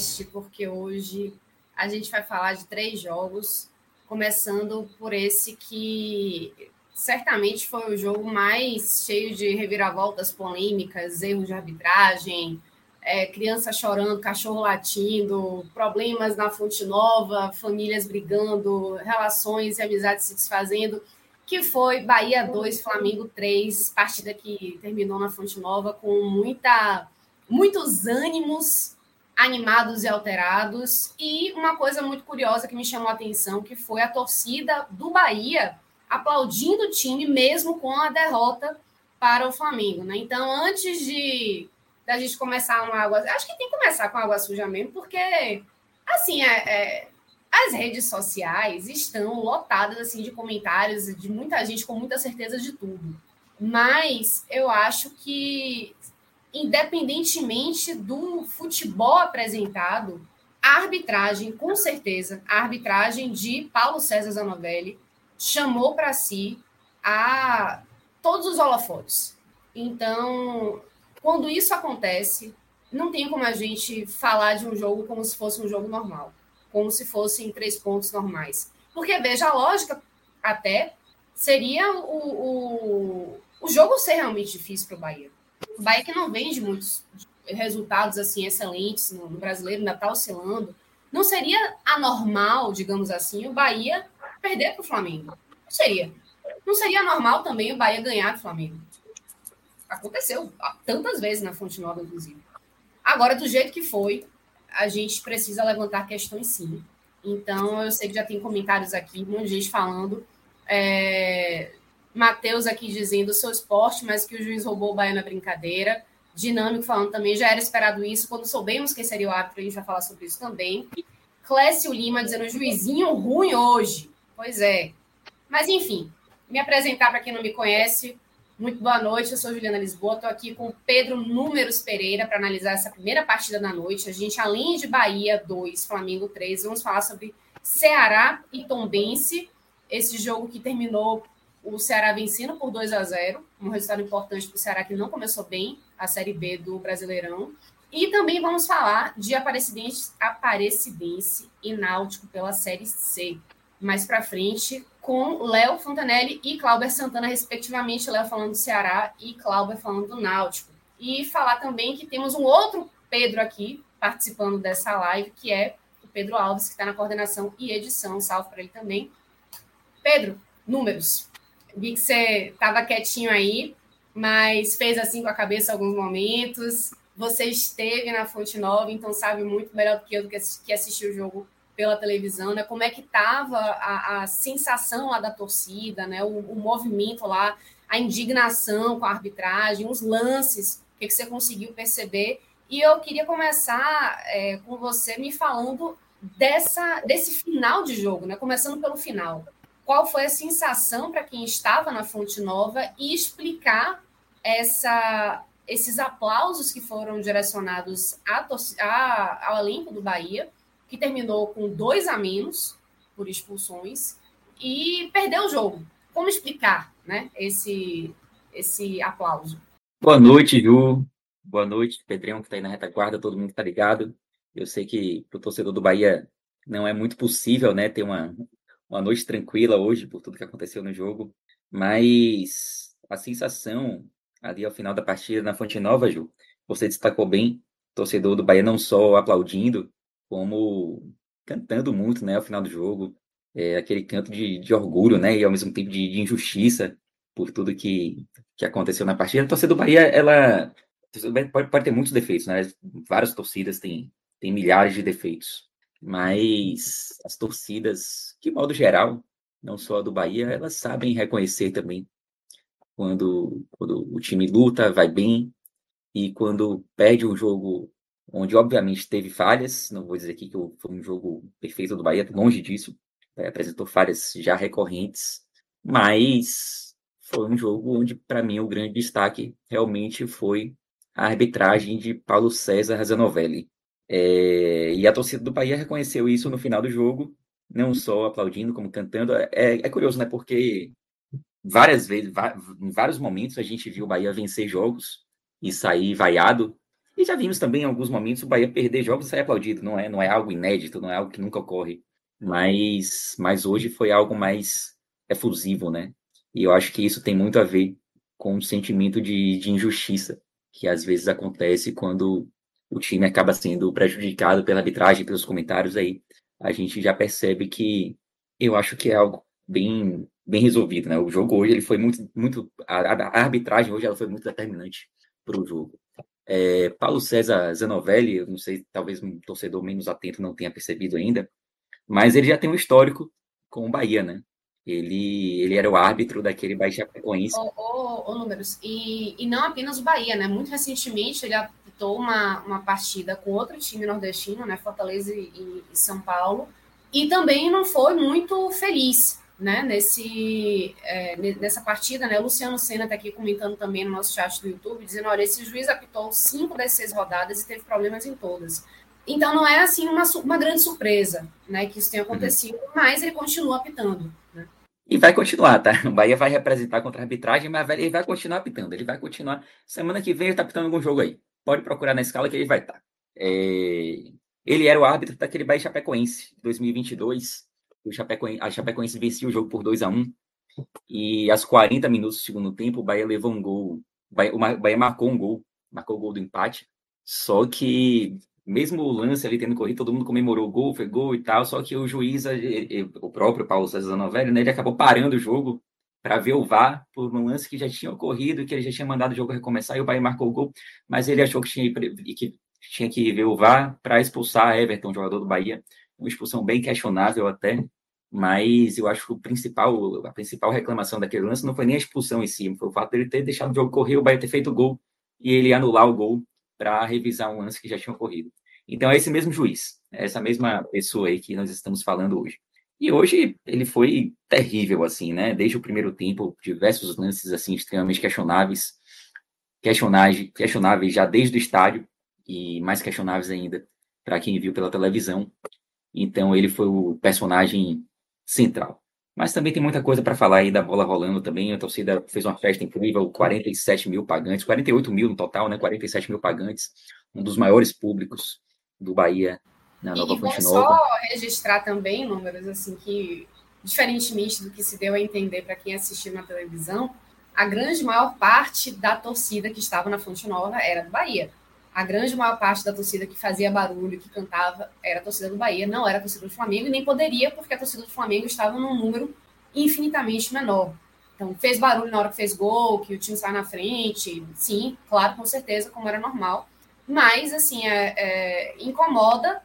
MegaCast, porque hoje a gente vai falar de três jogos, começando por esse que certamente foi o jogo mais cheio de reviravoltas polêmicas, erros de arbitragem, é, criança chorando, cachorro latindo, problemas na Fonte Nova, famílias brigando, relações e amizades se desfazendo que foi Bahia 2, Flamengo 3, partida que terminou na Fonte Nova com muita, muitos ânimos animados e alterados. E uma coisa muito curiosa que me chamou a atenção, que foi a torcida do Bahia aplaudindo o time mesmo com a derrota para o Flamengo. Né? Então, antes de da gente começar uma água... Acho que tem que começar com água suja mesmo, porque, assim, é, é as redes sociais estão lotadas assim de comentários de muita gente com muita certeza de tudo. Mas eu acho que independentemente do futebol apresentado, a arbitragem, com certeza, a arbitragem de Paulo César Zanovelli chamou para si a todos os holofotes. Então, quando isso acontece, não tem como a gente falar de um jogo como se fosse um jogo normal como se fossem três pontos normais. Porque, veja, a lógica até seria o, o, o jogo ser realmente difícil para o Bahia. O Bahia que não vende muitos resultados assim excelentes no, brasileiro, ainda está oscilando. Não seria anormal, digamos assim, o Bahia perder para o Flamengo. Não seria. Não seria normal também o Bahia ganhar do Flamengo. Aconteceu tantas vezes na Fonte Nova, inclusive. Agora, do jeito que foi, a gente precisa levantar questões sim. Então, eu sei que já tem comentários aqui, muita gente falando. É, Matheus aqui dizendo, sou esporte, mas que o juiz roubou o Bahia na brincadeira. Dinâmico falando também, já era esperado isso. Quando soubemos quem seria o árbitro, a gente vai falar sobre isso também. Clécio Lima dizendo, juizinho ruim hoje. Pois é. Mas, enfim, me apresentar para quem não me conhece. Muito boa noite, eu sou Juliana Lisboa, estou aqui com Pedro Números Pereira para analisar essa primeira partida da noite. A gente, além de Bahia 2, Flamengo 3, vamos falar sobre Ceará e Tombense, esse jogo que terminou o Ceará vencendo por 2 a 0 um resultado importante para o Ceará que não começou bem a Série B do Brasileirão. E também vamos falar de Aparecidense, Aparecidense e Náutico pela Série C. Mais para frente, com Léo Fontanelli e Cláudio Santana, respectivamente, Léo falando do Ceará e Cláudio falando do Náutico. E falar também que temos um outro Pedro aqui participando dessa live, que é o Pedro Alves, que está na coordenação e edição. Salve para ele também. Pedro, números. Vi que você estava quietinho aí, mas fez assim com a cabeça alguns momentos. Você esteve na Fonte Nova, então sabe muito melhor do que eu que assistiu o jogo pela televisão, né? Como é que estava a, a, sensação lá da torcida, né? O, o, movimento lá, a indignação com a arbitragem, os lances, o que, que você conseguiu perceber? E eu queria começar é, com você me falando dessa, desse final de jogo, né? Começando pelo final. Qual foi a sensação para quem estava na Fonte Nova e explicar essa, esses aplausos que foram direcionados a, a, ao elenco do Bahia que terminou com dois a menos por expulsões e perdeu o jogo. Como explicar né, esse, esse aplauso? Boa noite, Ju. Boa noite, Pedrão, que está aí na retaguarda, todo mundo está ligado. Eu sei que para o torcedor do Bahia não é muito possível né, ter uma, uma noite tranquila hoje por tudo que aconteceu no jogo, mas a sensação ali ao final da partida na Fonte Nova, Ju, você destacou bem, torcedor do Bahia não só aplaudindo, como cantando muito, né, ao final do jogo. é, aquele canto de, de, orgulho, né? E ao mesmo tempo de, de, injustiça por tudo que, que aconteceu na partida. A torcida do Bahia, ela pode, pode ter muitos defeitos, né? Várias torcidas têm, têm milhares de defeitos. Mas as torcidas, de modo geral, não só a do Bahia, elas sabem reconhecer também quando, quando o time luta, vai bem, e quando perde um jogo onde obviamente teve falhas, não vou dizer aqui que foi um jogo perfeito do Bahia, longe disso, é, apresentou falhas já recorrentes, mas foi um jogo onde, para mim, o grande destaque realmente foi a arbitragem de Paulo César Zanovelli. É, e a torcida do Bahia reconheceu isso no final do jogo, não só aplaudindo, como cantando. É, é curioso, né? Porque várias vezes, em vários momentos, a gente viu o Bahia vencer jogos e sair vaiado. E já vimos também em alguns momentos o Bahia perder jogos e sair aplaudido. Não é, não é algo inédito, não é algo que nunca ocorre. Mas, mas hoje foi algo mais efusivo, né? E eu acho que isso tem muito a ver com o sentimento de, de injustiça que às vezes acontece quando o time acaba sendo prejudicado pela arbitragem, pelos comentários aí. A gente já percebe que eu acho que é algo bem bem resolvido, né? O jogo hoje ele foi muito muito a, a arbitragem hoje ela foi muito determinante para o jogo. É, Paulo César Zanovelli, eu não sei, talvez um torcedor menos atento não tenha percebido ainda, mas ele já tem um histórico com o Bahia, né? Ele, ele era o árbitro daquele Chapecoense. Ô, ô, ô, Números, e, e não apenas o Bahia, né? Muito recentemente ele apitou uma, uma partida com outro time nordestino, né? Fortaleza e, e São Paulo, e também não foi muito feliz né, nesse, é, nessa partida, né, o Luciano Senna está aqui comentando também no nosso chat do YouTube, dizendo, olha, esse juiz apitou cinco das seis rodadas e teve problemas em todas. Então não é, assim, uma, uma grande surpresa, né, que isso tenha uhum. acontecido, uhum. mas ele continua apitando, né? E vai continuar, tá? O Bahia vai representar contra a arbitragem, mas ele vai continuar apitando, ele vai continuar. Semana que vem ele tá apitando algum jogo aí. Pode procurar na escala que ele vai estar. Tá. É... Ele era o árbitro daquele Bahia Chapecoense, 2022, o Chapecoense, a Chapecoense vencia o jogo por 2 a 1 e aos 40 minutos do segundo tempo, o Bahia levou um gol. O Bahia, marcou um gol, marcou o gol do empate. Só que, mesmo o lance ali tendo corrido, todo mundo comemorou o gol, foi gol e tal. Só que o juiz, o próprio Paulo César Novelli, né, ele acabou parando o jogo para ver o VAR por um lance que já tinha ocorrido, que ele já tinha mandado o jogo recomeçar e o Bahia marcou o gol, mas ele achou que tinha, que tinha que ver o VAR para expulsar Everton, jogador do Bahia uma expulsão bem questionável até, mas eu acho que o principal, a principal reclamação daquele lance não foi nem a expulsão em si, foi o fato dele ter deixado o jogo correr, o Bahia ter feito o gol e ele anular o gol para revisar um lance que já tinha ocorrido. Então é esse mesmo juiz, é essa mesma pessoa aí que nós estamos falando hoje. E hoje ele foi terrível, assim, né? Desde o primeiro tempo, diversos lances, assim, extremamente questionáveis, questionáveis, questionáveis já desde o estádio, e mais questionáveis ainda para quem viu pela televisão. Então ele foi o personagem central. Mas também tem muita coisa para falar aí da bola rolando também. A torcida fez uma festa incrível, 47 mil pagantes, 48 mil no total, né? 47 mil pagantes, um dos maiores públicos do Bahia na Nova e Fonte Nova. só registrar também números assim que, diferentemente do que se deu a entender para quem assistiu na televisão, a grande maior parte da torcida que estava na Fonte Nova era do Bahia a grande maior parte da torcida que fazia barulho, que cantava, era a torcida do Bahia, não era a torcida do Flamengo, e nem poderia, porque a torcida do Flamengo estava num número infinitamente menor. Então, fez barulho na hora que fez gol, que o time sai na frente, sim, claro, com certeza, como era normal. Mas, assim, é, é, incomoda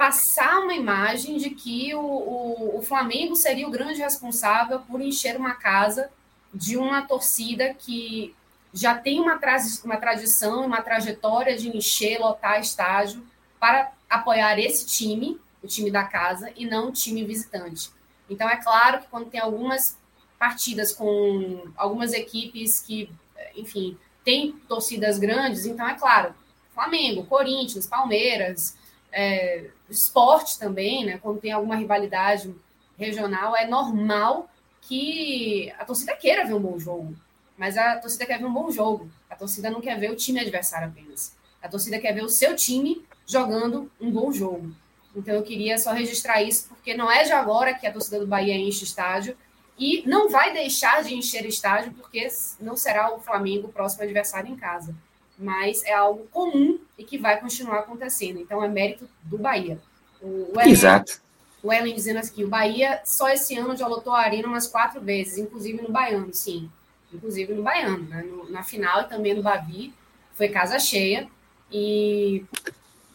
passar uma imagem de que o, o, o Flamengo seria o grande responsável por encher uma casa de uma torcida que já tem uma, tra uma tradição, uma trajetória de encher, lotar estágio para apoiar esse time, o time da casa, e não o time visitante. Então, é claro que quando tem algumas partidas com algumas equipes que, enfim, tem torcidas grandes, então é claro, Flamengo, Corinthians, Palmeiras, é, esporte também, né? Quando tem alguma rivalidade regional, é normal que a torcida queira ver um bom jogo. Mas a torcida quer ver um bom jogo. A torcida não quer ver o time adversário apenas. A torcida quer ver o seu time jogando um bom jogo. Então eu queria só registrar isso, porque não é de agora que a torcida do Bahia enche estádio e não vai deixar de encher estádio, porque não será o Flamengo o próximo adversário em casa. Mas é algo comum e que vai continuar acontecendo. Então é mérito do Bahia. O Exato. O Ellen dizendo aqui, o Bahia só esse ano já lotou a arena umas quatro vezes, inclusive no Baiano, sim. Inclusive no Baiano, né? No, na final e também no Bavi, foi casa cheia. E,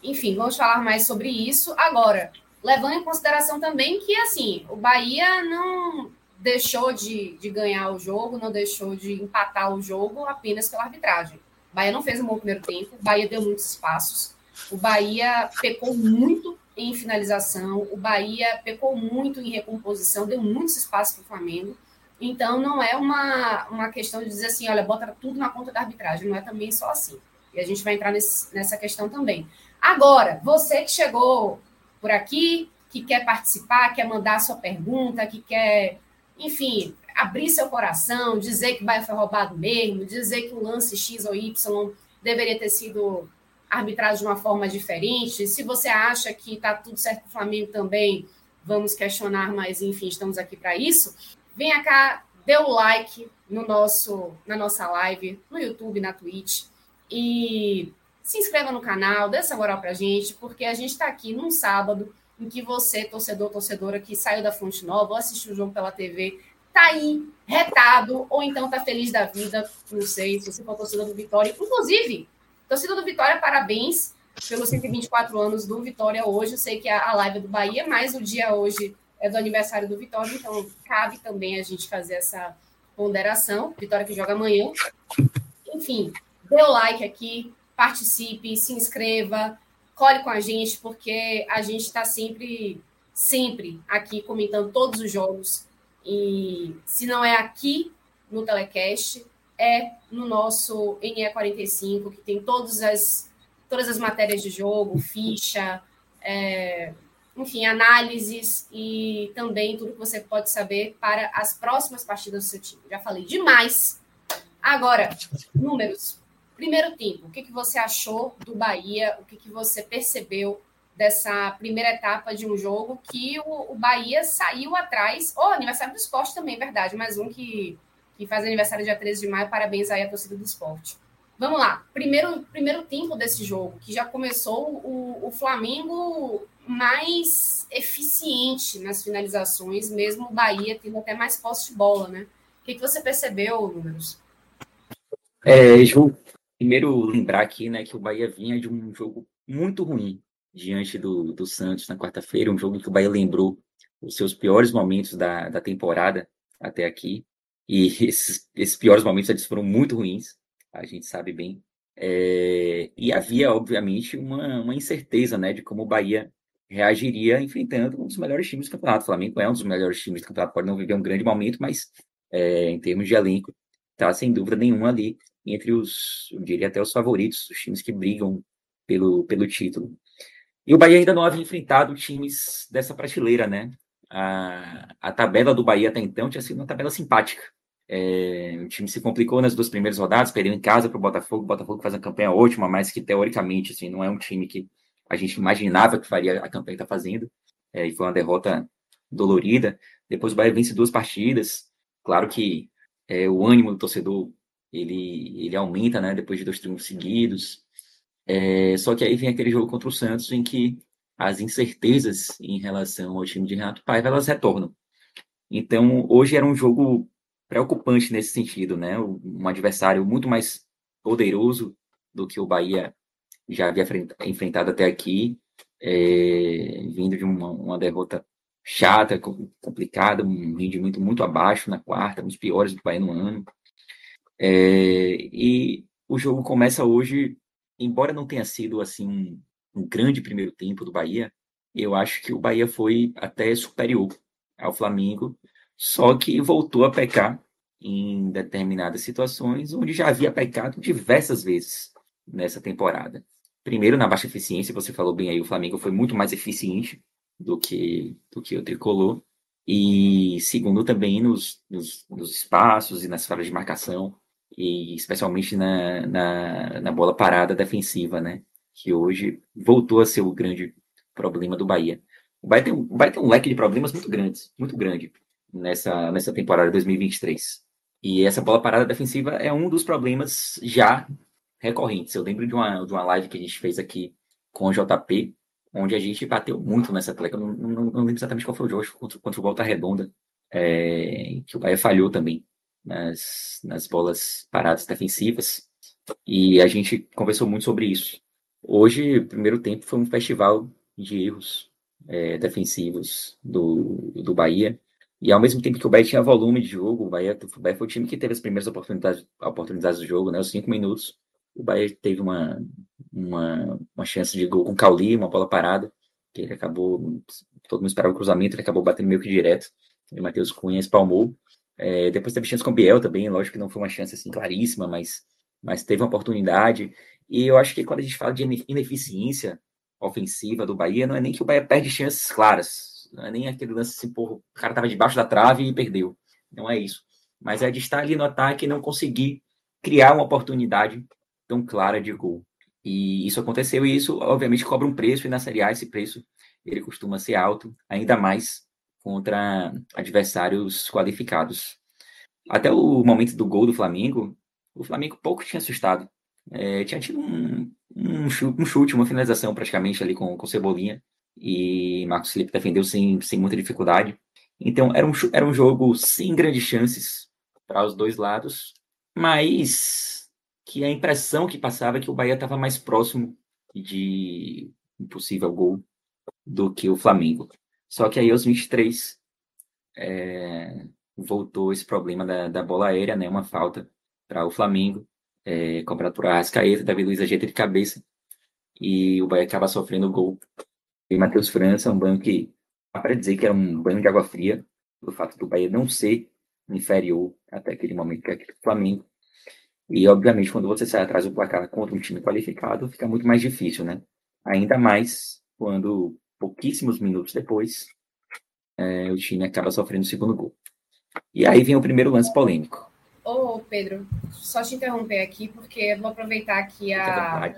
enfim, vamos falar mais sobre isso. Agora, levando em consideração também que, assim, o Bahia não deixou de, de ganhar o jogo, não deixou de empatar o jogo apenas pela arbitragem. Bahia não fez um bom primeiro tempo, o Bahia deu muitos espaços, o Bahia pecou muito em finalização, o Bahia pecou muito em recomposição, deu muitos espaços para o Flamengo. Então, não é uma, uma questão de dizer assim, olha, bota tudo na conta da arbitragem, não é também só assim. E a gente vai entrar nesse, nessa questão também. Agora, você que chegou por aqui, que quer participar, quer mandar sua pergunta, que quer, enfim, abrir seu coração, dizer que o Bahia foi roubado mesmo, dizer que o lance X ou Y deveria ter sido arbitrado de uma forma diferente. Se você acha que está tudo certo com o Flamengo também, vamos questionar, mas enfim, estamos aqui para isso. Venha cá, dê o like no nosso, na nossa live, no YouTube, na Twitch. E se inscreva no canal, dê essa moral para a gente, porque a gente está aqui num sábado em que você, torcedor, torcedora, que saiu da Fonte Nova ou assistiu o jogo pela TV, tá aí retado, ou então tá feliz da vida, não sei, se você for torcedor do Vitória. Inclusive, Torcida do Vitória, parabéns pelos 124 anos do Vitória hoje. Eu sei que a live é do Bahia, mas o dia hoje é do aniversário do Vitória, então cabe também a gente fazer essa ponderação. Vitória que joga amanhã. Enfim, dê o like aqui, participe, se inscreva, colhe com a gente, porque a gente está sempre, sempre aqui comentando todos os jogos. E se não é aqui no telecast, é no nosso NE45, que tem todas as, todas as matérias de jogo, ficha, é, enfim, análises e também tudo que você pode saber para as próximas partidas do seu time. Já falei demais. Agora, números. Primeiro tempo, o que, que você achou do Bahia? O que, que você percebeu dessa primeira etapa de um jogo que o, o Bahia saiu atrás? O oh, aniversário do esporte também, verdade, mais um que que faz aniversário dia 13 de maio. Parabéns aí à torcida do esporte. Vamos lá. Primeiro, primeiro tempo desse jogo, que já começou o, o Flamengo mais eficiente nas finalizações, mesmo o Bahia tendo até mais posse de bola, né? O que, que você percebeu, Números? É, Ju, primeiro lembrar aqui, né, que o Bahia vinha de um jogo muito ruim diante do, do Santos na quarta-feira, um jogo em que o Bahia lembrou os seus piores momentos da, da temporada até aqui. E esses, esses piores momentos eles foram muito ruins, a gente sabe bem. É, e havia, obviamente, uma, uma incerteza né, de como o Bahia reagiria enfrentando um dos melhores times do campeonato. O Flamengo é um dos melhores times do campeonato, pode não viver um grande momento, mas é, em termos de elenco, está sem dúvida nenhuma ali entre os, eu diria até os favoritos, os times que brigam pelo, pelo título. E o Bahia ainda não havia enfrentado times dessa prateleira, né? A, a tabela do Bahia até então tinha sido uma tabela simpática. É, o time se complicou nas duas primeiras rodadas, perdeu em casa para o Botafogo. O Botafogo faz uma campanha ótima, mas que teoricamente assim, não é um time que a gente imaginava que faria a campanha que está fazendo. É, e foi uma derrota dolorida. Depois o Bahia vence duas partidas. Claro que é, o ânimo do torcedor ele, ele aumenta né, depois de dois triunfos seguidos. É, só que aí vem aquele jogo contra o Santos em que as incertezas em relação ao time de Renato Paiva elas retornam. Então, hoje era um jogo preocupante nesse sentido, né? Um adversário muito mais poderoso do que o Bahia já havia enfrentado até aqui, é, vindo de uma, uma, derrota chata, complicada, um rendimento muito abaixo na quarta, um dos piores do Bahia no ano. É, e o jogo começa hoje, embora não tenha sido assim um, um grande primeiro tempo do Bahia, eu acho que o Bahia foi até superior ao Flamengo só que voltou a pecar em determinadas situações onde já havia pecado diversas vezes nessa temporada. Primeiro, na baixa eficiência, você falou bem aí, o Flamengo foi muito mais eficiente do que, do que o Tricolor. E segundo, também nos, nos, nos espaços e nas falhas de marcação, e especialmente na, na, na bola parada defensiva, né? Que hoje voltou a ser o grande problema do Bahia. O Bahia tem, o Bahia tem um leque de problemas muito grandes, muito grande nessa, nessa temporada 2023. E essa bola parada defensiva é um dos problemas já recorrentes. Eu lembro de uma, de uma live que a gente fez aqui com o JP, onde a gente bateu muito nessa tecla. Não, não, não, lembro exatamente qual foi o jogo, contra, contra o Volta Redonda, é, que o Bahia falhou também nas, nas bolas paradas defensivas. E a gente conversou muito sobre isso. Hoje, o primeiro tempo foi um festival de erros é, defensivos do, do Bahia. E ao mesmo tempo que o Bahia tinha volume de jogo, o Bahia, o Bahia foi o time que teve as primeiras oportunidades, oportunidades do jogo, né? Os cinco minutos. O Bahia teve uma, uma, uma chance de gol com o Cauli, uma bola parada, que ele acabou. Todo mundo esperava o cruzamento, ele acabou batendo meio que direto. E o Matheus Cunha espalmou. É, depois teve chance com o Biel também, lógico que não foi uma chance assim claríssima, mas, mas teve uma oportunidade. E eu acho que quando a gente fala de ineficiência ofensiva do Bahia, não é nem que o Bahia perde chances claras, não é nem aquele lance assim, porra, o cara estava debaixo da trave e perdeu. Não é isso. Mas é de estar ali no ataque e não conseguir criar uma oportunidade tão clara de gol. E isso aconteceu e isso, obviamente, cobra um preço, e na Série A esse preço ele costuma ser alto, ainda mais contra adversários qualificados. Até o momento do gol do Flamengo, o Flamengo pouco tinha assustado. É, tinha tido um, um, chute, um, uma finalização praticamente ali com, com Cebolinha, e Marcos Felipe defendeu sem, sem muita dificuldade. Então era um, era um jogo sem grandes chances para os dois lados, mas que a impressão que passava é que o Bahia estava mais próximo de um possível gol do que o Flamengo. Só que aí aos 23 é, voltou esse problema da, da bola aérea, né? Uma falta para o Flamengo, é, cobrado por Arrascaeta, Davi Luiz ajeita de cabeça e o Bahia acaba sofrendo o gol. E Matheus França, um banho que dá para dizer que era um banho de água fria, pelo fato do Bahia não ser inferior até aquele momento que é o Flamengo. E, obviamente, quando você sai atrás do placar contra um time qualificado, fica muito mais difícil, né? Ainda mais quando pouquíssimos minutos depois, é, o time acaba sofrendo o segundo gol. E aí vem o primeiro lance polêmico. Ô, Pedro, só te interromper aqui, porque eu vou aproveitar aqui a,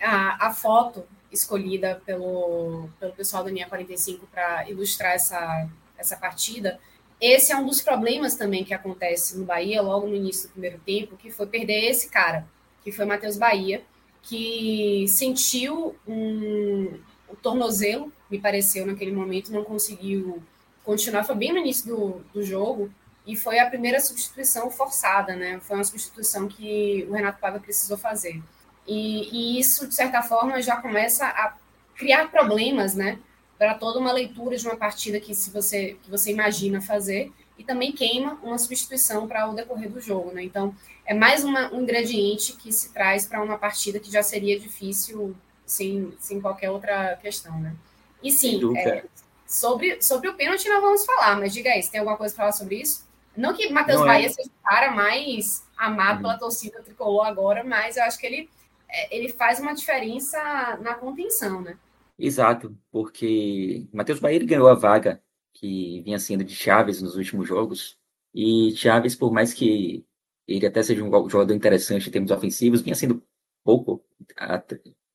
a, a foto escolhida pelo, pelo pessoal do Linha 45 para ilustrar essa, essa partida. Esse é um dos problemas também que acontece no Bahia, logo no início do primeiro tempo, que foi perder esse cara, que foi Matheus Bahia, que sentiu um, o tornozelo, me pareceu naquele momento, não conseguiu continuar. Foi bem no início do, do jogo e foi a primeira substituição forçada, né? Foi uma substituição que o Renato Paiva precisou fazer. E, e isso, de certa forma, já começa a criar problemas, né? Para toda uma leitura de uma partida que, se você, que você imagina fazer e também queima uma substituição para o decorrer do jogo, né? Então, é mais uma, um ingrediente que se traz para uma partida que já seria difícil sem, sem qualquer outra questão, né? E sim, é, sobre, sobre o pênalti não vamos falar, mas diga aí, você tem alguma coisa para falar sobre isso? Não que Matheus é. Bahia é... seja o cara mais amado uhum. pela torcida tricolor agora, mas eu acho que ele, é, ele faz uma diferença na contenção, né? Exato, porque Matheus Bahia ganhou a vaga que vinha sendo de Chaves nos últimos jogos, e Chaves, por mais que ele até seja um jogador interessante em termos ofensivos, vinha sendo pouco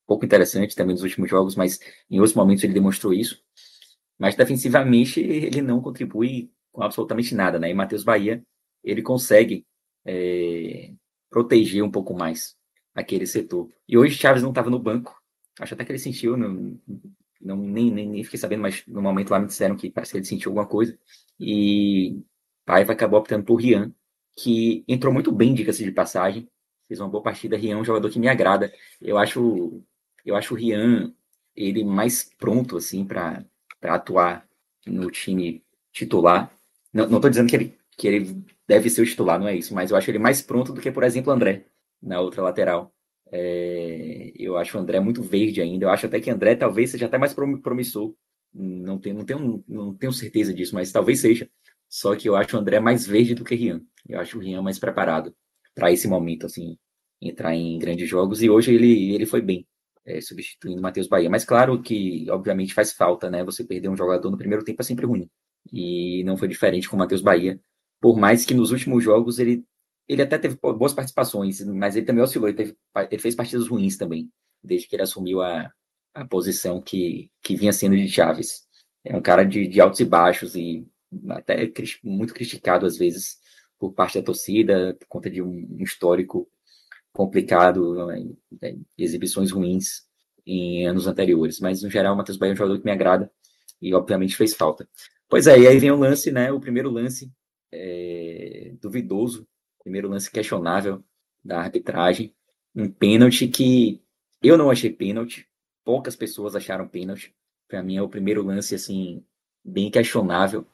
pouco interessante também nos últimos jogos, mas em outros momentos ele demonstrou isso. Mas defensivamente ele não contribui com absolutamente nada, né? E Matheus Bahia, ele consegue é, proteger um pouco mais aquele setor. E hoje Chaves não estava no banco, acho até que ele sentiu, não, não nem, nem, nem, fiquei sabendo, mas no momento lá me disseram que parece que ele sentiu alguma coisa. E Paiva acabou optando por Rian, que entrou muito bem, diga-se de passagem. Fez uma boa partida. Rian é um jogador que me agrada. Eu acho eu acho o Rian ele mais pronto assim para atuar no time titular. Não, não tô dizendo que ele, que ele deve ser o titular, não é isso, mas eu acho ele mais pronto do que, por exemplo, o André na outra lateral. É, eu acho o André muito verde ainda. Eu acho até que André talvez seja até mais promissor. Não tenho, não tenho, não tenho certeza disso, mas talvez seja. Só que eu acho o André mais verde do que Rian. Eu acho o Rian mais preparado para esse momento, assim, entrar em grandes jogos. E hoje ele, ele foi bem é, substituindo Matheus Bahia. Mas claro que, obviamente, faz falta, né? Você perder um jogador no primeiro tempo é sempre ruim. E não foi diferente com o Matheus Bahia. Por mais que nos últimos jogos ele, ele até teve boas participações, mas ele também oscilou. Ele, teve, ele fez partidas ruins também, desde que ele assumiu a, a posição que, que vinha sendo de Chaves. É um cara de, de altos e baixos e até muito criticado às vezes por parte da torcida, por conta de um histórico complicado, né, exibições ruins. em anos anteriores. Mas, no geral, o Matheus Bahia é um jogador que me agrada e, obviamente, fez falta. Pois é, e aí vem o lance, né? O primeiro lance é, duvidoso, primeiro lance questionável da arbitragem. Um pênalti que eu não achei pênalti, poucas pessoas acharam pênalti. Para mim é o primeiro lance, assim, bem questionável.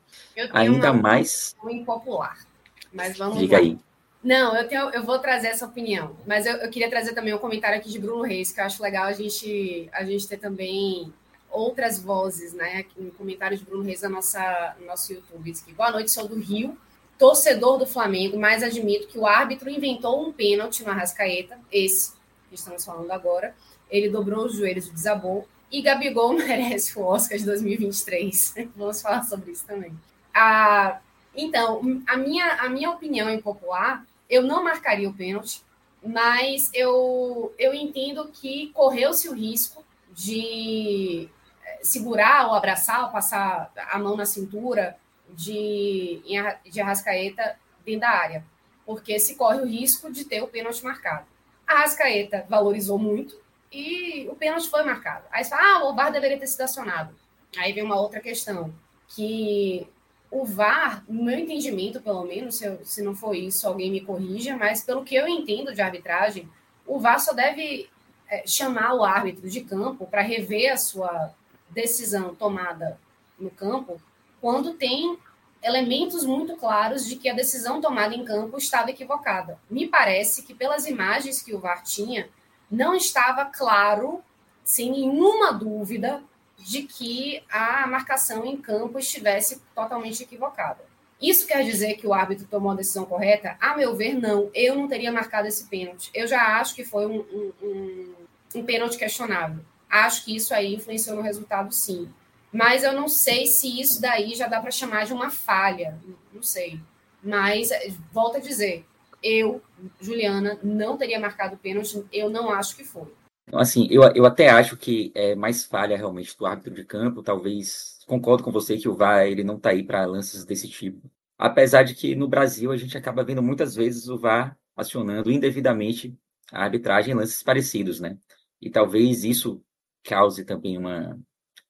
Ainda mais. Impopular. Mas vamos Diga lá. aí. Não, eu, tenho, eu vou trazer essa opinião, mas eu, eu, queria trazer também um comentário aqui de Bruno Reis, que eu acho legal a gente, a gente ter também outras vozes, né? No comentário de Bruno Reis no nossa, no nosso YouTube. Aqui. Boa noite, sou do Rio, torcedor do Flamengo, mas admito que o árbitro inventou um pênalti no Arrascaeta, esse que estamos falando agora. Ele dobrou os joelhos desabou. E Gabigol merece o Oscar de 2023. Vamos falar sobre isso também. Ah, então, a minha, a minha opinião impopular eu não marcaria o pênalti, mas eu, eu entendo que correu-se o risco de eh, segurar ou abraçar ou passar a mão na cintura de, de Arrascaeta dentro da área, porque se corre o risco de ter o pênalti marcado. A Arrascaeta valorizou muito e o pênalti foi marcado. Aí você fala, ah, o VAR deveria ter sido acionado. Aí vem uma outra questão, que o VAR, no meu entendimento, pelo menos, se, eu, se não for isso, alguém me corrija, mas pelo que eu entendo de arbitragem, o VAR só deve é, chamar o árbitro de campo para rever a sua decisão tomada no campo quando tem elementos muito claros de que a decisão tomada em campo estava equivocada. Me parece que, pelas imagens que o VAR tinha, não estava claro, sem nenhuma dúvida, de que a marcação em campo estivesse totalmente equivocada. Isso quer dizer que o árbitro tomou a decisão correta? A meu ver, não. Eu não teria marcado esse pênalti. Eu já acho que foi um, um, um, pênalti questionável. Acho que isso aí influenciou no resultado, sim. Mas eu não sei se isso daí já dá para chamar de uma falha. Não sei. Mas, volto a dizer, eu, Juliana, não teria marcado o pênalti. Eu não acho que foi. Então, assim, eu, eu até acho que é mais falha realmente do árbitro de campo, talvez, concordo com você que o VAR ele não está aí para lances desse tipo. Apesar de que no Brasil a gente acaba vendo muitas vezes o VAR acionando indevidamente a arbitragem em lances parecidos, né? E talvez isso cause também uma,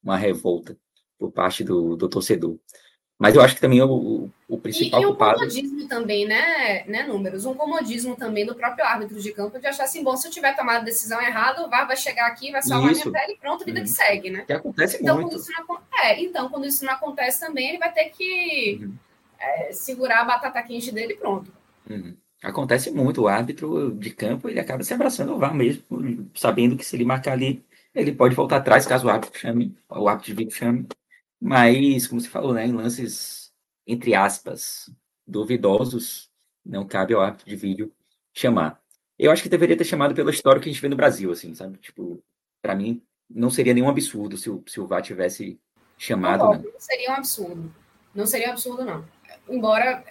uma revolta por parte do, do torcedor. Mas eu acho que também o, o principal e, e um culpado... comodismo também, né, né, Números? Um comodismo também do próprio árbitro de campo de achar assim, bom, se eu tiver tomado a decisão errada, o VAR vai chegar aqui, vai salvar isso. minha pele e pronto, vida uhum. que segue, né? Que acontece então, muito. Quando isso não, é, então, quando isso não acontece também, ele vai ter que uhum. é, segurar a batata quente dele e pronto. Uhum. Acontece muito, o árbitro de campo, ele acaba se abraçando ao VAR mesmo, sabendo que se ele marcar ali, ele pode voltar atrás caso o árbitro chame, o árbitro de vídeo chame. Mas, como você falou, né, em lances, entre aspas, duvidosos, não cabe ao árbitro de vídeo chamar. Eu acho que deveria ter chamado pela história que a gente vê no Brasil, assim, sabe? Tipo, para mim, não seria nenhum absurdo se o, se o VAR tivesse chamado. Não, né? não seria um absurdo. Não seria um absurdo, não. Embora,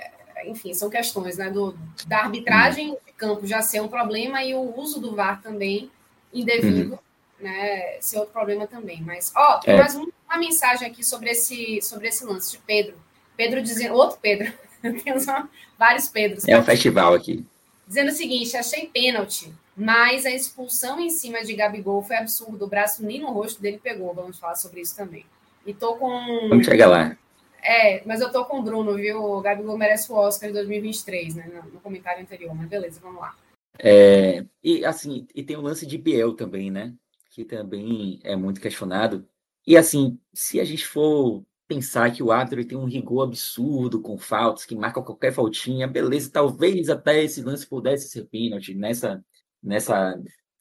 enfim, são questões, né? Do, da arbitragem hum. de campo já ser um problema e o uso do VAR também indevido. Hum né, ser outro problema também. Mas, ó, tem é. mais um, uma mensagem aqui sobre esse, sobre esse lance de Pedro. Pedro dizendo, outro Pedro, temos vários Pedros. É um festival aqui. Dizendo o seguinte: achei pênalti, mas a expulsão em cima de Gabigol foi absurdo. O braço nem no rosto dele pegou. Vamos falar sobre isso também. E tô com. Vamos chegar lá. É, mas eu tô com o Bruno, viu? O Gabigol merece o Oscar de 2023, né? No comentário anterior, mas beleza, vamos lá. É, e assim, e tem o lance de Biel também, né? que também é muito questionado. E assim, se a gente for pensar que o árbitro tem um rigor absurdo com faltas, que marca qualquer faltinha, beleza, talvez até esse lance pudesse ser pênalti nessa, nessa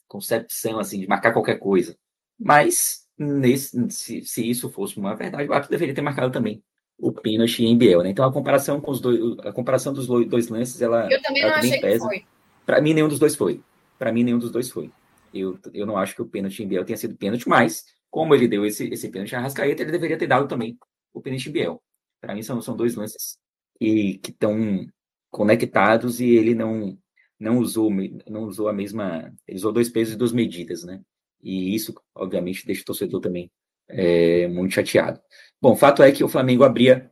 concepção assim, de marcar qualquer coisa. Mas nesse, se, se isso fosse uma verdade, o árbitro deveria ter marcado também o pênalti em Biel, né? Então a comparação com os dois, a comparação dos dois lances, ela Eu também ela não achei pesa. que foi. Para mim nenhum dos dois foi. Para mim nenhum dos dois foi. Eu, eu não acho que o pênalti em Biel tenha sido pênalti, mas como ele deu esse, esse pênalti a Rascaeta, ele deveria ter dado também o pênalti Biel. Para mim são, são dois lances que estão conectados e ele não não usou não usou a mesma ele usou dois pesos e duas medidas, né? E isso obviamente deixa o torcedor também é, muito chateado. Bom, fato é que o Flamengo abria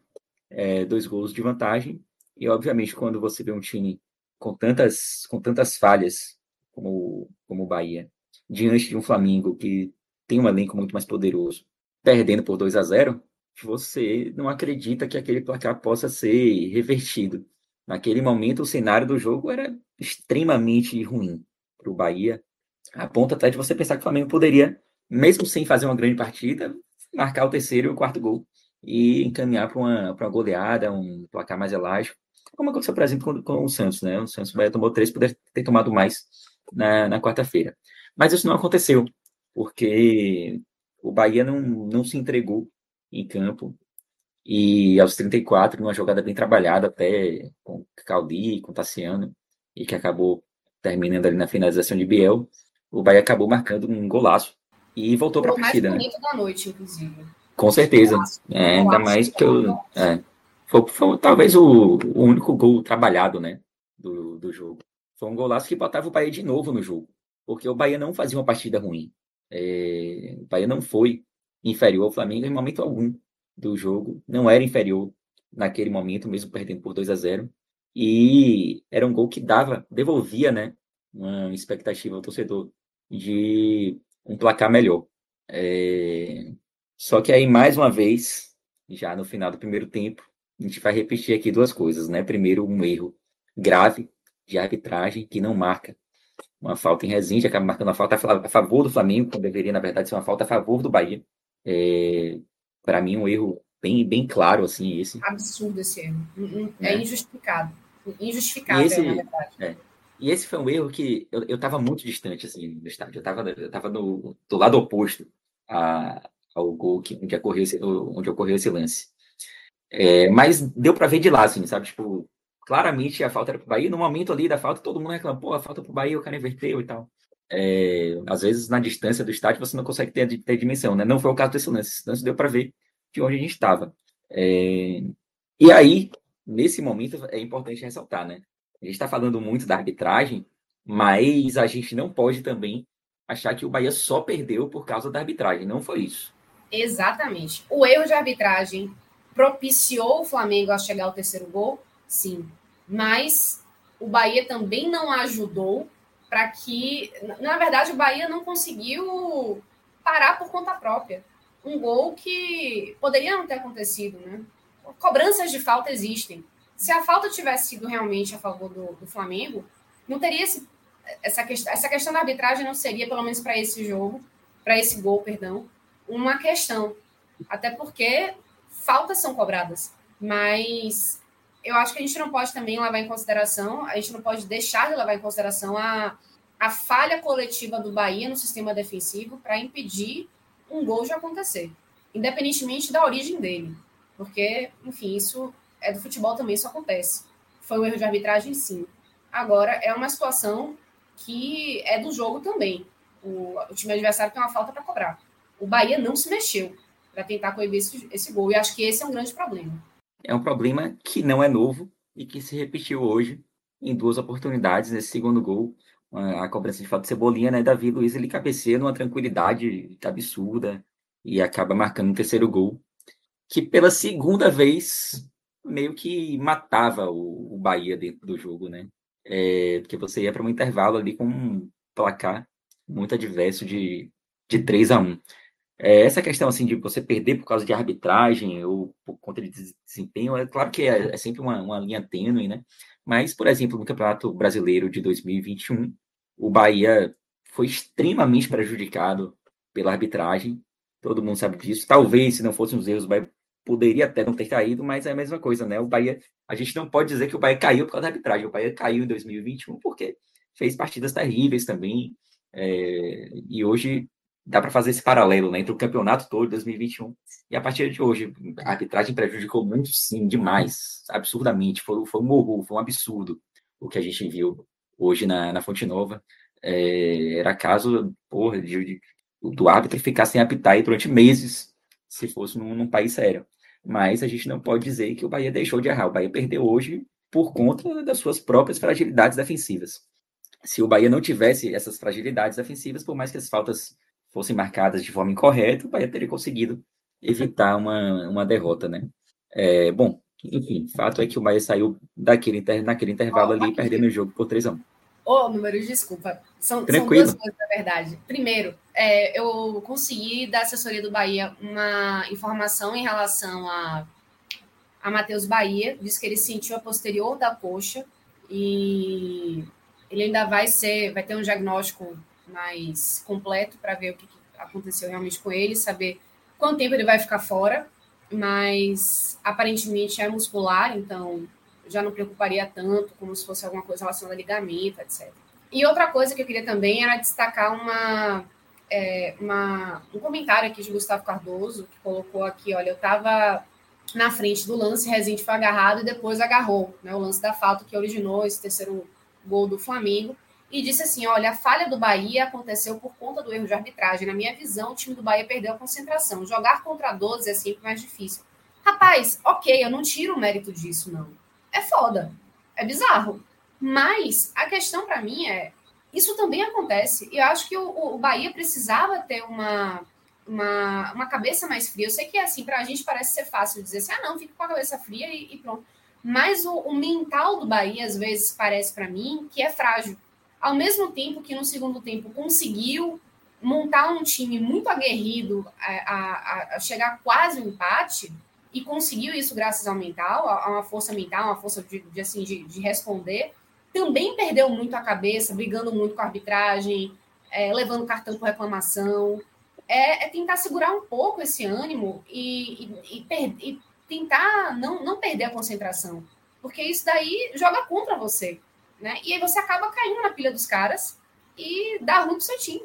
é, dois gols de vantagem e obviamente quando você vê um time com tantas com tantas falhas como, como o Bahia, diante de um Flamengo que tem um elenco muito mais poderoso, perdendo por 2 a 0 você não acredita que aquele placar possa ser revertido. Naquele momento, o cenário do jogo era extremamente ruim para o Bahia, a ponto até de você pensar que o Flamengo poderia, mesmo sem fazer uma grande partida, marcar o terceiro e o quarto gol e encaminhar para uma, uma goleada, um placar mais elástico. Como aconteceu, por exemplo, com, com o Santos, né? O Santos Bahia tomou três, poderia ter tomado mais na, na quarta-feira. Mas isso não aconteceu, porque o Bahia não, não se entregou em campo. E aos 34, numa jogada bem trabalhada, até com Caldi, com Tassiano, e que acabou terminando ali na finalização de Biel, o Bahia acabou marcando um golaço e voltou para a partida. mais bonito né? da noite, inclusive. Com certeza. É, ainda mais que eu. É, foi, foi, talvez o, o, único gol trabalhado, né? Do, do jogo. Foi um golaço que botava o Bahia de novo no jogo. Porque o Bahia não fazia uma partida ruim. É, o Bahia não foi inferior ao Flamengo em momento algum do jogo. Não era inferior naquele momento, mesmo perdendo por 2 a 0 E era um gol que dava, devolvia, né? Uma expectativa ao torcedor de um placar melhor. É, só que aí, mais uma vez, já no final do primeiro tempo, a gente vai repetir aqui duas coisas, né? Primeiro, um erro grave de arbitragem que não marca uma falta em Resende, acaba marcando uma falta a favor do Flamengo, quando deveria, na verdade, ser uma falta a favor do Bahia. É, Para mim, um erro bem, bem claro, assim, esse. Absurdo esse erro. É, é injustificado. Injustificável, esse, na verdade. É. E esse foi um erro que eu, eu tava muito distante, assim, do estádio. Eu tava, eu tava no, do lado oposto a, ao gol que, onde, ocorreu esse, onde ocorreu esse lance. É, mas deu para ver de lá, assim, sabe? Tipo, claramente a falta era pro Bahia. No momento ali da falta, todo mundo reclamou, pô, a falta pro Bahia, o cara inverteu e tal. É, às vezes, na distância do estádio, você não consegue ter, ter dimensão, né? Não foi o caso desse lance. Esse lance deu para ver de onde a gente estava. É, e aí, nesse momento, é importante ressaltar, né? A gente está falando muito da arbitragem, mas a gente não pode também achar que o Bahia só perdeu por causa da arbitragem. Não foi isso. Exatamente. O erro de arbitragem propiciou o Flamengo a chegar ao terceiro gol? Sim. Mas o Bahia também não ajudou para que. Na verdade, o Bahia não conseguiu parar por conta própria. Um gol que poderia não ter acontecido, né? Cobranças de falta existem. Se a falta tivesse sido realmente a favor do, do Flamengo, não teria esse, essa, questão, essa questão da arbitragem não seria, pelo menos para esse jogo, para esse gol, perdão, uma questão. Até porque faltas são cobradas. Mas eu acho que a gente não pode também levar em consideração, a gente não pode deixar de levar em consideração a, a falha coletiva do Bahia no sistema defensivo para impedir um gol de acontecer, independentemente da origem dele. Porque, enfim, isso é do futebol também, isso acontece. Foi um erro de arbitragem, sim. Agora, é uma situação que é do jogo também. O, o time adversário tem uma falta para cobrar o Bahia não se mexeu para tentar coibir esse, esse gol. E acho que esse é um grande problema. É um problema que não é novo e que se repetiu hoje em duas oportunidades nesse segundo gol. A cobrança de falta de Cebolinha, né? Davi Luiz ele cabeceia numa tranquilidade absurda e acaba marcando um terceiro gol que pela segunda vez meio que matava o, o Bahia dentro do jogo, né? É, porque você ia para um intervalo ali com um placar muito adverso de, de 3 a 1 é, essa questão assim de você perder por causa de arbitragem ou por conta de desempenho, é claro que é, é sempre uma, uma, linha tênue, né? Mas, por exemplo, no Campeonato Brasileiro de 2021, o Bahia foi extremamente prejudicado pela arbitragem. Todo mundo sabe disso. Talvez, se não fossem os erros, o Bahia poderia até não ter caído, mas é a mesma coisa, né? O Bahia, a gente não pode dizer que o Bahia caiu por causa da arbitragem. O Bahia caiu em 2021 porque fez partidas terríveis também. É, e hoje dá para fazer esse paralelo né, entre o campeonato todo de 2021 e a partir de hoje. A arbitragem prejudicou muito, sim, demais, absurdamente. Foi, foi um horror, foi um absurdo o que a gente viu hoje na, na Fonte Nova. É, era caso porra, de, de, do árbitro ficar sem apitar aí durante meses, se fosse num, num país sério. Mas a gente não pode dizer que o Bahia deixou de errar. O Bahia perdeu hoje por conta das suas próprias fragilidades defensivas. Se o Bahia não tivesse essas fragilidades defensivas, por mais que as faltas fossem marcadas de forma incorreta, o Bahia teria conseguido evitar uma, uma derrota, né? É, bom, enfim, fato é que o Bahia saiu daquele inter, naquele intervalo oh, ali, perdendo o jogo por 3 a 1 Ô, oh, número, desculpa. São, são duas coisas, na verdade. Primeiro, é, eu consegui da assessoria do Bahia uma informação em relação a, a Matheus Bahia. Diz que ele sentiu a posterior da coxa e ele ainda vai ser, vai ter um diagnóstico mais completo para ver o que, aconteceu realmente com ele, saber quanto tempo ele vai ficar fora, mas aparentemente é muscular, então já não preocuparia tanto como se fosse alguma coisa relacionada a ligamento, etc. E outra coisa que eu queria também era destacar uma, é, uma, um comentário aqui de Gustavo Cardoso, que colocou aqui, olha, eu estava na frente do lance, Rezende foi agarrado e depois agarrou, né, o lance da falta que originou esse terceiro gol do Flamengo, e disse assim, olha, a falha do Bahia aconteceu por conta do erro de arbitragem. Na minha visão, o time do Bahia perdeu a concentração. Jogar contra 12 é sempre mais difícil. Rapaz, ok, eu não tiro o mérito disso, não. É foda, é bizarro. Mas a questão para mim é, isso também acontece. E eu acho que o, o Bahia precisava ter uma uma, uma cabeça mais fria. Eu sei que, assim, para a gente parece ser fácil dizer assim, ah, não, fica com a cabeça fria e, e pronto. Mas o, o, mental do Bahia, às vezes, parece para mim que é frágil. Ao mesmo tempo que no segundo tempo conseguiu montar um time muito aguerrido a, a, a chegar quase um empate, e conseguiu isso graças ao mental, a, uma força mental, uma força de, de assim, de, de, responder, também perdeu muito a cabeça, brigando muito com a arbitragem, é, levando cartão por reclamação é, é, tentar segurar um pouco esse ânimo e, e, e, per, e, tentar não, não perder a concentração. Porque isso daí joga contra você. Né? E aí você acaba caindo na pilha dos caras e dá ruim pro seu time.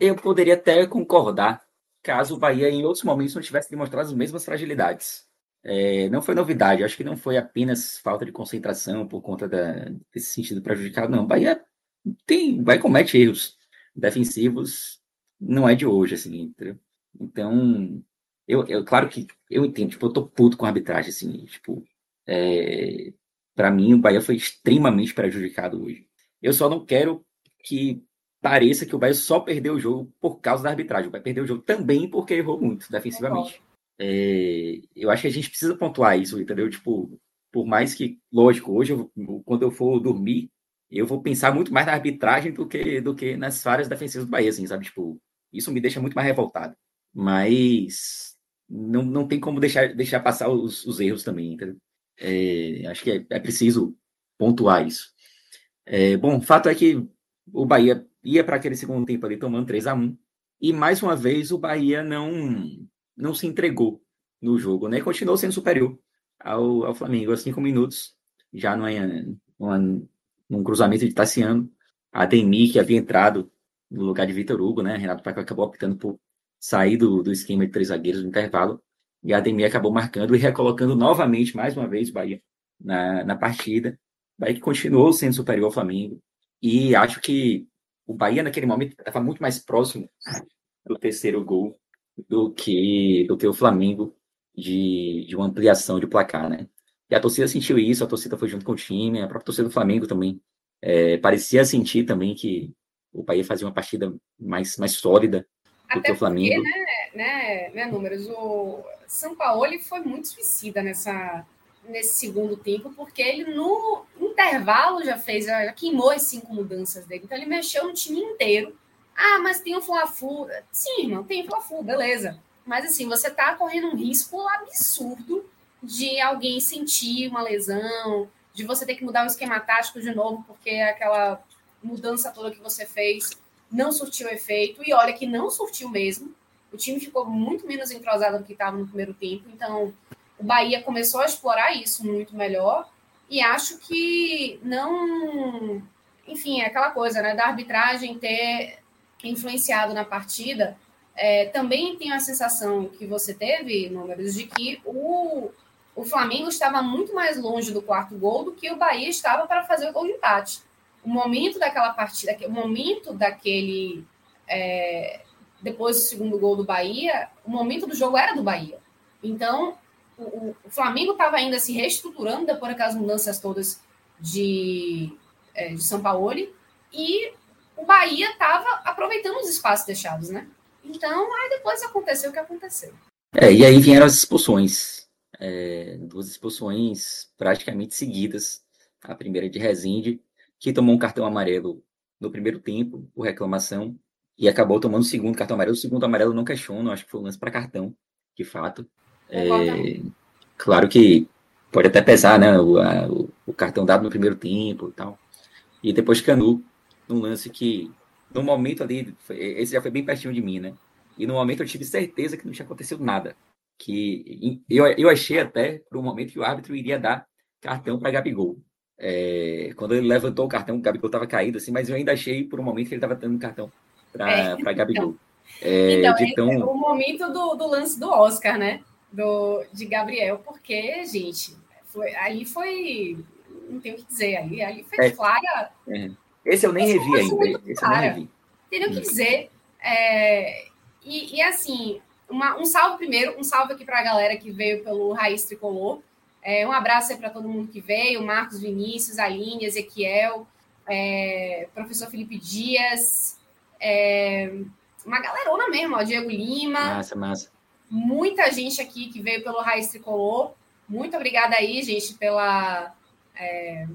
Eu poderia até concordar caso o Bahia em outros momentos não tivesse demonstrado as mesmas fragilidades. É, não foi novidade, acho que não foi apenas falta de concentração por conta da, desse sentido prejudicado, não. Bahia tem, vai comete erros defensivos não é de hoje, assim, entendeu? Então, eu, eu claro que eu entendo, tipo, eu tô puto com a arbitragem, assim, tipo, é, para mim o Bahia foi extremamente prejudicado hoje. Eu só não quero que pareça que o Bahia só perdeu o jogo por causa da arbitragem. O Bahia perdeu o jogo também porque errou muito defensivamente. É, eu acho que a gente precisa pontuar isso, entendeu? Tipo, por mais que, lógico, hoje eu, quando eu for dormir, eu vou pensar muito mais na arbitragem do que, do que nas falhas defensivas do Bahia, assim, sabe? Tipo, isso me deixa muito mais revoltado. Mas não, não tem como deixar, deixar passar os, os erros também. É, acho que é, é, preciso pontuar isso. É, bom, fato é que o Bahia ia para aquele segundo tempo ali tomando 3 a 1 e mais uma vez o Bahia não não se entregou no jogo, né? Continuou sendo superior ao, ao Flamengo, aos cinco minutos, já no, no, num cruzamento de Tassiano, a Demi, que havia entrado no lugar de Vitor Hugo, né? Renato Paiva acabou optando por sair do, do esquema de três zagueiros no intervalo. E a Ademir acabou marcando e recolocando novamente, mais uma vez, o Bahia na, na partida. O Bahia que continuou sendo superior ao Flamengo. E acho que o Bahia, naquele momento, estava muito mais próximo do terceiro gol do que, do que o Flamengo de, de uma ampliação de placar, né? E a torcida sentiu isso, a torcida foi junto com o time, a própria torcida do Flamengo também é, parecia sentir também que o Bahia fazia uma partida mais, mais sólida Até que o Flamengo. Porque, né, né, né, números, o São Paulo foi muito suicida nessa, nesse segundo tempo, porque ele no intervalo já fez, já queimou as cinco mudanças dele, então ele mexeu no time inteiro. Ah, mas tem o Fla-Flu. Sim, irmão, tem o Fla-Flu, beleza. Mas assim, você tá correndo um risco absurdo de alguém sentir uma lesão, de você ter que mudar o esquema tático de novo, porque aquela mudança toda que você fez não surtiu efeito, e olha que não surtiu mesmo. O time ficou muito menos entrosado do que estava no primeiro tempo, então o Bahia começou a explorar isso muito melhor, e acho que não. Enfim, é aquela coisa, né, da arbitragem ter influenciado na partida. É, também tenho a sensação que você teve, números, de que o, o Flamengo estava muito mais longe do quarto gol do que o Bahia estava para fazer o gol de empate o momento daquela partida, o momento daquele. É, depois do segundo gol do Bahia, o momento do jogo era do Bahia. Então, o, o Flamengo estava ainda se reestruturando depois daquelas mudanças todas de, é, de São Paulo e o Bahia estava aproveitando os espaços deixados, né? Então, aí depois aconteceu o que aconteceu. É, e aí vieram as expulsões. É, duas expulsões praticamente seguidas. A primeira de Rezende que tomou um cartão amarelo no primeiro tempo, por reclamação, e acabou tomando o segundo cartão amarelo. O segundo amarelo não questiono, acho que foi um lance para cartão, de fato. É, claro que pode até pesar, né? O, a, o, cartão dado no primeiro tempo e tal. E depois Canu, num lance que, no momento ali, esse já foi bem pertinho de mim, né? E no momento eu tive certeza que não tinha acontecido nada. Que eu, eu achei até, por um momento, que o árbitro iria dar cartão para Gabigol. É, quando ele levantou o cartão, o Gabigol estava caído, assim, mas eu ainda achei por um momento que ele estava dando cartão para é, Gabigol. É, então, é, tão... é, o momento do, do, lance do Oscar, né? Do, de Gabriel, porque, gente, foi, ali foi. Não tenho o que dizer, ali, ali foi é, clara. É. Esse eu nem revi ainda. Esse eu nem revi. Tenho o que hum. dizer. É, e, e, assim, uma, um salve primeiro, um salve aqui para a galera que veio pelo Raiz Tricolor. É, um abraço aí para todo mundo que veio, Marcos Vinícius, Aline, Ezequiel, é, professor Felipe Dias, é, uma galerona mesmo, ó, Diego Lima. Massa, massa. Muita gente aqui que veio pelo Raiz Tricolor. Muito obrigada aí, gente, pela, é,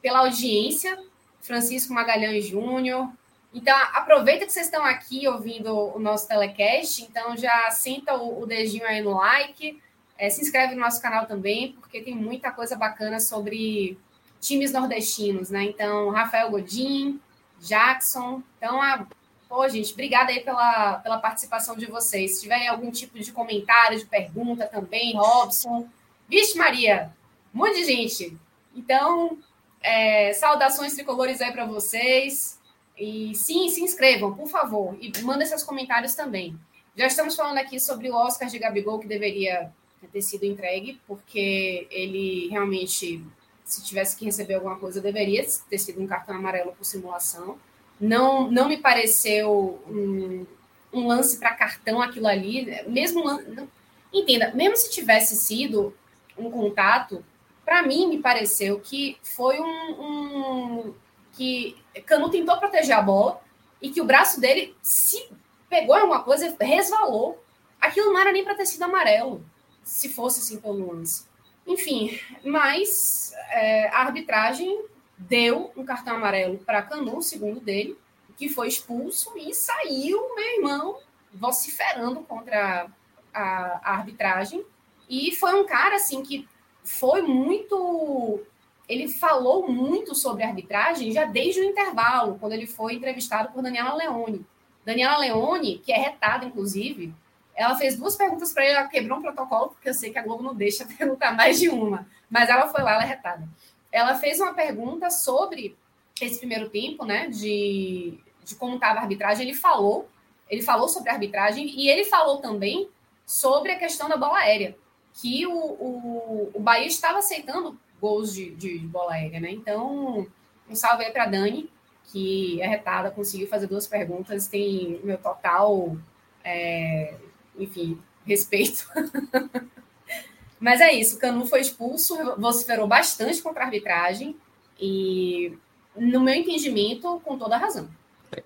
pela audiência. Francisco Magalhães Júnior. Então, aproveita que vocês estão aqui ouvindo o nosso telecast. Então, já senta o, o dedinho aí no like é, se inscreve no nosso canal também, porque tem muita coisa bacana sobre times nordestinos, né? Então, Rafael Godin, Jackson. Então, a... pô, gente, obrigada aí pela, pela participação de vocês. Se tiverem algum tipo de comentário, de pergunta também, Robson. Vixe, Maria, um monte de gente. Então, é, saudações tricolores aí para vocês. E sim, se inscrevam, por favor. E mandem seus comentários também. Já estamos falando aqui sobre o Oscar de Gabigol, que deveria ter sido entregue, porque ele realmente, se tivesse que receber alguma coisa, deveria ter sido um cartão amarelo por simulação. Não, não me pareceu um, um lance para cartão aquilo ali, mesmo não, entenda, mesmo se tivesse sido um contato, para mim me pareceu que foi um, um que Canu tentou proteger a bola e que o braço dele se pegou alguma coisa, resvalou. Aquilo não era nem para ter sido amarelo se fosse assim pelo lance. Enfim, mas é, a arbitragem deu um cartão amarelo para Canu, segundo dele, que foi expulso e saiu, meu irmão, vociferando contra a, a, arbitragem. E foi um cara assim que foi muito. Ele falou muito sobre arbitragem já desde o intervalo, quando ele foi entrevistado por Daniela Leone. Daniela Leone, que é retada, inclusive, ela fez duas perguntas para ele, ela quebrou um protocolo, porque eu sei que a Globo não deixa perguntar mais de uma. Mas ela foi lá, ela é retada. Ela fez uma pergunta sobre esse primeiro tempo, né? De, de como estava a arbitragem. Ele falou, ele falou sobre a arbitragem e ele falou também sobre a questão da bola aérea. Que o, o, o Bahia estava aceitando gols de, de bola aérea, né? Então, um salve aí para Dani, que é retada, conseguiu fazer duas perguntas, tem meu total é, enfim, respeito. Mas é isso, Canu foi expulso, vociferou bastante contra a arbitragem e, no meu entendimento, com toda a razão.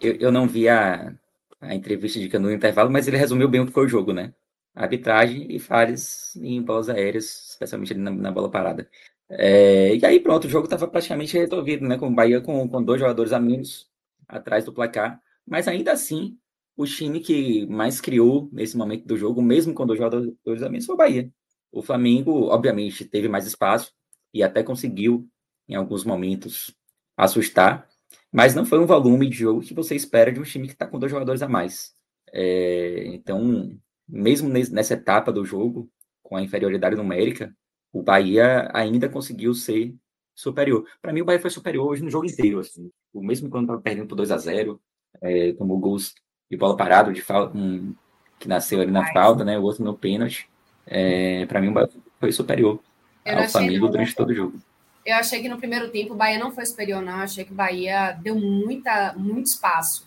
Eu, eu não vi a, a entrevista de Canu no intervalo, mas ele resumiu bem o que foi o jogo, né? arbitragem e falhas em bolas aéreas, especialmente na, na bola parada. É, e aí pronto, o jogo estava praticamente resolvido, né? Com o Bahia com, com dois jogadores a menos atrás do placar. Mas ainda assim, o time que mais criou nesse momento do jogo, mesmo com dois jogadores a menos, foi o Bahia. O Flamengo, obviamente, teve mais espaço e até conseguiu, em alguns momentos, assustar, mas não foi um volume de jogo que você espera de um time que está com dois jogadores a mais. É, então, mesmo nessa etapa do jogo, com a inferioridade numérica, o Bahia ainda conseguiu ser superior. Para mim, o Bahia foi superior hoje no jogo inteiro. Assim. O mesmo quando estava perdendo por 2 a 0 é, tomou gols de bola parada, de falta, um, que nasceu ali na falta, né? O outro no pênalti. É, para mim, o Bahia foi superior ao Flamengo durante todo o jogo. Eu achei que no primeiro tempo o Bahia não foi superior, não. Eu achei que o Bahia deu muita, muito espaço.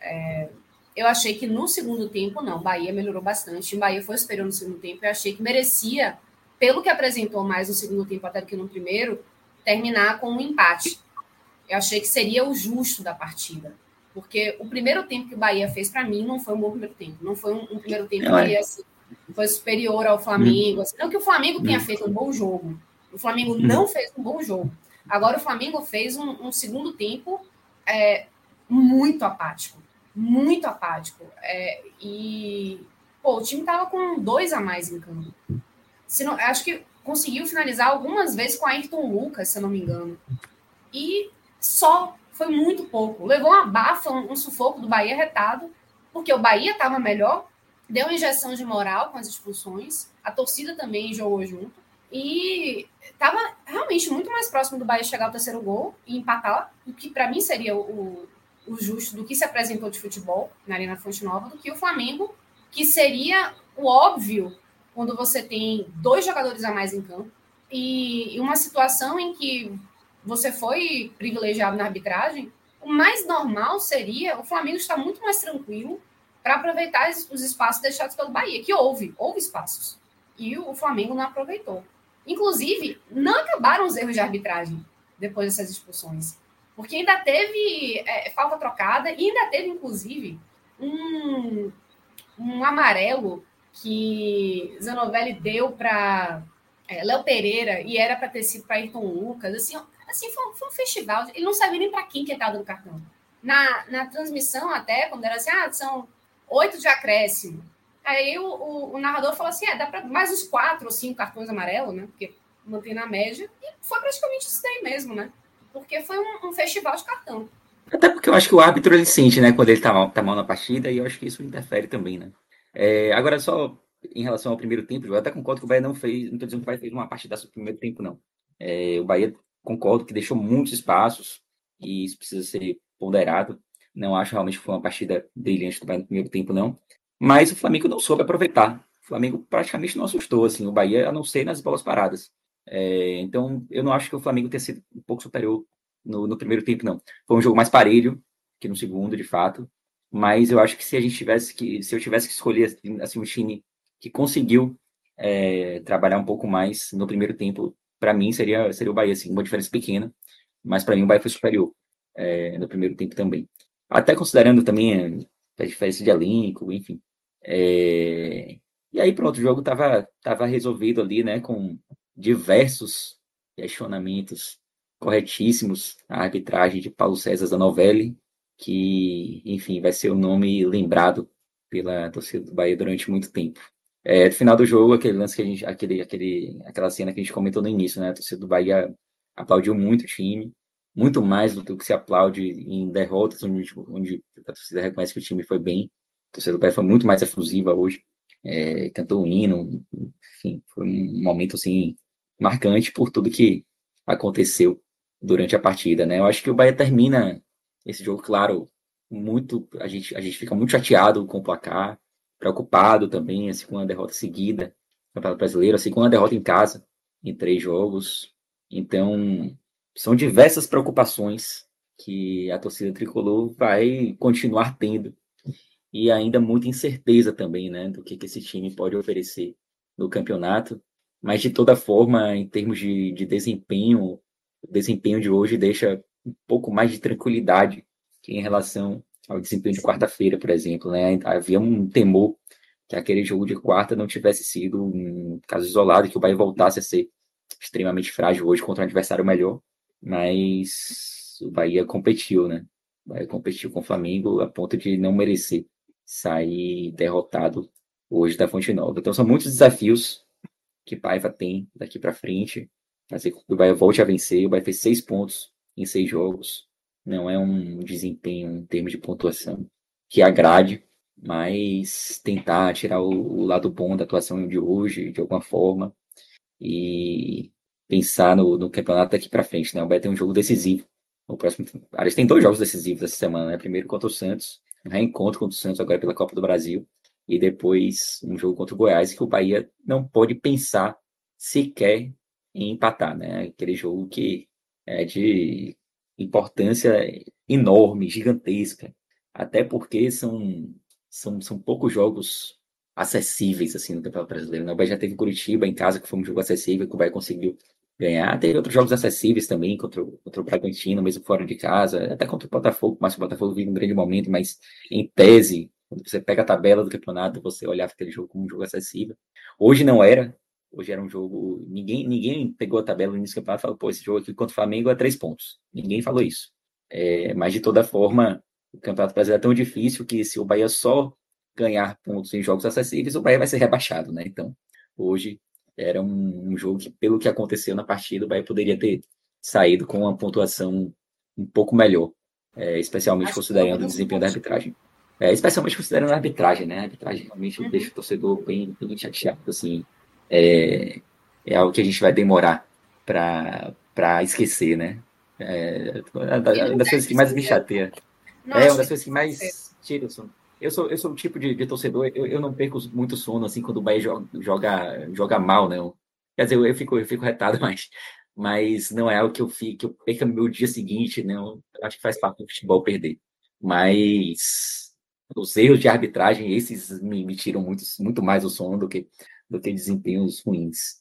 É, eu achei que no segundo tempo, não. O Bahia melhorou bastante. O Bahia foi superior no segundo tempo. Eu achei que merecia, pelo que apresentou mais no segundo tempo até do que no primeiro, terminar com um empate. Eu achei que seria o justo da partida. Porque o primeiro tempo que o Bahia fez, para mim, não foi um bom primeiro tempo. Não foi um, um primeiro tempo que assim, foi superior ao Flamengo. Assim. Não que o Flamengo tenha feito um bom jogo. O Flamengo não fez um bom jogo. Agora, o Flamengo fez um, um segundo tempo é, muito apático. muito apático. É, e pô, o time tava com dois a mais em campo. Se não, acho que conseguiu finalizar algumas vezes com a Ayrton Lucas, se eu não me engano. E só foi muito pouco. Levou uma bafa, um, um sufoco do Bahia retado, porque o Bahia estava melhor, deu uma injeção de moral com as expulsões, a torcida também jogou junto, e estava realmente muito mais próximo do Bahia chegar ao terceiro gol e empatar, o que para mim seria o, o justo do que se apresentou de futebol na Arena Fonte Nova, do que o Flamengo, que seria o óbvio quando você tem dois jogadores a mais em campo e uma situação em que você foi privilegiado na arbitragem, o mais normal seria o Flamengo estar muito mais tranquilo para aproveitar os espaços deixados pelo Bahia, que houve, houve espaços. E o Flamengo não aproveitou. Inclusive, não acabaram os erros de arbitragem depois dessas expulsões. Porque ainda teve é, falta trocada e ainda teve, inclusive, um, um amarelo que Zanovelli deu para é, Léo Pereira e era para ter sido para Ayrton Lucas. Assim, assim foi, foi, um festival. Ele não sabia nem para quem que estava no cartão. Na, na transmissão, até, quando era assim, ah, são oito de acréscimo. Aí o, o, o narrador falou assim: é, dá para mais uns quatro ou cinco cartões amarelos, né? Porque mantém na média. E foi praticamente isso daí mesmo, né? Porque foi um, um festival de cartão. Até porque eu acho que o árbitro ele sente, né, quando ele tá mal, tá mal na partida, e eu acho que isso interfere também, né? É, agora, só em relação ao primeiro tempo, eu até concordo que o Bahia não fez, não estou dizendo que o Bahia fez uma partida no primeiro tempo, não. É, o Bahia, concordo que deixou muitos espaços, e isso precisa ser ponderado. Não acho realmente que foi uma partida brilhante do Bahia no primeiro tempo, não. Mas o Flamengo não soube aproveitar. O Flamengo praticamente não assustou, assim, o Bahia, a não ser nas bolas paradas. É, então, eu não acho que o Flamengo tenha sido um pouco superior no, no, primeiro tempo, não. Foi um jogo mais parelho que no segundo, de fato. Mas eu acho que se a gente tivesse que, se eu tivesse que escolher assim, um time que conseguiu é, trabalhar um pouco mais no primeiro tempo, para mim seria, seria o Bahia, assim, uma diferença pequena. Mas para mim o Bahia foi superior é, no primeiro tempo também. Até considerando também a diferença de elenco, enfim. É... E aí pronto, o jogo estava tava resolvido ali, né, com diversos questionamentos corretíssimos à arbitragem de Paulo César Zanovelli, que, enfim, vai ser o nome lembrado pela torcida do Bahia durante muito tempo. É, no final do jogo, aquele lance que a gente, aquele, aquele, aquela cena que a gente comentou no início, né? A torcida do Bahia aplaudiu muito o time, muito mais do que se aplaude em derrotas, onde, onde a torcida reconhece que o time foi bem. A torcida do Bahia foi muito mais efusiva hoje, é, cantou um hino, enfim, foi um momento assim marcante por tudo que aconteceu durante a partida, né? Eu acho que o Bahia termina esse jogo, claro, muito a gente a gente fica muito chateado com o placar, preocupado também assim a derrota seguida no Campeonato Brasileiro, assim a derrota em casa em três jogos. Então, são diversas preocupações que a torcida tricolor vai continuar tendo e ainda muita incerteza também, né, do que, que esse time pode oferecer no campeonato. Mas, de toda forma, em termos de, de desempenho, o desempenho de hoje deixa um pouco mais de tranquilidade em relação ao desempenho de quarta-feira, por exemplo. Né? Havia um temor que aquele jogo de quarta não tivesse sido um caso isolado, que o Bahia voltasse a ser extremamente frágil hoje contra um adversário melhor, mas o Bahia competiu, né? O Bahia competiu com o Flamengo a ponto de não merecer sair derrotado hoje da Fonte Nova. Então são muitos desafios que Paiva tem daqui para frente. Fazer que o Bahia volte a vencer. O Bahia fez seis pontos em seis jogos. Não é um desempenho em termos de pontuação que agrade, mas tentar tirar o, lado bom da atuação de hoje, de alguma forma, e pensar no, no campeonato daqui para frente. Né? O Bahia tem um jogo decisivo. O próximo, aliás, tem dois jogos decisivos essa semana. Né? Primeiro contra o Santos, um reencontro contra o Santos agora pela Copa do Brasil e depois um jogo contra o Goiás que o Bahia não pode pensar sequer em empatar, né? Aquele jogo que é de importância enorme, gigantesca, até porque são, são, são poucos jogos acessíveis assim no Campeonato Brasileiro. Né? O Bahia já teve Curitiba em casa, que foi um jogo acessível, que o Bahia conseguiu ganhar. Teve outros jogos acessíveis também, contra, contra o Bragantino, mesmo fora de casa, até contra o Botafogo, mas o Botafogo vive um grande momento, mas em tese, quando você pega a tabela do campeonato, você olhava aquele jogo como um jogo acessível. Hoje não era. Hoje era um jogo. Ninguém, ninguém pegou a tabela no início do campeonato e falou: pô, esse jogo aqui contra o Flamengo é três pontos. Ninguém falou isso. É, mas de toda forma, o Campeonato Brasileiro é tão difícil que se o Bahia só ganhar pontos em jogos acessíveis, o Bahia vai ser rebaixado, né? Então, hoje era um, um jogo que, pelo que aconteceu na partida, o Bahia poderia ter saído com uma pontuação um pouco melhor, é, especialmente Acho considerando o desempenho da arbitragem. É, especialmente considerando a arbitragem, né? A arbitragem realmente uhum. deixa o torcedor bem, bem chateado, assim. É, é algo que a gente vai demorar para esquecer, né? É, uma das coisas que mais me chateia. é uma das coisas que mais tira o sono. Eu sou, eu sou o tipo de, de torcedor, eu, eu não perco muito sono assim quando o Bahia joga, joga, joga mal, não. Quer dizer, eu, eu, fico, eu fico retado, mas, mas não é algo que eu que eu perca meu dia seguinte, não. Acho que faz parte do futebol perder. Mas os erros de arbitragem, esses me, me tiram muito, muito mais o sono do que, do que desempenhos ruins.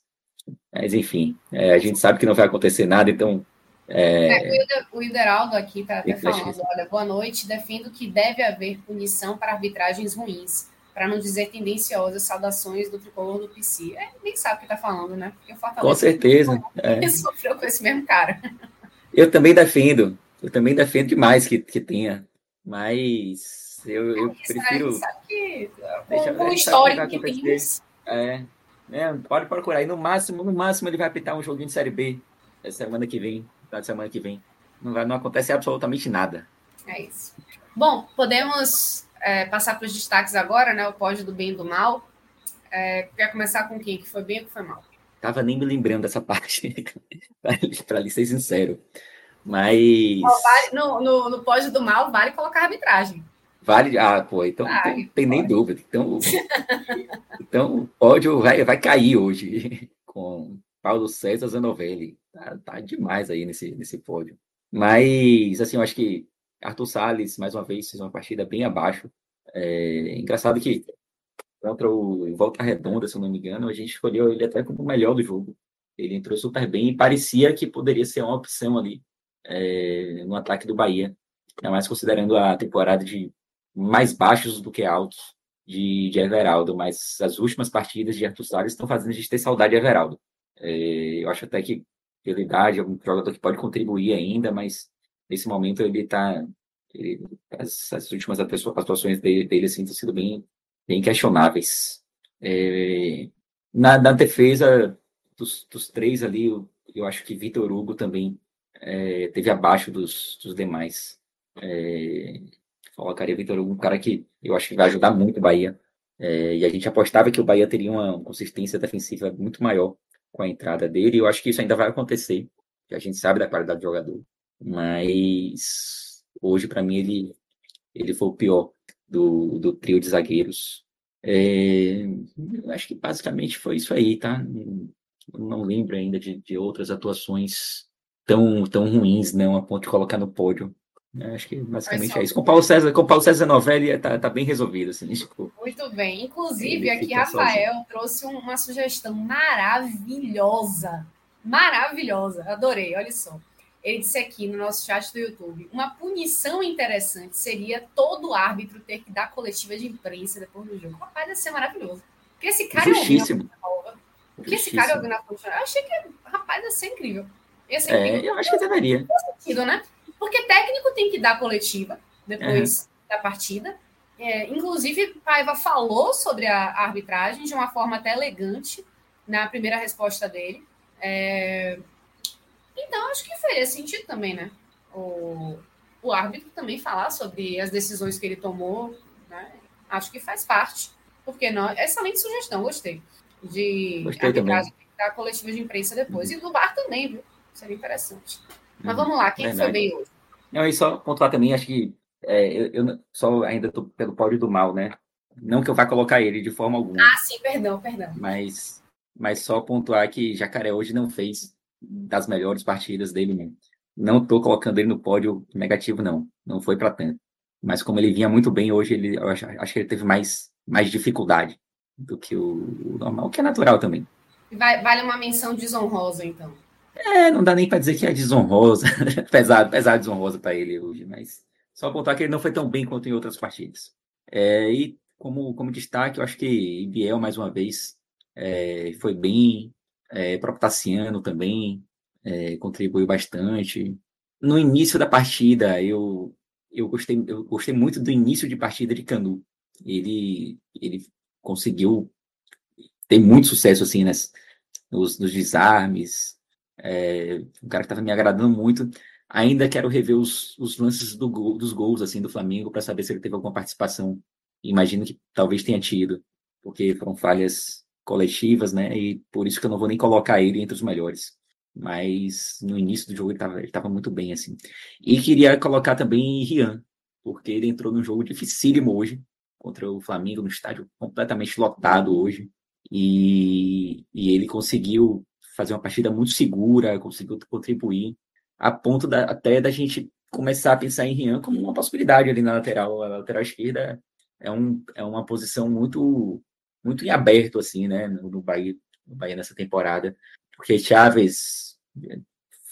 Mas enfim, é, a gente sabe que não vai acontecer nada, então é... É, o Hideraldo aqui está até falando, olha, boa noite, defendo que deve haver punição para arbitragens ruins, para não dizer tendenciosas, saudações do tricolor do PC. É, nem sabe o que está falando, né? Porque com certeza. É. sofreu com esse mesmo cara. Eu também defendo, eu também defendo demais que, que tenha, mas eu, eu prefiro... Sabe que, com, o histórico que, que tem... É, é, pode procurar, e no máximo, no máximo ele vai apitar um joguinho de Série B, essa semana que vem, da semana que vem. Não, vai, não acontece absolutamente nada. É isso. Bom, podemos é, passar para os destaques agora, né? O pódio do bem e do mal. É, quer começar com quem? Que foi bem ou que foi mal? Tava nem me lembrando dessa parte, para lhe ser sincero. Mas. vale, no, no, no pódio do mal, vale colocar arbitragem. Vale, ah, pô, então vale, não tem nem dúvida. Então, então o pódio vai, vai cair hoje com Paulo César Zanovelli. Tá, tá demais aí nesse, nesse pódio. Mas, assim, eu acho que Arthur Salles, mais uma vez, fez uma partida bem abaixo. É engraçado que contra o Volta Redonda, se eu não me engano, a gente escolheu ele até como o melhor do jogo. Ele entrou super bem e parecia que poderia ser uma opção ali é, no ataque do Bahia. Ainda mais considerando a temporada de mais baixos do que altos de, de Everaldo. Mas as últimas partidas de Arthur Salles estão fazendo a gente ter saudade de Everaldo. É, eu acho até que, pela idade, é um jogador que pode contribuir ainda, mas nesse momento ele está. As, as, últimas atuações dele, dele assim, têm sido bem, bem questionáveis. É, na, na, defesa dos, dos, três ali, eu, eu, acho que Vitor Hugo também é, teve abaixo dos, dos demais. É, colocaria Vitor Hugo um cara que eu acho que vai ajudar muito o Bahia. É, e a gente apostava que o Bahia teria uma consistência defensiva muito maior com a entrada dele. Eu acho que isso ainda vai acontecer, que a gente sabe da qualidade do jogador. Mas hoje, para mim, ele, ele foi o pior do, do trio de zagueiros. É, acho que basicamente foi isso aí, tá? Não lembro ainda de, de outras atuações tão, tão ruins, não, a ponto de colocar no pódio. É, acho que basicamente é isso. Com Paulo César, com Paulo César Novelli tá, tá bem resolvido. Assim, tipo, Muito bem. Inclusive, aqui Rafael sozinho. trouxe uma sugestão maravilhosa. Maravilhosa. Adorei, olha só. Ele disse aqui no nosso chat do YouTube: uma punição interessante seria todo árbitro ter que dar coletiva de imprensa depois do jogo. Rapaz, ia ser maravilhoso. Porque esse cara Justíssimo. é alguém Porque esse cara é alguém na Eu achei que, rapaz, ia ser incrível. Ia ser é, incrível. eu acho que deveria. Sentido, né? Porque técnico tem que dar coletiva depois uhum. da partida. É, inclusive, Paiva falou sobre a arbitragem de uma forma até elegante na primeira resposta dele. É, então, acho que faria sentido também, né? O, o árbitro também falar sobre as decisões que ele tomou. Né? Acho que faz parte. Porque não, excelente sugestão, gostei. De gostei arbitragem da coletiva de imprensa depois. Uhum. E do bar também, viu? Seria interessante. Mas vamos lá, quem Verdade. foi bem hoje? Não, e só pontuar também, acho que é, eu, eu, só ainda estou pelo pódio do mal, né? Não que eu vá colocar ele de forma alguma. Ah, sim, perdão, perdão. Mas, mas só pontuar que Jacaré hoje não fez das melhores partidas dele mesmo. Não estou colocando ele no pódio negativo, não. Não foi para tanto. Mas como ele vinha muito bem hoje, ele, eu acho, acho que ele teve mais, mais dificuldade do que o, o normal, que é natural também. Vai, vale uma menção desonrosa, então. É, não dá nem para dizer que é desonrosa, pesado, pesado desonrosa para ele hoje, mas só apontar que ele não foi tão bem quanto em outras partidas. É, e como, como destaque, eu acho que Biel, mais uma vez, é, foi bem, é, Proptaciano também é, contribuiu bastante. No início da partida, eu, eu gostei, eu gostei muito do início de partida de Canu. Ele, ele conseguiu ter muito sucesso assim nas, nos, nos desarmes. É, um cara que estava me agradando muito. Ainda quero rever os, os lances do gol, dos gols assim do Flamengo para saber se ele teve alguma participação. Imagino que talvez tenha tido, porque foram falhas coletivas, né? E por isso que eu não vou nem colocar ele entre os melhores. Mas no início do jogo ele estava muito bem, assim. E queria colocar também Rian, porque ele entrou num jogo dificílimo hoje, contra o Flamengo, no estádio completamente lotado hoje. E, e ele conseguiu fazer uma partida muito segura, conseguiu contribuir, a ponto da, até da gente começar a pensar em Rian como uma possibilidade ali na lateral. A lateral esquerda é, um, é uma posição muito muito em aberto, assim, né, no, no Bahia, no Bahia nessa temporada, porque Chaves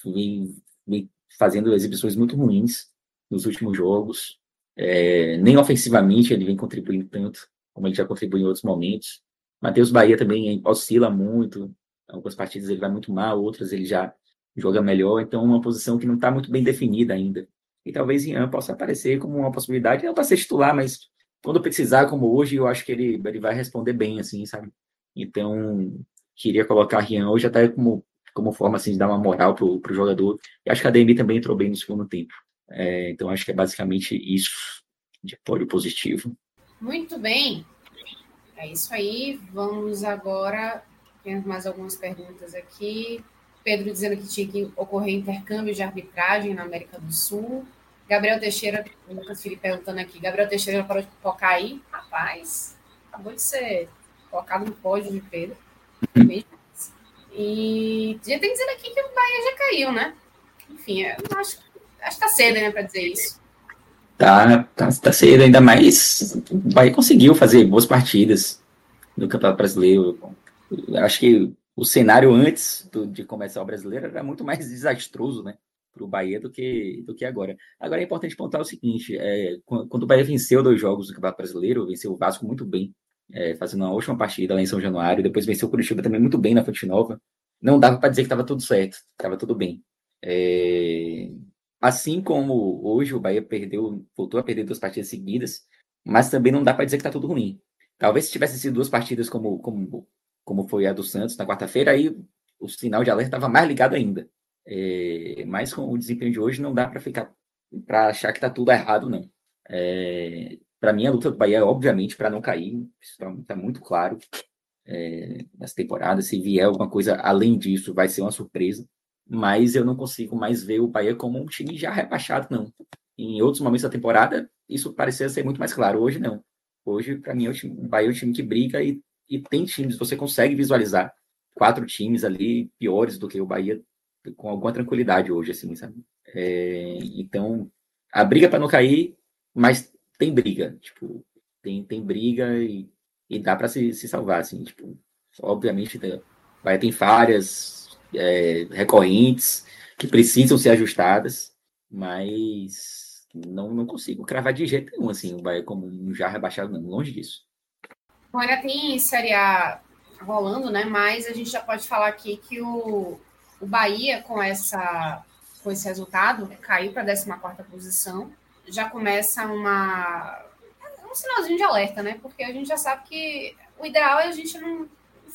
vem, vem fazendo exibições muito ruins nos últimos jogos, é, nem ofensivamente ele vem contribuindo tanto como ele já contribuiu em outros momentos. Matheus Bahia também oscila muito, algumas partidas ele vai muito mal, outras ele já joga melhor, então uma posição que não está muito bem definida ainda. E talvez Ian possa aparecer como uma possibilidade, não para ser titular, mas quando precisar, como hoje, eu acho que ele, ele vai responder bem, assim, sabe? Então, queria colocar Rian hoje até como, como forma, assim, de dar uma moral pro, pro jogador. E acho que a Demi também entrou bem no segundo tempo. É, então, acho que é basicamente isso de pódio positivo. Muito bem. É isso aí. Vamos agora. Temos mais algumas perguntas aqui. Pedro dizendo que tinha que ocorrer intercâmbio de arbitragem na América do Sul. Gabriel Teixeira, o Lucas Felipe perguntando aqui, Gabriel Teixeira já parou de tocar aí? Rapaz, acabou de ser colocado no pódio de Pedro. E já tem dizendo aqui que o Bahia já caiu, né? Enfim, acho, acho que tá cedo, né, para dizer isso. Tá, tá, tá cedo, ainda mais o Bahia conseguiu fazer boas partidas no Campeonato Brasileiro. Acho que o cenário antes do, de começar o brasileiro era muito mais desastroso, né? para o Bahia do que, do que agora. Agora é importante pontuar o seguinte: é, quando o Bahia venceu dois jogos do Campeonato Brasileiro, venceu o Vasco muito bem, é, fazendo uma última partida lá em São Januário, depois venceu o Curitiba também muito bem na Fonte Nova. Não dava para dizer que estava tudo certo, estava tudo bem. É, assim como hoje o Bahia perdeu, voltou a perder duas partidas seguidas, mas também não dá para dizer que está tudo ruim. Talvez se tivesse sido duas partidas como, como, como foi a do Santos na quarta-feira, aí o sinal de alerta estava mais ligado ainda. É, mas com o desempenho de hoje não dá para ficar para achar que está tudo errado, não. É, para mim, a luta do Bahia é, obviamente, para não cair, isso está tá muito claro é, nessa temporada. Se vier alguma coisa além disso, vai ser uma surpresa. Mas eu não consigo mais ver o Bahia como um time já rebaixado, não. Em outros momentos da temporada, isso parecia ser muito mais claro. Hoje, não. Hoje, para mim, é o, time, o Bahia é um time que briga e, e tem times, você consegue visualizar quatro times ali piores do que o Bahia com alguma tranquilidade hoje, assim, sabe? É, então, a briga para não cair, mas tem briga, tipo, tem, tem briga e, e dá para se, se salvar, assim, tipo, obviamente vai ter falhas é, recorrentes que precisam ser ajustadas, mas não, não consigo cravar de jeito nenhum, assim, vai como um já rebaixado, não, longe disso. Bom, ainda tem Série A rolando, né, mas a gente já pode falar aqui que o o Bahia, com, essa, com esse resultado, caiu para a 14 posição. Já começa uma, um sinalzinho de alerta, né? Porque a gente já sabe que o ideal é a gente não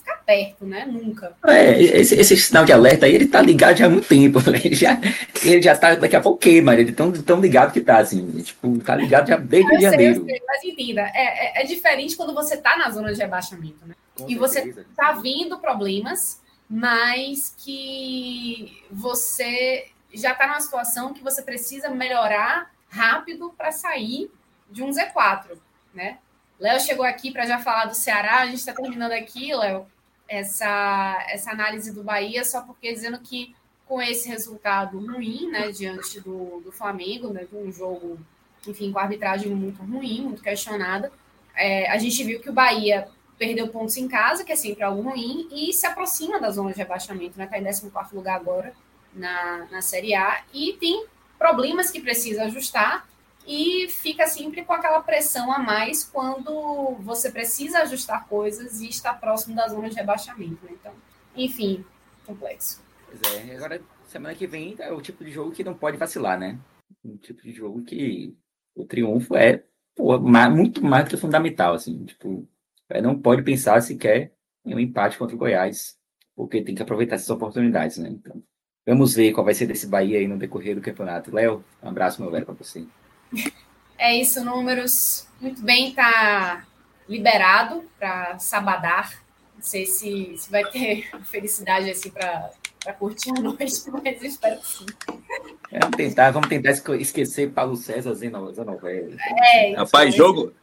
ficar perto, né? Nunca. É, esse, esse sinal de alerta aí, ele tá ligado já há muito tempo. Ele já, ele já tá, daqui a pouco queima, ele tão, tão ligado que tá, assim, tipo, tá ligado já desde eu janeiro. Sei, mas entenda, é, é, é, diferente quando você tá na zona de rebaixamento, né? Com e certeza. você tá vindo problemas mas que você já está numa situação que você precisa melhorar rápido para sair de um Z4, né? Léo chegou aqui para já falar do Ceará, a gente está terminando aqui, Léo, essa, essa análise do Bahia, só porque dizendo que com esse resultado ruim, né, diante do, do Flamengo, né, de um jogo, enfim, com arbitragem muito ruim, muito questionada, é, a gente viu que o Bahia perdeu pontos em casa, que é sempre algo ruim, e se aproxima da zona de rebaixamento, né? Está em 14 lugar agora na, na Série A, e tem problemas que precisa ajustar, e fica sempre com aquela pressão a mais quando você precisa ajustar coisas e está próximo da zona de rebaixamento. Né? Então, enfim, complexo. Pois é, agora semana que vem é o tipo de jogo que não pode vacilar, né? Um tipo de jogo que o triunfo é muito mais do que fundamental, assim, tipo, é, não pode pensar sequer em um empate contra o Goiás, porque tem que aproveitar essas oportunidades, né? Então, vamos ver qual vai ser desse Bahia aí no decorrer do campeonato. Léo, um abraço, meu velho, para você. É isso, números. Muito bem, tá liberado para sabadar. Não sei se, se vai ter felicidade assim para curtir a noite, mas espero que sim. É, vamos tentar, vamos tentar esquecer Paulo César Zanovelli. É, Rapaz, jogo,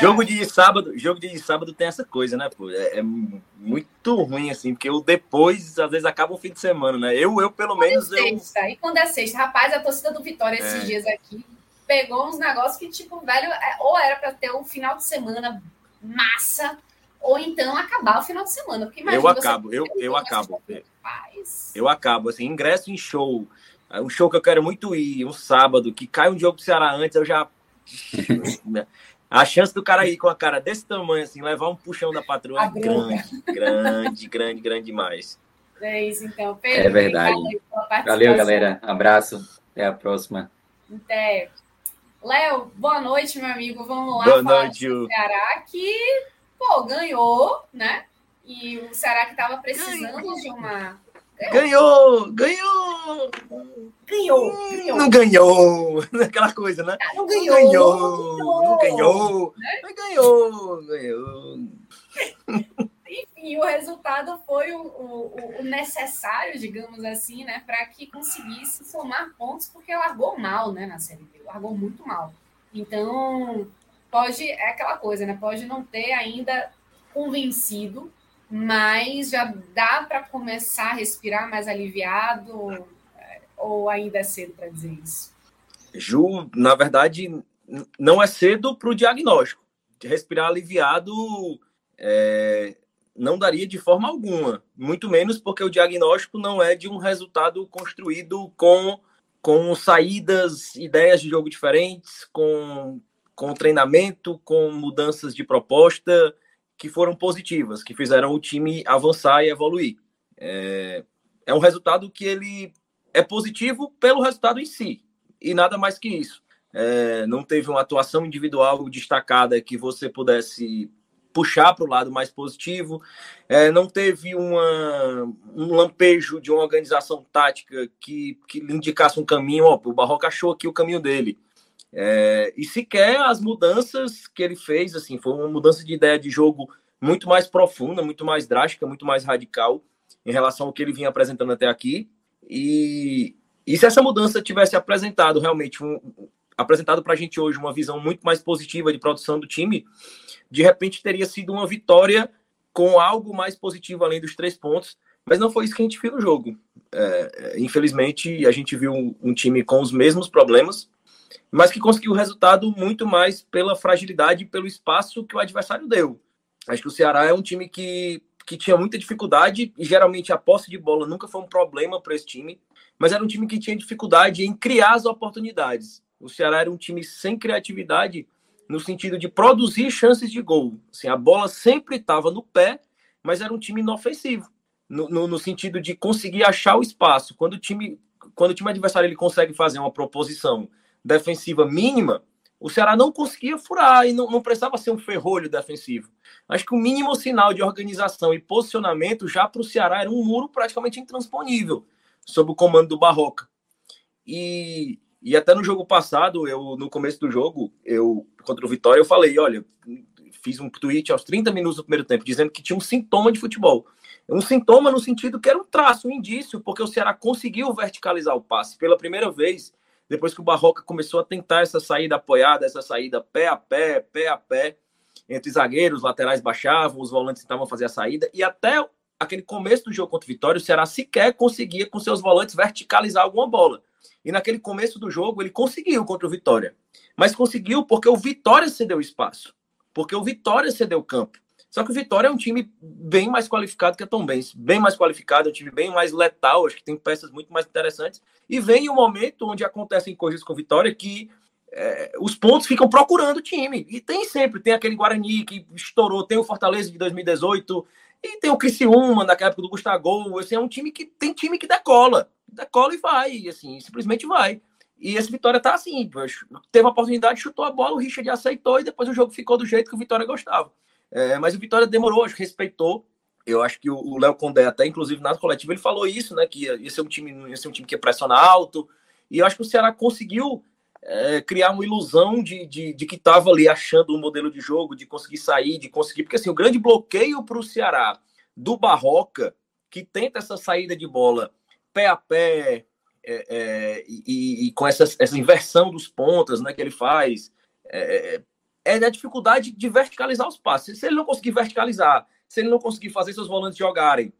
jogo de sábado, jogo de sábado tem essa coisa, né, pô? É, é, muito ruim, assim, porque o depois, às vezes, acaba o fim de semana, né? Eu, eu pelo quando é menos. É sexta, eu... E quando é sexta, rapaz, a torcida do Vitória esses é. dias aqui pegou uns negócios que, tipo, velho, é, ou era para ter um final de semana massa, ou então acabar o final de semana. Porque eu acabo, eu, eu acabo. Eu acabo, assim, ingresso em show. É um show que eu quero muito ir, um sábado, que cai um jogo do Ceará antes, eu já. a chance do cara ir com a cara desse tamanho, assim, levar um puxão da patroa é grande, grande, grande, grande demais. É isso, então. Pedro, é verdade. Valeu, galera. Abraço. Até a próxima. Até. Léo, boa noite, meu amigo. Vamos lá boa falar noite, do Ceará, que, pô, ganhou, né? E o Ceará que estava precisando de uma. Ganhou! Ganhou! Ganhou! ganhou. Não ganhou! Aquela coisa, né? Não ganhou! Não ganhou! Não ganhou! Né? ganhou! Ganhou! Enfim, o resultado foi o, o, o necessário, digamos assim, né, para que conseguisse somar pontos, porque largou mal, né, na Série B, largou muito mal. Então, pode, é aquela coisa, né, pode não ter ainda convencido, mas já dá para começar a respirar mais aliviado, é, ou ainda é cedo para dizer isso? Ju, na verdade, não é cedo para o diagnóstico. Respirar aliviado é, não daria de forma alguma, muito menos porque o diagnóstico não é de um resultado construído com, com saídas, ideias de jogo diferentes, com, com treinamento, com mudanças de proposta que foram positivas, que fizeram o time avançar e evoluir. É, é um resultado que ele é positivo pelo resultado em si, e nada mais que isso. É, não teve uma atuação individual destacada que você pudesse puxar para o lado mais positivo. É, não teve uma, um lampejo de uma organização tática que, que lhe indicasse um caminho. Ó, o Barroca achou aqui o caminho dele. É, e sequer as mudanças que ele fez, assim, foi uma mudança de ideia de jogo muito mais profunda, muito mais drástica, muito mais radical em relação ao que ele vinha apresentando até aqui. E, e se essa mudança tivesse apresentado realmente um, apresentado para a gente hoje uma visão muito mais positiva de produção do time, de repente teria sido uma vitória com algo mais positivo além dos três pontos, mas não foi isso que a gente viu no jogo. É, é infelizmente, a gente viu um, um, time com os mesmos problemas, mas que conseguiu o resultado muito mais pela fragilidade e pelo espaço que o adversário deu. Acho que o Ceará é um time que, que tinha muita dificuldade, e geralmente a posse de bola nunca foi um problema para esse time, mas era um time que tinha dificuldade em criar as oportunidades. O Ceará era um time sem criatividade no sentido de produzir chances de gol. Assim, a bola sempre estava no pé, mas era um time inofensivo. No, no, no, sentido de conseguir achar o espaço. Quando o time, quando o time adversário ele consegue fazer uma proposição defensiva mínima, o Ceará não conseguia furar e não, não precisava ser um ferrolho defensivo. Acho que o mínimo sinal de organização e posicionamento já para o Ceará era um muro praticamente intransponível sob o comando do Barroca. E, e até no jogo passado, eu no começo do jogo, eu contra o Vitória, eu falei, olha, fiz um tweet aos 30 minutos do primeiro tempo dizendo que tinha um sintoma de futebol. Um sintoma no sentido que era um traço, um indício, porque o Ceará conseguiu verticalizar o passe pela primeira vez, depois que o Barroca começou a tentar essa saída apoiada, essa saída pé a pé, pé a pé, entre zagueiros, laterais baixavam, os volantes tentavam fazer a saída, e até aquele começo do jogo contra o Vitória, o Ceará sequer conseguia com seus volantes verticalizar alguma bola. E naquele começo do jogo ele conseguiu contra o Vitória. Mas conseguiu porque o Vitória cedeu espaço. Porque o Vitória cedeu campo. Só que o Vitória é um time bem mais qualificado que a Tom Benz. Bem mais qualificado, é um time bem mais letal. Acho que tem peças muito mais interessantes. E vem um momento onde acontecem coisas com o Vitória que é, os pontos ficam procurando o time. E tem sempre. Tem aquele Guarani que estourou. Tem o Fortaleza de 2018. E tem o Criciúma naquela época do Gustavo. Assim, é um time que tem time que decola decola e vai, assim, simplesmente vai. E esse Vitória tá assim, teve a oportunidade, chutou a bola, o Richard aceitou e depois o jogo ficou do jeito que o Vitória gostava. É, mas o Vitória demorou, acho que respeitou. Eu acho que o Léo Condé, até inclusive na coletiva, ele falou isso, né? Que ia ser um time, ia ser um time que ia pressionar alto. E eu acho que o Ceará conseguiu é, criar uma ilusão de, de, de que estava ali achando um modelo de jogo, de conseguir sair, de conseguir. Porque assim, o grande bloqueio para o Ceará do Barroca, que tenta essa saída de bola pé a pé, é, é, e, e, com essa, essa inversão dos pontas né, que ele faz, é, é a dificuldade de verticalizar os passes. Se ele não conseguir verticalizar, se ele não conseguir fazer seus volantes jogarem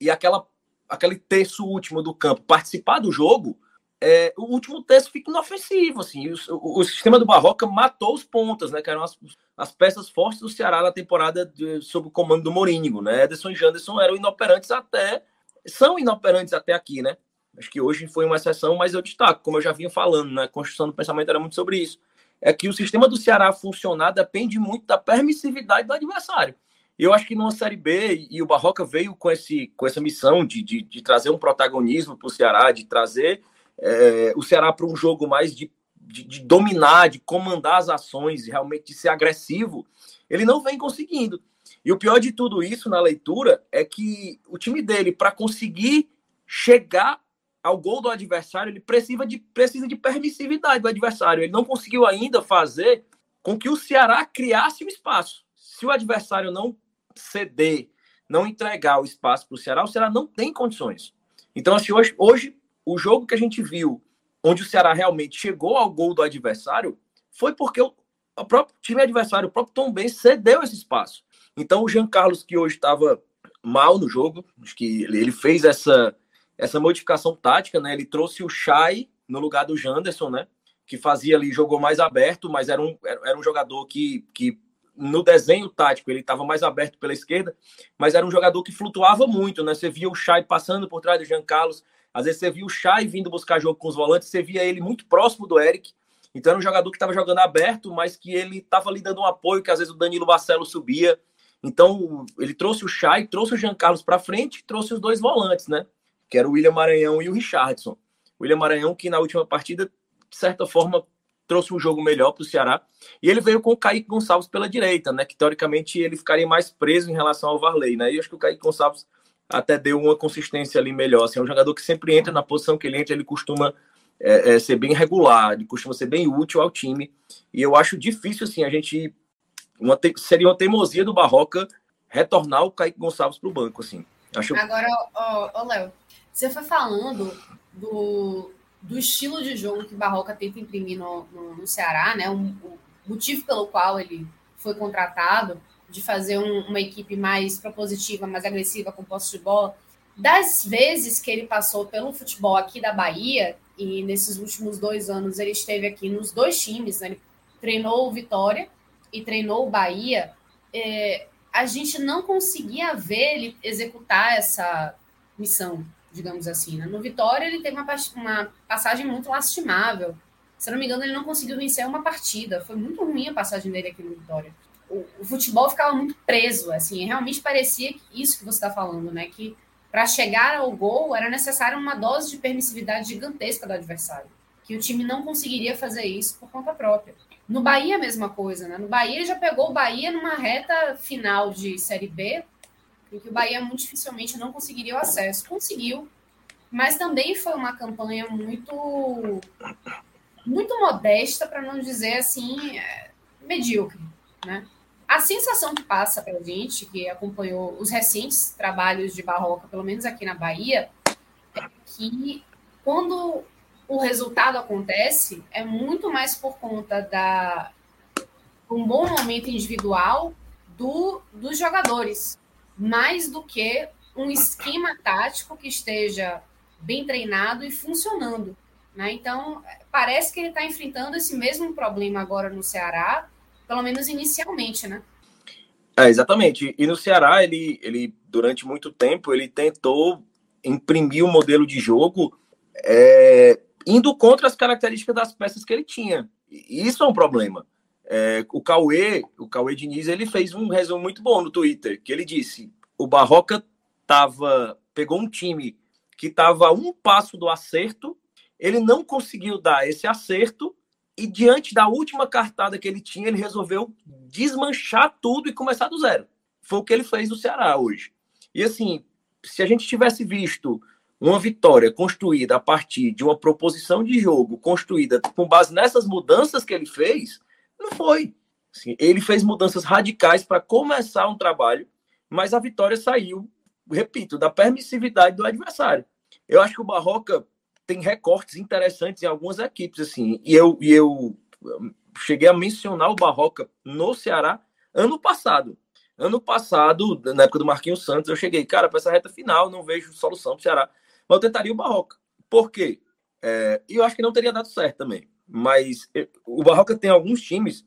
e aquela, aquele terço último do campo participar do jogo, é, o último terço fica inofensivo. Assim, o, o, o, sistema do Barroca matou os pontas, né, que eram as, as peças fortes do Ceará na temporada de, sob o comando do Morínigo. Né? Ederson e Janderson eram inoperantes até. São inoperantes até aqui, né? Acho que hoje foi uma exceção, mas eu destaco, como eu já vinha falando, né? A construção do pensamento era muito sobre isso. É que o sistema do Ceará funcionar depende muito da permissividade do adversário. Eu acho que numa Série B, e o Barroca veio com, esse, com essa missão de, de, de trazer um protagonismo para o Ceará, de trazer é, o Ceará para um jogo mais de, de, de, dominar, de comandar as ações, realmente de ser agressivo, ele não vem conseguindo. E o pior de tudo isso na leitura é que o time dele, para conseguir chegar ao gol do adversário, ele precisa de, precisa de permissividade do adversário. Ele não conseguiu ainda fazer com que o Ceará criasse o espaço. Se o adversário não ceder, não entregar o espaço para o Ceará, o Ceará não tem condições. Então, assim, hoje, hoje, o jogo que a gente viu, onde o Ceará realmente chegou ao gol do adversário, foi porque o, o próprio time adversário, o próprio Tom Ben, cedeu esse espaço. Então, o Jean Carlos, que hoje estava mal no jogo, acho que ele fez essa, essa modificação tática, né? Ele trouxe o Chay no lugar do Janderson, né? Que fazia ali, jogou mais aberto, mas era um, era um jogador que, que no desenho tático ele estava mais aberto pela esquerda, mas era um jogador que flutuava muito, né? Você via o Chay passando por trás do Jean Carlos, às vezes você via o Chay vindo buscar jogo com os volantes, você via ele muito próximo do Eric. Então era um jogador que estava jogando aberto, mas que ele estava ali dando um apoio, que às vezes o Danilo Barcelo subia. Então ele trouxe o Chay, trouxe o Jean Carlos para frente, trouxe os dois volantes, né? Que era o William Maranhão e o Richardson. O William Maranhão, que na última partida, de certa forma, trouxe um jogo melhor para o Ceará. E ele veio com o Kaique Gonçalves pela direita, né? Que teoricamente ele ficaria mais preso em relação ao Varley, né? E acho que o Kaique Gonçalves até deu uma consistência ali melhor. Assim, é um jogador que sempre entra na posição que ele entra, ele costuma é, é, ser bem regular, ele costuma ser bem útil ao time. E eu acho difícil, assim, a gente. Uma te... Seria uma teimosia do Barroca retornar o Kaique Gonçalves para o banco, assim. Acho... Agora, ô, Léo, você foi falando do, do estilo de jogo que Barroca tenta imprimir no, no, no Ceará, né? O, o, motivo pelo qual ele foi contratado, de fazer um, uma equipe mais propositiva, mais agressiva com posse de bola. Das vezes que ele passou pelo futebol aqui da Bahia, e nesses últimos dois anos ele esteve aqui nos dois times, né? ele treinou o Vitória e treinou o Bahia, é, a gente não conseguia ver ele executar essa missão digamos assim. Né? No Vitória, ele teve uma, uma passagem muito lastimável. Se não me engano, ele não conseguiu vencer uma partida. Foi muito ruim a passagem dele aqui no Vitória. O, o futebol ficava muito preso, assim, realmente parecia isso que você está falando, né? Que para chegar ao gol era necessária uma dose de permissividade gigantesca do adversário, que o time não conseguiria fazer isso por conta própria. No Bahia, a mesma coisa, né? No Bahia, ele já pegou o Bahia numa reta final de Série B, em que o Bahia muito dificilmente não conseguiria o acesso. Conseguiu, mas também foi uma campanha muito muito modesta, para não dizer assim, é, medíocre, né? A sensação que passa para a gente, que acompanhou os recentes trabalhos de Barroca, pelo menos aqui na Bahia, é que quando o resultado acontece, é muito mais por conta da um bom momento individual do, dos jogadores, mais do que um esquema tático que esteja bem treinado e funcionando. Né? Então, parece que ele está enfrentando esse mesmo problema agora no Ceará, pelo menos inicialmente, né? É, exatamente. E no Ceará, ele, ele durante muito tempo, ele tentou imprimir um modelo de jogo é, indo contra as características das peças que ele tinha. E isso é um problema. É, o Cauê, o Cauê Diniz, ele fez um resumo muito bom no Twitter, que ele disse: o Barroca tava, pegou um time que estava a um passo do acerto ele não conseguiu dar esse acerto e diante da última cartada que ele tinha, ele resolveu desmanchar tudo e começar do zero. Foi o que ele fez no Ceará hoje. E assim, se a gente tivesse visto uma vitória construída a partir de uma proposição de jogo construída com base nessas mudanças que ele fez, não foi. Assim, ele fez mudanças radicais para começar um trabalho, mas a vitória saiu, repito, da permissividade do adversário. Eu acho que o Barroca tem recortes interessantes em algumas equipes, assim, e eu, e eu cheguei a mencionar o Barroca no Ceará ano passado. Ano passado, na época do Marquinhos Santos, eu cheguei, cara, para essa reta final, não vejo solução para o Ceará. Mas eu tentaria o Barroca. Por quê? É, eu acho que não teria dado certo também. Mas o Barroca tem alguns times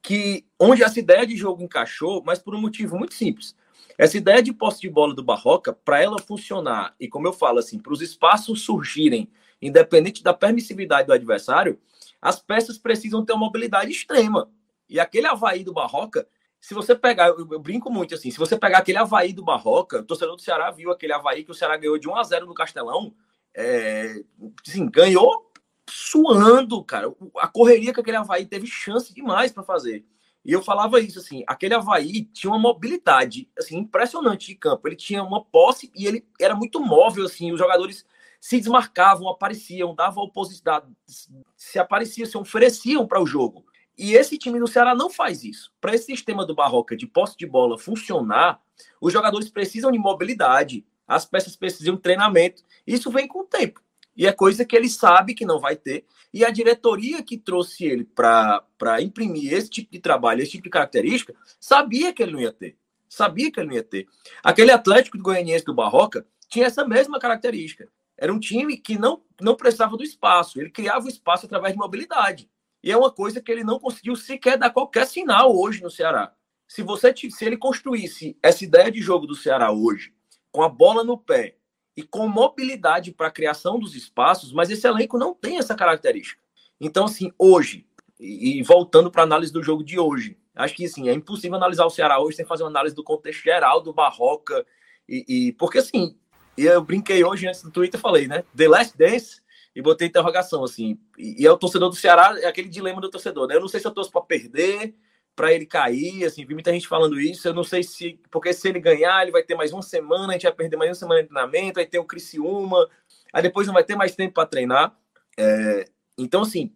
que onde essa ideia de jogo encaixou, mas por um motivo muito simples. Essa ideia de posse de bola do Barroca, para ela funcionar, e como eu falo assim, para os espaços surgirem, independente da permissividade do adversário, as peças precisam ter uma mobilidade extrema. E aquele Havaí do Barroca, se você pegar, eu, eu, brinco muito assim, se você pegar aquele Havaí do Barroca, o torcedor do Ceará viu aquele Havaí que o Ceará ganhou de 1 a 0 no Castelão, é, assim, ganhou suando, cara. A correria que aquele Havaí teve chance demais para fazer. E eu falava isso, assim, aquele Havaí tinha uma mobilidade, assim, impressionante de campo. Ele tinha uma posse e ele era muito móvel, assim, os jogadores se desmarcavam, apareciam, davam oposição, se apareciam, se ofereciam para o jogo. E esse time do Ceará não faz isso. Para esse sistema do Barroca de posse de bola funcionar, os jogadores precisam de mobilidade, as peças precisam de treinamento. Isso vem com o tempo. E é coisa que ele sabe que não vai ter. E a diretoria que trouxe ele para imprimir esse tipo de trabalho, esse tipo de característica, sabia que ele não ia ter. Sabia que ele não ia ter. Aquele Atlético do Goianiense do Barroca tinha essa mesma característica. Era um time que não, não precisava do espaço. Ele criava o espaço através de mobilidade. E é uma coisa que ele não conseguiu sequer dar qualquer sinal hoje no Ceará. Se você se ele construísse essa ideia de jogo do Ceará hoje, com a bola no pé e com mobilidade para a criação dos espaços, mas esse elenco não tem essa característica. Então, assim, hoje, e, voltando para a análise do jogo de hoje, acho que assim, é impossível analisar o Ceará hoje sem fazer uma análise do contexto geral do Barroca. E, e porque assim, eu brinquei hoje antes do Twitter, falei, né? The Last Dance e botei interrogação, assim. E, e é o torcedor do Ceará, é aquele dilema do torcedor, né? Eu não sei se eu torço para perder, para ele cair, assim, vi muita gente falando isso. Eu não sei se, porque se ele ganhar, ele vai ter mais uma semana, a gente vai perder mais uma semana de treinamento, vai ter o Criciúma, aí depois não vai ter mais tempo para treinar. É, então, assim,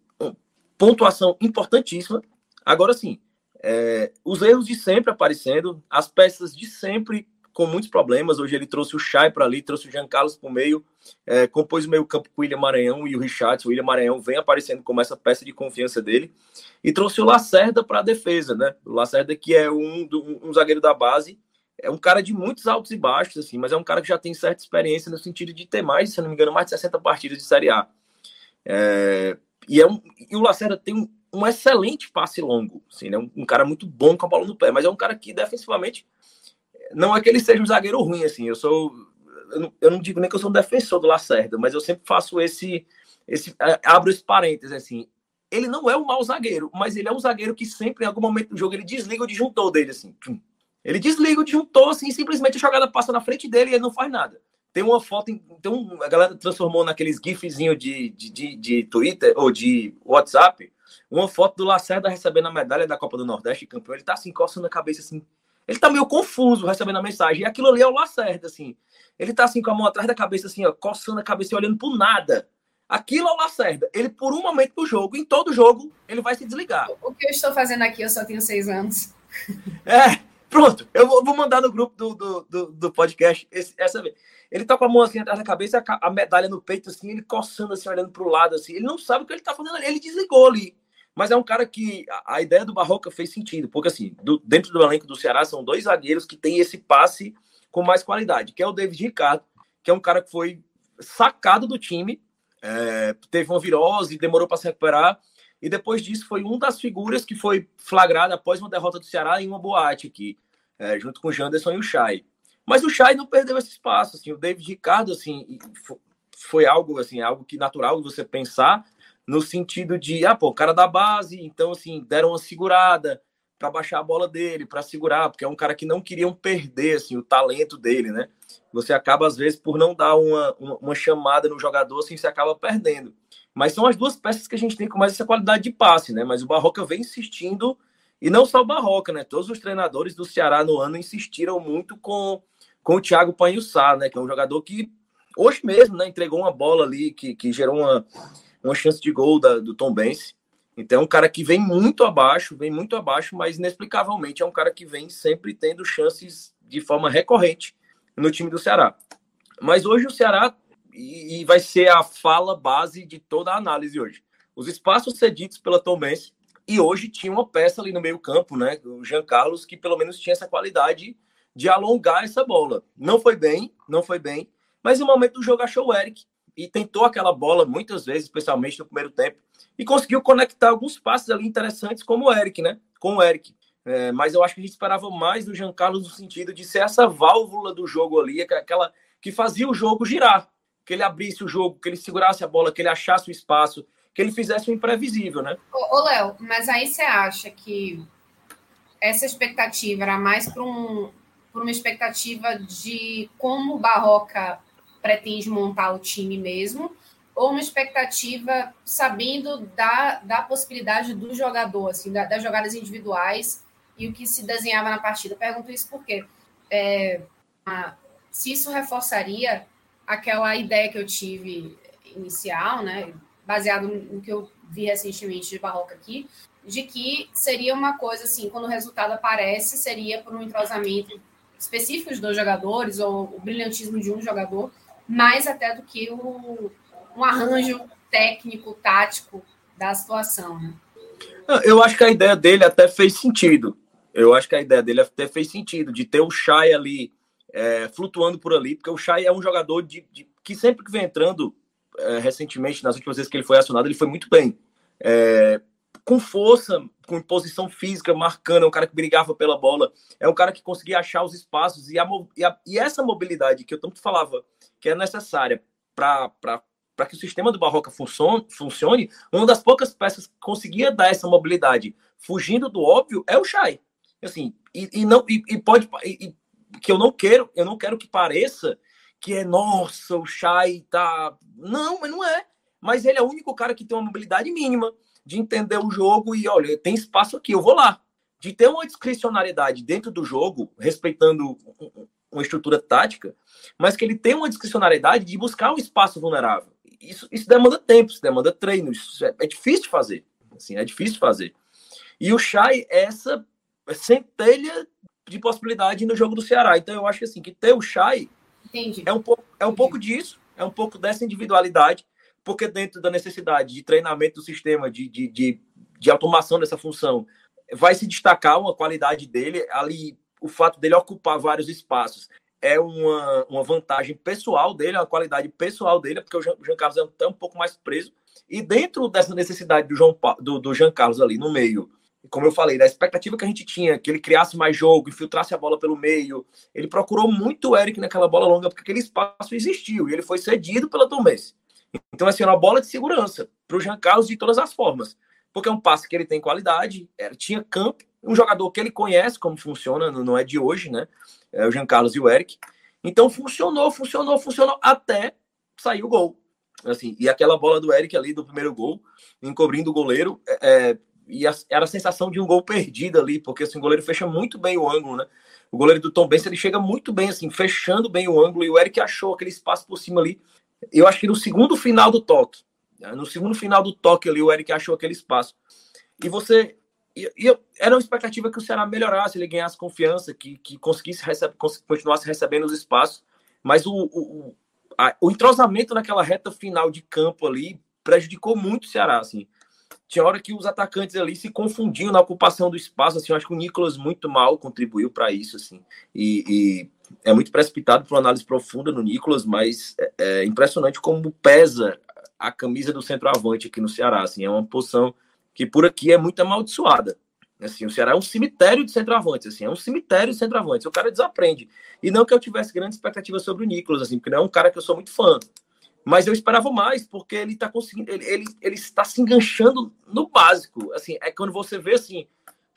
pontuação importantíssima. Agora, sim, é, os erros de sempre aparecendo, as peças de sempre com muitos problemas. Hoje ele trouxe o Chay para ali, trouxe o Jean Carlos para o meio, é, compôs o meio campo com o William Maranhão e o Richard. O William Maranhão vem aparecendo como essa peça de confiança dele. E trouxe o Lacerda para a defesa, né? O Lacerda que é um, um, um zagueiro da base, é um cara de muitos altos e baixos, assim, mas é um cara que já tem certa experiência no sentido de ter mais, se não me engano, mais de 60 partidas de Série A. É, e, é um, e o Lacerda tem um, um excelente passe longo, assim, né? Um, um, cara muito bom com a bola no pé, mas é um cara que defensivamente não é que ele seja um zagueiro ruim, assim. Eu sou. Eu não, eu não digo nem que eu sou um defensor do Lacerda, mas eu sempre faço esse. esse abro esse parênteses, assim. Ele não é um mau zagueiro, mas ele é um zagueiro que sempre, em algum momento do jogo, ele desliga o disjuntor dele, assim. Ele desliga o disjuntor, assim, simplesmente a jogada passa na frente dele e ele não faz nada. Tem uma foto, então a galera transformou naqueles gifzinho de, de, de, de Twitter ou de WhatsApp, uma foto do Lacerda recebendo a medalha da Copa do Nordeste, campeão. Ele tá assim, coçando a cabeça assim, ele tá meio confuso recebendo a mensagem. E aquilo ali é o Lacerda, assim. Ele tá assim com a mão atrás da cabeça, assim, ó, coçando a cabeça e olhando pro nada. Aquilo é o Lacerda. Ele, por um momento do jogo, em todo jogo, ele vai se desligar. O que eu estou fazendo aqui, eu só tenho seis anos. É, pronto. Eu vou, mandar no grupo do, do, do, do podcast esse, essa vez. Ele tá com a mão assim atrás da cabeça, a, a medalha no peito, assim, ele coçando, assim, olhando pro lado, assim. Ele não sabe o que ele tá fazendo ali. Ele desligou ali. Mas é um cara que a, a ideia do Barroca fez sentido, porque assim, do, dentro do elenco do Ceará são dois zagueiros que têm esse passe com mais qualidade, que é o David Ricardo, que é um cara que foi sacado do time, é, teve uma virose, demorou para se recuperar, e depois disso foi um das figuras que foi flagrada após uma derrota do Ceará em uma boate aqui, é, junto com o Janderson e o Chay. Mas o Chay não perdeu esse espaço, assim, o David Ricardo, assim, foi algo, assim, algo que natural você pensar, no sentido de, ah, pô, o cara da base, então, assim, deram uma segurada para baixar a bola dele, para segurar, porque é um cara que não queriam perder, assim, o talento dele, né? você acaba, às vezes, por não dar uma, uma, uma, chamada no jogador, assim, você acaba perdendo. Mas são as duas peças que a gente tem com mais essa qualidade de passe, né? Mas o Barroca vem insistindo, e não só o Barroca, né? Todos os treinadores do Ceará no ano insistiram muito com, com o Thiago Panhussá, né? Que é um jogador que, hoje mesmo, né? Entregou uma bola ali que, que gerou uma, uma chance de gol da, do Tom Benz. Então, é um cara que vem muito abaixo, vem muito abaixo, mas inexplicavelmente é um cara que vem sempre tendo chances de forma recorrente no time do Ceará. Mas hoje o Ceará, e vai ser a fala base de toda a análise hoje, os espaços cedidos pela Tomense, e hoje tinha uma peça ali no meio campo, né, o Jean Carlos, que pelo menos tinha essa qualidade de alongar essa bola. Não foi bem, não foi bem, mas no momento do jogo achou o Eric, e tentou aquela bola muitas vezes, especialmente no primeiro tempo, e conseguiu conectar alguns passes ali interessantes, como o Eric, né? Com o Eric. É, mas eu acho que a gente esperava mais do Jean Carlos no sentido de ser essa válvula do jogo ali, aquela que fazia o jogo girar, que ele abrisse o jogo, que ele segurasse a bola, que ele achasse o espaço, que ele fizesse o imprevisível, né? Ô, ô Léo, mas aí você acha que essa expectativa era mais para um, uma expectativa de como o Barroca pretende montar o time mesmo, ou uma expectativa sabendo da, da possibilidade do jogador, assim, da, das jogadas individuais e o que se desenhava na partida. pergunto isso porque é, a, se isso reforçaria aquela ideia que eu tive inicial, né, baseado no que eu vi recentemente de Barroca aqui, de que seria uma coisa assim, quando o resultado aparece, seria por um entrosamento específico de dois jogadores ou o brilhantismo de um jogador, mais até do que o, um arranjo técnico, tático da situação. Né? Eu acho que a ideia dele até fez sentido. Eu acho que a ideia dele até fez sentido, de ter o Chay ali é, flutuando por ali, porque o Chay é um jogador de, de que sempre que vem entrando, é, recentemente, nas últimas vezes que ele foi acionado, ele foi muito bem. É, com força, com posição física, marcando, é um cara que brigava pela bola, é um cara que conseguia achar os espaços e, a, e, a, e essa mobilidade que eu tanto falava que é necessária para que o sistema do Barroca funcione, funcione, uma das poucas peças que conseguia dar essa mobilidade, fugindo do óbvio, é o Chay. Assim, e, e não e, e pode e, que eu não quero, eu não quero que pareça que é nossa, o Chay tá, não, mas não é. Mas ele é o único cara que tem uma mobilidade mínima de entender o jogo e olha, tem espaço aqui, eu vou lá. De ter uma discricionariedade dentro do jogo, respeitando uma estrutura tática, mas que ele tem uma discricionariedade de buscar um espaço vulnerável. Isso, isso demanda tempo, isso demanda treino, isso é, é difícil de fazer. Assim, é difícil de fazer. E o Chay é essa centelha de possibilidade no jogo do Ceará. Então eu acho que assim, que ter o Chay é um pouco é um pouco disso, é um pouco dessa individualidade, porque dentro da necessidade de treinamento do sistema, de, de, de, de automação dessa função, vai se destacar uma qualidade dele ali o fato dele ocupar vários espaços é uma, uma vantagem pessoal dele, é uma qualidade pessoal dele, porque o Jean, o Jean Carlos é até um pouco mais preso. E dentro dessa necessidade do, João, do, do Jean Carlos ali no meio, como eu falei, da expectativa que a gente tinha, que ele criasse mais jogo, infiltrasse a bola pelo meio, ele procurou muito o Eric naquela bola longa, porque aquele espaço existiu e ele foi cedido pela Tomés. Então, assim, é uma bola de segurança para o Jean Carlos de todas as formas, porque é um passe que ele tem qualidade, era, tinha campo, um jogador que ele conhece como funciona, não é de hoje, né? É o Jean Carlos e o Eric. Então funcionou, funcionou, funcionou até sair o gol. Assim, e aquela bola do Eric ali do primeiro gol, encobrindo o goleiro, é, é e a, era a sensação de um gol perdido ali, porque assim, o goleiro fecha muito bem o ângulo, né? O goleiro do Tom Benz, ele chega muito bem, assim, fechando bem o ângulo, e o Eric achou aquele espaço por cima ali. Eu acho que no segundo final do toque, né? no segundo final do toque ali, o Eric achou aquele espaço. E você e, e era uma expectativa que o Ceará melhorasse, ele ganhasse confiança, que, que conseguisse receber, continuasse recebendo os espaços. Mas o, o, a, o entrosamento naquela reta final de campo ali prejudicou muito o Ceará. Assim. Tinha hora que os atacantes ali se confundiam na ocupação do espaço. Assim, eu acho que o Nicolas muito mal contribuiu para isso. Assim. E, e, é muito precipitado para uma análise profunda no Nicolas, mas é, é impressionante como pesa a camisa do centroavante aqui no Ceará. Assim, é uma posição que por aqui é muito amaldiçoada. Assim, o Ceará é um cemitério de centroavantes, assim, é um cemitério de centroavantes. O cara desaprende. E não que eu tivesse grande expectativa sobre o Nicolas, assim, porque não é um cara que eu sou muito fã. Mas eu esperava mais, porque ele está conseguindo, ele, ele, ele está se enganchando no básico. Assim, é quando você vê assim,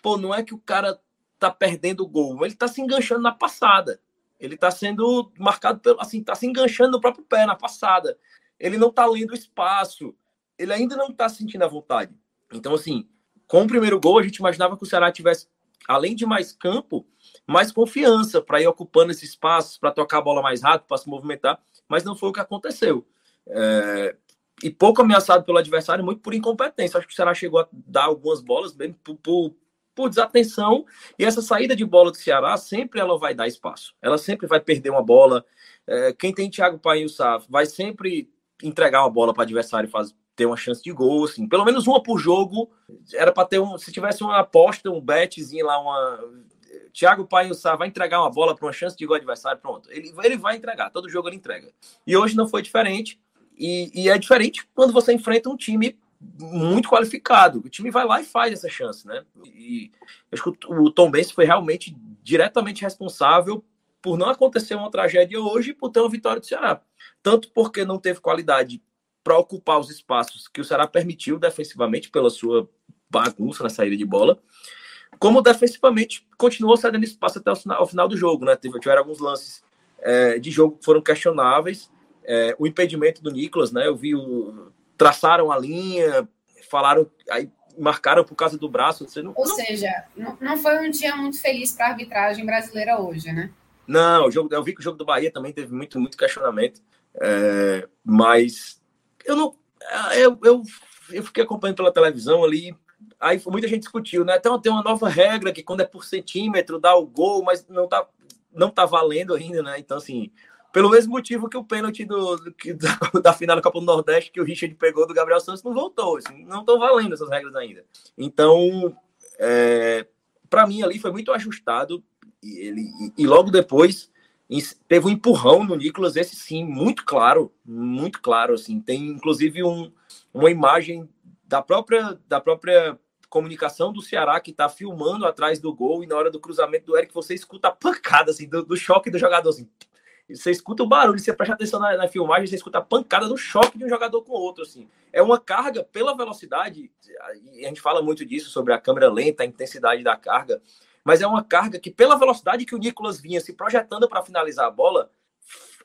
pô, não é que o cara tá perdendo o gol, ele está se enganchando na passada. Ele está sendo marcado pelo, assim, está se enganchando no próprio pé na passada. Ele não está lendo o espaço. Ele ainda não está sentindo a vontade. Então, assim, com o primeiro gol, a gente imaginava que o Ceará tivesse, além de mais campo, mais confiança para ir ocupando esses espaços, para tocar a bola mais rápido, para se movimentar, mas não foi o que aconteceu. É, e pouco ameaçado pelo adversário, muito por incompetência. Acho que o Ceará chegou a dar algumas bolas, bem por, por, por, desatenção, e essa saída de bola do Ceará sempre ela vai dar espaço. Ela sempre vai perder uma bola. É, quem tem Thiago Painho vai sempre entregar uma bola para o adversário e faz, ter uma chance de gol, assim, pelo menos uma por jogo. Era para ter um, se tivesse uma aposta, um betzinho lá, uma Thiago Painho vai entregar uma bola para uma chance de gol adversário, pronto. Ele, ele vai entregar, todo jogo ele entrega. E hoje não foi diferente. E, e, é diferente quando você enfrenta um time muito qualificado. O time vai lá e faz essa chance, né? E acho que o Tom Benz foi realmente diretamente responsável por não acontecer uma tragédia hoje e por ter uma vitória do Ceará. Tanto porque não teve qualidade para ocupar os espaços que o Ceará permitiu defensivamente pela sua bagunça na saída de bola, como defensivamente continuou cedendo espaço até o final, do jogo, né? Tiveram alguns lances é, de jogo que foram questionáveis é, o impedimento do Nicolas, né? Eu vi o, traçaram a linha, falaram, aí marcaram por causa do braço. Você não, Ou não... seja, não, não foi um dia muito feliz para a arbitragem brasileira hoje, né? Não, o jogo, eu vi que o jogo do Bahia também teve muito, muito questionamento, é, mas eu não, eu, eu, eu fiquei acompanhando pela televisão ali, aí muita gente discutiu, né? Então tem uma nova regra que quando é por centímetro dá o gol, mas não tá, não tá valendo ainda, né? Então assim, pelo mesmo motivo que o pênalti do, do, da, final da Copa do Nordeste que o Richard pegou do Gabriel Santos não voltou. Assim, não estão valendo essas regras ainda. Então, é, para mim ali foi muito ajustado. E, ele, e, e logo depois teve um empurrão no Nicolas, esse sim, muito claro, muito claro. Assim, tem inclusive um, uma imagem da própria, da própria comunicação do Ceará que está filmando atrás do gol e na hora do cruzamento do Eric você escuta a pancada assim, do, do choque do jogador assim, você escuta o barulho, você presta atenção na, na, filmagem, você escuta a pancada do choque de um jogador com o outro, assim. É uma carga pela velocidade, e a gente fala muito disso sobre a câmera lenta, a intensidade da carga, mas é uma carga que pela velocidade que o Nicolas vinha se projetando para finalizar a bola,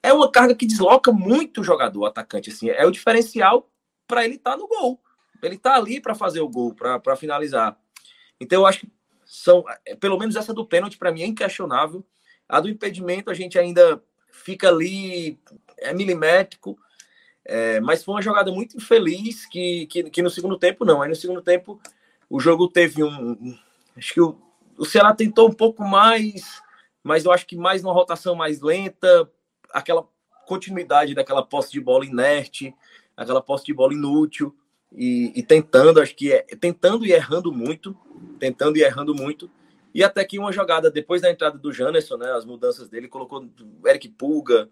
é uma carga que desloca muito o jogador, o atacante, assim. É o diferencial para ele estar tá no gol. Ele está ali para fazer o gol, para finalizar. Então eu acho que são, é, pelo menos essa do pênalti para mim é inquestionável. A do impedimento a gente ainda fica ali, é milimétrico. É, mas foi uma jogada muito infeliz que, que, que, no segundo tempo não. Aí no segundo tempo o jogo teve um. Acho que o, o Ceará tentou um pouco mais, mas eu acho que mais uma rotação mais lenta, aquela continuidade daquela posse de bola inerte, aquela posse de bola inútil, e, e tentando, acho que é, tentando e errando muito, tentando e errando muito. E até que uma jogada depois da entrada do Janerson, né, as mudanças dele, colocou o Eric Pulga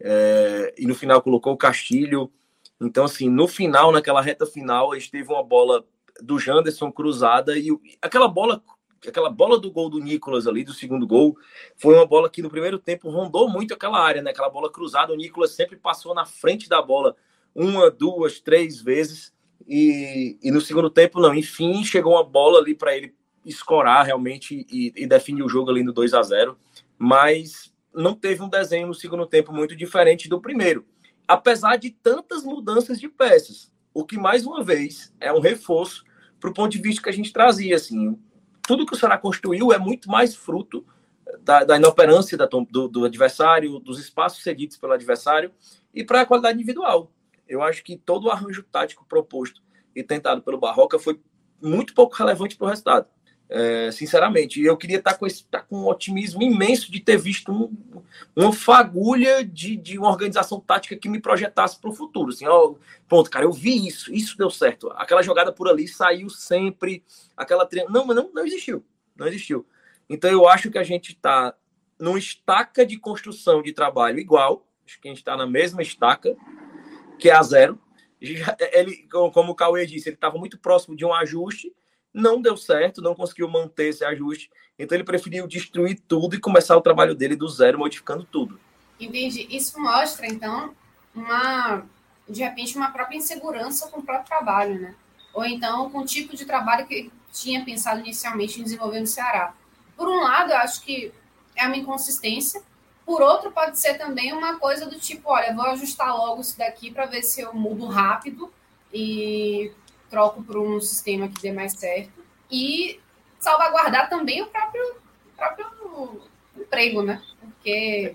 é, e no final colocou o Castilho. Então, assim, no final, naquela reta final, a gente teve uma bola do Janderson cruzada e aquela bola aquela bola do gol do Nicolas ali, do segundo gol, foi uma bola que no primeiro tempo rondou muito aquela área, né? Aquela bola cruzada, o Nicolas sempre passou na frente da bola uma, duas, três vezes. E, e no segundo tempo, não. Enfim, chegou uma bola ali para ele escorar realmente e, e definir o jogo ali no 2 a 0 mas não teve um desenho no segundo tempo muito diferente do primeiro, apesar de tantas mudanças de peças, o que mais uma vez é um reforço para o ponto de vista que a gente trazia, assim, tudo que o Ceará construiu é muito mais fruto da, da inoperância da, do, do, adversário, dos espaços cedidos pelo adversário e para a qualidade individual. Eu acho que todo o arranjo tático proposto e tentado pelo Barroca foi muito pouco relevante para o resultado. É, sinceramente, eu queria estar com, esse, estar com um otimismo imenso de ter visto um, uma fagulha de, de uma organização tática que me projetasse para o futuro. Assim, ó, pronto, cara, eu vi isso, isso deu certo. Aquela jogada por ali saiu sempre, aquela não, mas não, não existiu, não existiu. Então eu acho que a gente está numa estaca de construção de trabalho igual, acho que a gente está na mesma estaca, que é a zero. Ele, como o Cauê disse, ele estava muito próximo de um ajuste não deu certo, não conseguiu manter esse ajuste. Então ele preferiu destruir tudo e começar o trabalho dele do zero, modificando tudo. Entendi. Isso mostra, então, uma de repente uma própria insegurança com o próprio trabalho, né? Ou então com o tipo de trabalho que tinha pensado inicialmente em desenvolver no Ceará. Por um lado, eu acho que é uma inconsistência. por outro, pode ser também uma coisa do tipo, olha, vou ajustar logo isso daqui para ver se eu mudo rápido e troco por um sistema que dê mais certo. E salvaguardar também o próprio, próprio emprego, né? Porque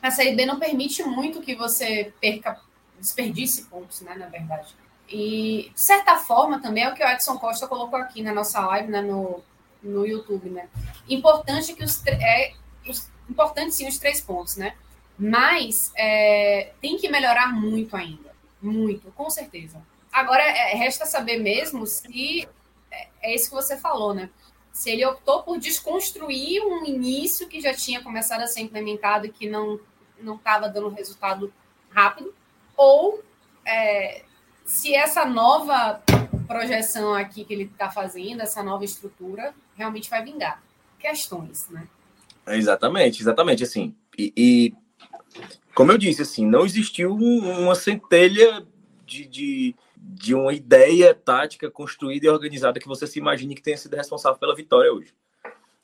a Série B não permite muito que você perca, desperdice pontos, né? Na verdade. E, de certa forma, também é o que o Edson Costa colocou aqui na nossa live, né, no, no YouTube, né? Importante que os, é, os importante sim os três pontos, né? Mas é, tem que melhorar muito ainda. Muito, com certeza. Agora, é, resta saber mesmo se é, é isso que você falou, né? Se ele optou por desconstruir um início que já tinha começado a ser implementado e que não não estava dando resultado rápido, ou é, se essa nova projeção aqui que ele está fazendo, essa nova estrutura, realmente vai vingar. Questões, né? Exatamente, exatamente. Assim, e, e como eu disse, assim, não existiu uma centelha de, de, de uma ideia tática construída e organizada que você se imagine que tenha sido responsável pela vitória hoje.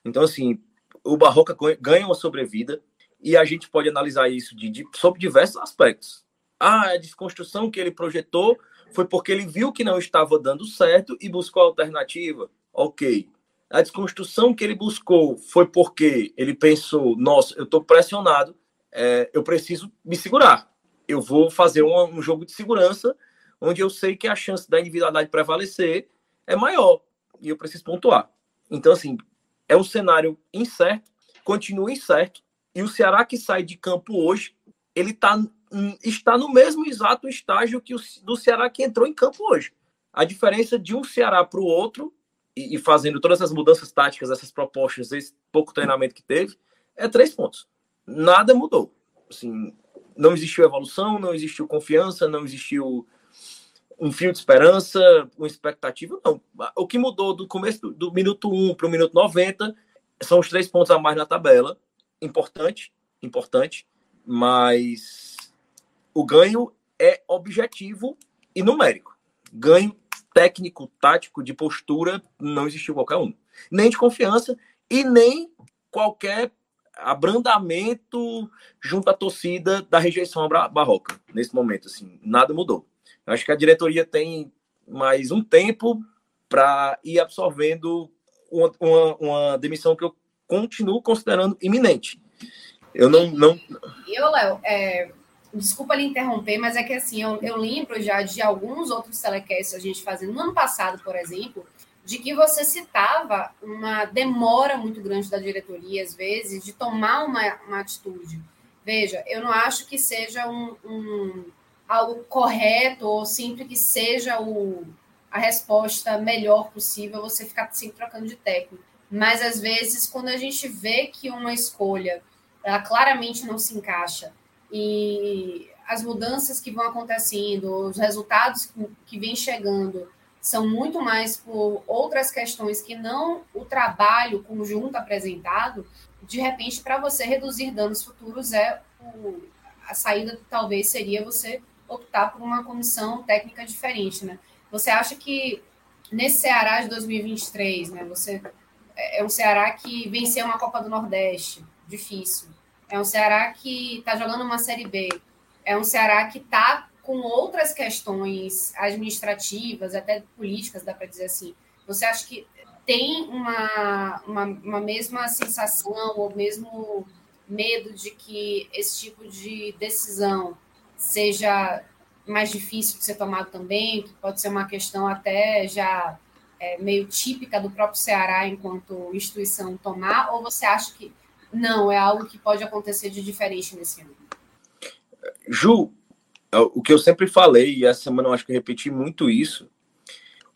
Então, assim, o Barroca ganha uma sobrevida e a gente pode analisar isso de, de, sob diversos aspectos. Ah, a desconstrução que ele projetou foi porque ele viu que não estava dando certo e buscou alternativa. Ok. A desconstrução que ele buscou foi porque ele pensou: nossa, eu estou pressionado, é, eu preciso me segurar. Eu vou fazer um, um jogo de segurança onde eu sei que a chance da individualidade prevalecer é maior e eu preciso pontuar. Então, assim, é um cenário incerto, continua incerto, e o Ceará que sai de campo hoje, ele tá, está no mesmo exato estágio que o do Ceará que entrou em campo hoje. A diferença de um Ceará para o outro, e, e, fazendo todas essas mudanças táticas, essas propostas, esse pouco treinamento que teve, é três pontos. Nada mudou. Assim, não existiu evolução, não existiu confiança, não existiu um fio de esperança, uma expectativa, não. O que mudou do começo do, do minuto 1 para o minuto 90 são os três pontos a mais na tabela. Importante, importante, mas o ganho é objetivo e numérico. Ganho técnico, tático, de postura, não existiu qualquer um. Nem de confiança e nem qualquer abrandamento junto à torcida da rejeição Barroca. Nesse momento, assim, nada mudou. Acho que a diretoria tem mais um tempo para ir absorvendo uma, uma, uma, demissão que eu continuo considerando iminente. Eu não. não... Eu, Léo, é, desculpa lhe interromper, mas é que assim, eu, eu lembro já de alguns outros telecasts a gente fazendo no ano passado, por exemplo, de que você citava uma demora muito grande da diretoria, às vezes, de tomar uma, uma atitude. Veja, eu não acho que seja um, um algo correto ou sempre que seja o, a resposta melhor possível você ficar sempre trocando de técnico. Mas às vezes, quando a gente vê que uma escolha ela claramente não se encaixa e as mudanças que vão acontecendo, os resultados que, que vêm chegando são muito mais por outras questões que não o trabalho conjunto apresentado, de repente, para você reduzir danos futuros, é o, a saída talvez seria você optar por uma comissão técnica diferente, né? Você acha que nesse Ceará de 2023, né, você é, é um Ceará que venceu uma Copa do Nordeste, difícil. É um Ceará que está jogando uma Série B. É um Ceará que está com outras questões administrativas, até políticas, dá para dizer assim. Você acha que tem uma, uma, uma mesma sensação ou mesmo medo de que esse tipo de decisão seja mais difícil de ser tomado também, que pode ser uma questão até já é, meio típica do próprio Ceará enquanto instituição tomar, ou você acha que não, é algo que pode acontecer de diferente nesse ano? Ju, é, o que eu sempre falei, e essa semana eu acho que eu repeti muito isso,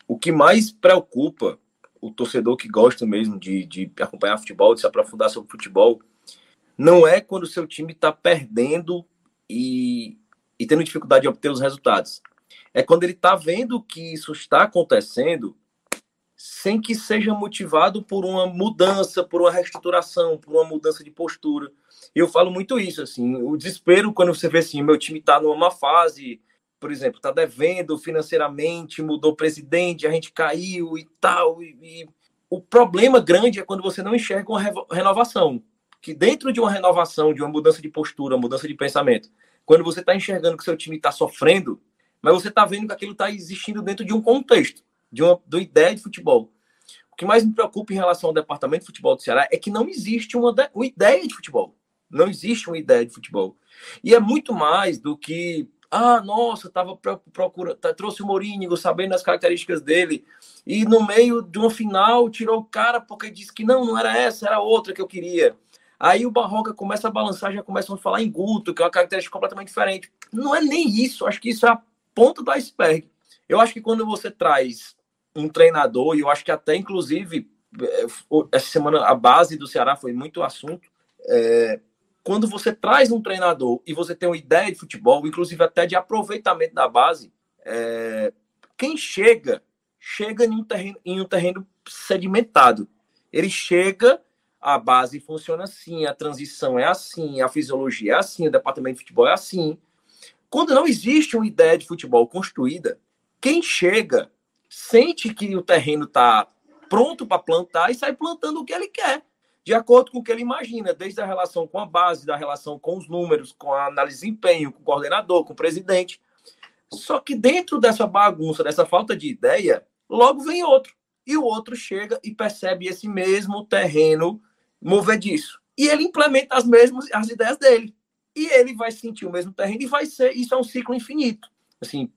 o que mais preocupa o torcedor que gosta mesmo de, de acompanhar futebol, de se aprofundar sobre futebol, não é quando o seu time está perdendo e, e tendo dificuldade de obter os resultados. É quando ele está vendo que isso está acontecendo sem que seja motivado por uma mudança, por uma reestruturação, por uma mudança de postura. Eu falo muito isso, assim, o desespero quando você vê assim, meu time está numa má fase, por exemplo, está devendo financeiramente, mudou presidente, a gente caiu e tal. E, e, o problema grande é quando você não enxerga uma renovação. que dentro de uma renovação, de uma mudança de postura, mudança de pensamento, quando você está enxergando que seu time está sofrendo, mas você está vendo que aquilo está existindo dentro de um contexto, de uma, de uma ideia de futebol. O que mais me preocupa em relação ao departamento de futebol do Ceará é que não existe uma, uma ideia de futebol. Não existe uma ideia de futebol. E é muito mais do que ah, nossa, tava procurando, tá, trouxe o Mourinho, sabendo as características dele, e no meio de uma final tirou o cara porque disse que não, não era essa, era outra que eu queria. Aí o Barroca começa a balançar, já começam a falar em Guto, que é uma característica completamente diferente. Não é nem isso, acho que isso é a ponta do iceberg. Eu acho que quando você traz um treinador, e eu acho que até inclusive é, essa semana a base do Ceará foi muito assunto, é, quando você traz um treinador e você tem uma ideia de futebol, inclusive até de aproveitamento da base, é, quem chega, chega em um, terreno, em um terreno sedimentado. Ele chega, a base funciona assim, a transição é assim, a fisiologia é assim, o departamento de futebol é assim. Quando não existe uma ideia de futebol construída, quem chega sente que o terreno está pronto para plantar e sai plantando o que ele quer de acordo com o que ele imagina, desde a relação com a base, da relação com os números, com a análise de desempenho, com o coordenador, com o presidente. Só que dentro dessa bagunça, dessa falta de ideia, logo vem outro. E o outro chega e percebe esse mesmo terreno movediço. E ele implementa as mesmas as ideias dele. E ele vai sentir o mesmo terreno e vai ser. Isso é um ciclo infinito. Assim,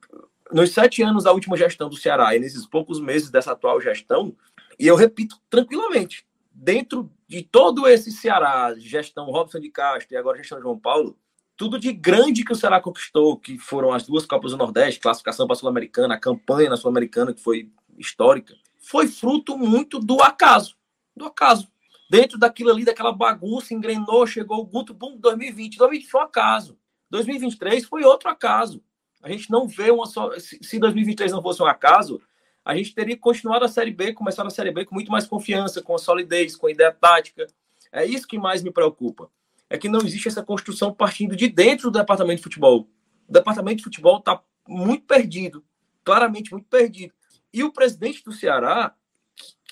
nos sete anos da última gestão do Ceará e nesses poucos meses dessa atual gestão, e eu repito tranquilamente, dentro de todo esse Ceará, gestão Robson de Castro e agora gestão João Paulo, tudo de grande que o Ceará conquistou, que foram as duas Copas do Nordeste, classificação para a Sul-Americana, a campanha na Sul-Americana, que foi histórica, foi fruto muito do acaso. Do acaso. Dentro daquilo ali, daquela bagunça, engrenou, chegou o Guto, bum, 2020. 2020 foi um acaso. 2023 foi outro acaso. A gente não vê uma só. Se 2023 não fosse um acaso, a gente teria continuado a Série B, começado a Série B com muito mais confiança, com solidez, com ideia tática. É isso que mais me preocupa. É que não existe essa construção partindo de dentro do departamento de futebol. O departamento de futebol está muito perdido, claramente muito perdido. E o presidente do Ceará,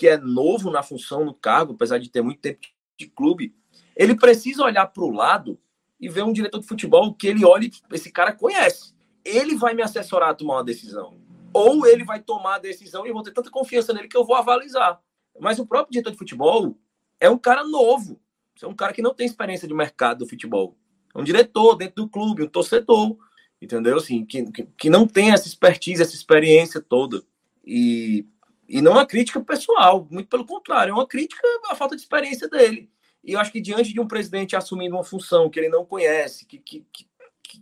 que é novo na função, no cargo, apesar de ter muito tempo de clube, ele precisa olhar para o lado e ver um diretor de futebol que ele olhe, esse cara conhece. Ele vai me assessorar a tomar uma decisão ou ele vai tomar a decisão e eu vou ter tanta confiança nele que eu vou avalizar. Mas o próprio diretor de futebol é um cara novo, é um cara que não tem experiência de mercado do futebol. É um diretor dentro do clube, um torcedor, entendeu? Assim, que, que, que não tem essa expertise, essa experiência toda. E, e não uma crítica pessoal, muito pelo contrário, é uma crítica à falta de experiência dele. E eu acho que diante de um presidente assumindo uma função que ele não conhece, que, que, que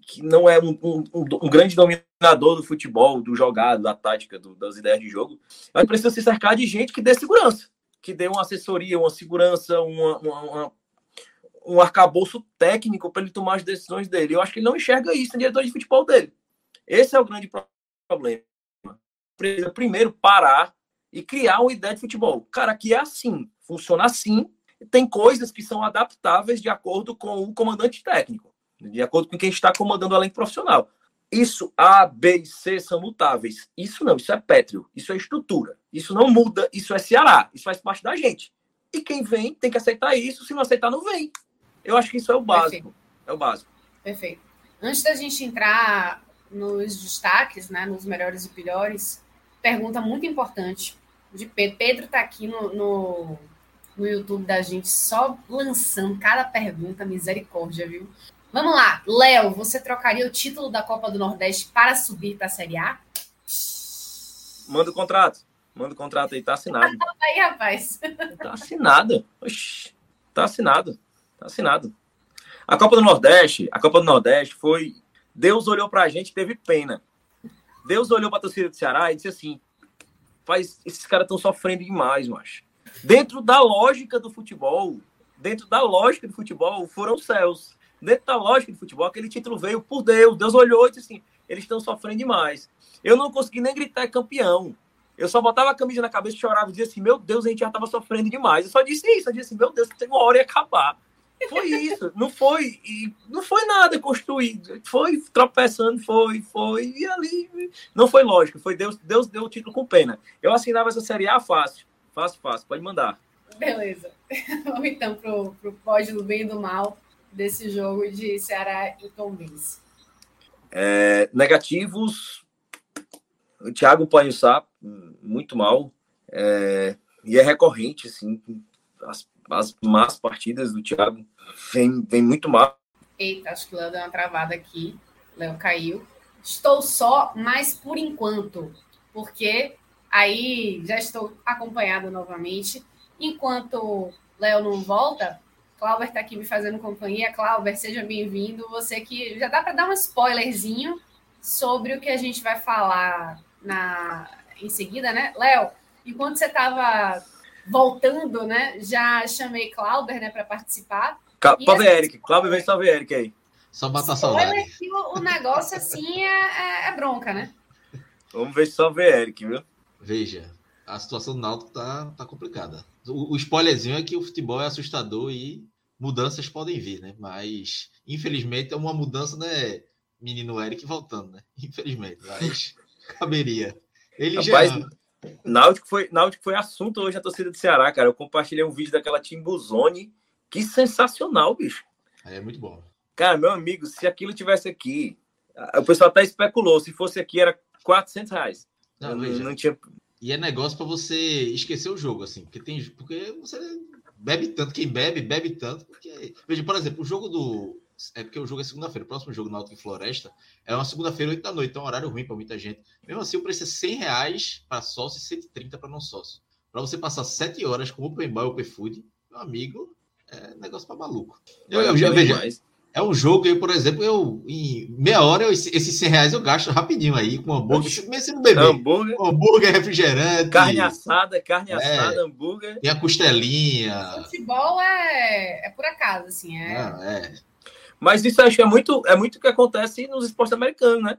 que, não é um, um, um, grande dominador do futebol, do jogado, da tática, do, das ideias de jogo, mas precisa se cercar de gente que dê segurança, que dê uma assessoria, uma segurança, uma, uma, uma um arcabouço técnico para ele tomar as decisões dele. Eu acho que ele não enxerga isso no diretor de futebol dele. Esse é o grande problema. Precisa primeiro parar e criar uma ideia de futebol. Cara, que é assim, funciona assim, tem coisas que são adaptáveis de acordo com o comandante técnico de acordo com quem está comandando o elenco profissional. Isso, A, B e C são mutáveis. Isso não, isso é pétreo, isso é estrutura. Isso não muda, isso é Ceará, isso faz parte da gente. E quem vem tem que aceitar isso, se não aceitar, não vem. Eu acho que isso é o básico. Perfeito. É o básico. Perfeito. Antes da gente entrar nos destaques, né, nos melhores e piores, pergunta muito importante de Pedro. Pedro está aqui no, no, no YouTube da gente só lançando cada pergunta, misericórdia, viu? Vamos lá, Léo, você trocaria o título da Copa do Nordeste para subir para a Série A? Manda o contrato. Manda o contrato aí, tá assinado. aí, rapaz. Tá assinado. Oxi, tá assinado. Tá assinado. A Copa do Nordeste, a Copa do Nordeste foi. Deus olhou pra gente e teve pena. Deus olhou pra torcida do Ceará e disse assim: faz, esses caras estão sofrendo demais, macho. Dentro da lógica do futebol, dentro da lógica do futebol, foram céus dentro da lógica de futebol, aquele título veio por Deus. Deus olhou e disse assim: eles estão sofrendo demais. Eu não consegui nem gritar campeão. Eu só botava a camisa na cabeça, chorava e dizia assim: Meu Deus, a gente já estava sofrendo demais. Eu só disse isso. Eu disse assim: Meu Deus, tem uma hora ia acabar. Foi isso. Não foi. Não foi nada construído. Foi tropeçando, foi, foi. E ali. Não foi lógico. Foi Deus, Deus deu o título com pena. Eu assinava essa Série A fácil. Fácil, fácil. Pode mandar. Beleza. Vamos então para o pódio do bem e do mal desse jogo de Ceará e Tombense. É, negativos, o Thiago Panhussá, muito mal. É, e é recorrente, assim, as, as más partidas do Thiago vem, vem muito mal. Eita, acho que Léo deu uma travada aqui. Léo caiu. Estou só, mas por enquanto, porque aí já estou acompanhado novamente. Enquanto Léo não volta, Clauber está aqui me fazendo companhia. Clauber, seja bem-vindo. Você que já dá para dar um spoilerzinho sobre o que a gente vai falar na em seguida, né? Léo, enquanto você estava voltando, né? Já chamei Clauber, né, para participar. Salve, Eric. Clauber, vem salve, Eric aí. Só matar saudade. Olha que o, o negócio assim é, é, é, bronca, né? Vamos ver se só vê Eric, viu? Veja, a situação do Náutico tá, tá complicada. O, o spoilerzinho é que o futebol é assustador e mudanças podem vir, né? Mas, infelizmente, é uma mudança, né? Menino Eric voltando, né? Infelizmente, mas caberia. Ele Rapaz, já. Náutico foi, Náutico foi assunto hoje na torcida do Ceará, cara. Eu compartilhei um vídeo daquela Timbuzone. Que sensacional, bicho. É muito bom. Cara, meu amigo, se aquilo tivesse aqui, o pessoal até especulou, se fosse aqui era 400 reais. Não, veja, não tinha... E é negócio para você esquecer o jogo, assim, porque tem, porque você bebe tanto, quem bebe, bebe tanto, porque, veja, por exemplo, o jogo do, é porque o jogo é segunda-feira, o próximo jogo na Alto em Floresta é uma segunda-feira, 8 da noite, então é um horário ruim para muita gente. Mesmo assim, o preço é 100 reais para sócio e 130 para não sócio. Para você passar 7 horas com Open Bar e Open Food, meu amigo, é negócio para maluco. Eu, eu já vejo. É um jogo, eu, por exemplo, eu em meia hora, eu, esses 100 reais eu gasto rapidinho aí com hambúrguer, mesmo sendo bebê. Hambúrguer. Hambúrguer, refrigerante. Carne assada, carne é, assada, hambúrguer. E a costelinha. Futebol é, é por acaso, assim. É... Não, é. Mas isso acho que é muito, é muito o que acontece nos esportes americanos, né?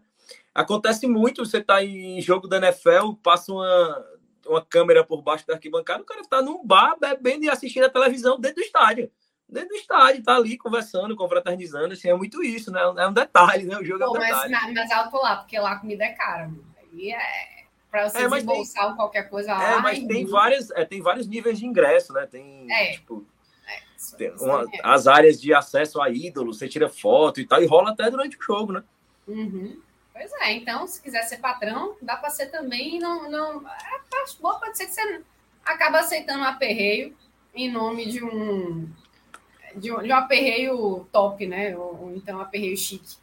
Acontece muito, você tá em jogo da NFL, passa uma, uma câmera por baixo da arquibancada, o cara tá num bar bebendo e assistindo a televisão dentro do estádio dentro do estádio, tá ali conversando, confraternizando, assim, é muito isso, né? É um detalhe, né? O jogo Pô, é um mas, detalhe. Mas alto lá, porque lá a comida é cara, mano. Aí é para você é, desembolsar tem, qualquer coisa lá. É, mas tem, várias, é, tem vários níveis de ingresso, né? Tem, é. tipo, é, tem uma, as áreas de acesso a ídolos, você tira foto e tal, e rola até durante o jogo, né? Uhum. Pois é, então, se quiser ser patrão, dá para ser também. Não, não, é, boa, pode ser que você acaba aceitando um aperreio em nome de um de um, de um aperreio top, né? Ou, ou então um aperreio chique.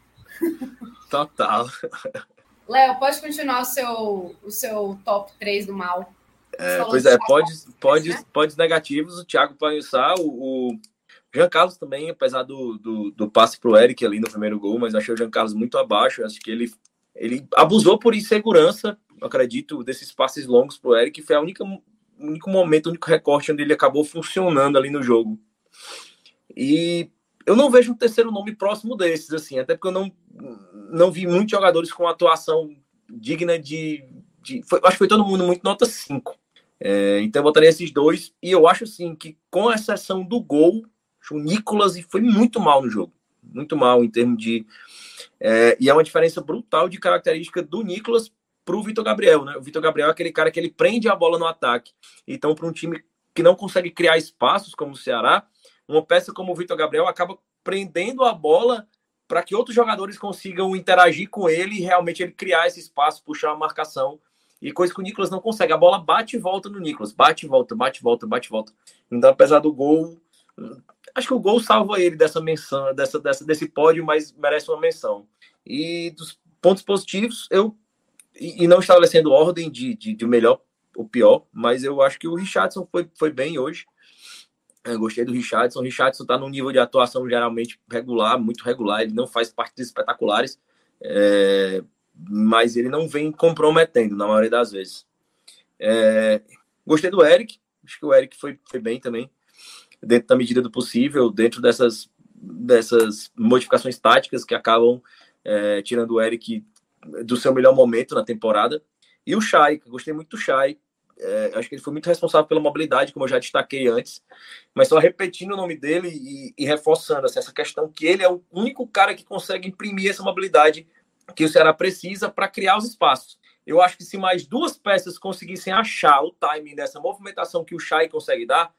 Total. Léo, pode continuar o seu, o seu top 3 do mal. É, pois é, pode, pode, né? pode negativos, o Thiago Panhussá, o, o Jean Carlos também, apesar do, do, do passe para o Eric ali no primeiro gol, mas achei o Jean Carlos muito abaixo, acho que ele, ele abusou por insegurança, acredito, desses passes longos para o Eric, foi a única, o único momento, o único recorte onde ele acabou funcionando ali no jogo. E eu não vejo um terceiro nome próximo desses, assim, até porque eu não, não vi muitos jogadores com atuação digna de. de foi, acho que foi todo mundo muito nota 5. É, então eu botaria esses dois. E eu acho assim que, com exceção do gol, o Nicolas foi muito mal no jogo. Muito mal em termos de. É, e é uma diferença brutal de característica do Nicolas para o Vitor Gabriel, né? O Vitor Gabriel é aquele cara que ele prende a bola no ataque. Então, para um time que não consegue criar espaços, como o Ceará, uma peça como o Vitor Gabriel acaba prendendo a bola para que outros jogadores consigam interagir com ele e realmente ele criar esse espaço, puxar a marcação. E coisa que o Nicolas não consegue. A bola bate e volta no Nicolas. Bate e volta, bate e volta, bate e volta. Então, apesar do gol, acho que o gol salva ele dessa menção, dessa, dessa, desse pódio, mas merece uma menção. E dos pontos positivos, eu. E, não estabelecendo ordem de, de, de melhor ou pior, mas eu acho que o Richardson foi, foi bem hoje. Eu gostei do Richardson. O Richardson está num nível de atuação geralmente regular, muito regular. Ele não faz partidas espetaculares, é, mas ele não vem comprometendo na maioria das vezes. É, gostei do Eric. Acho que o Eric foi, foi bem também, dentro da medida do possível, dentro dessas, dessas modificações táticas que acabam é, tirando o Eric do seu melhor momento na temporada. E o Chay, gostei muito do Chay. É, acho que ele foi muito responsável pela mobilidade, como eu já destaquei antes, mas só repetindo o nome dele e, e reforçando assim, essa questão que ele é o único cara que consegue imprimir essa mobilidade que o Ceará precisa para criar os espaços. Eu acho que se mais duas peças conseguissem achar o timing dessa movimentação que o Chay consegue dar,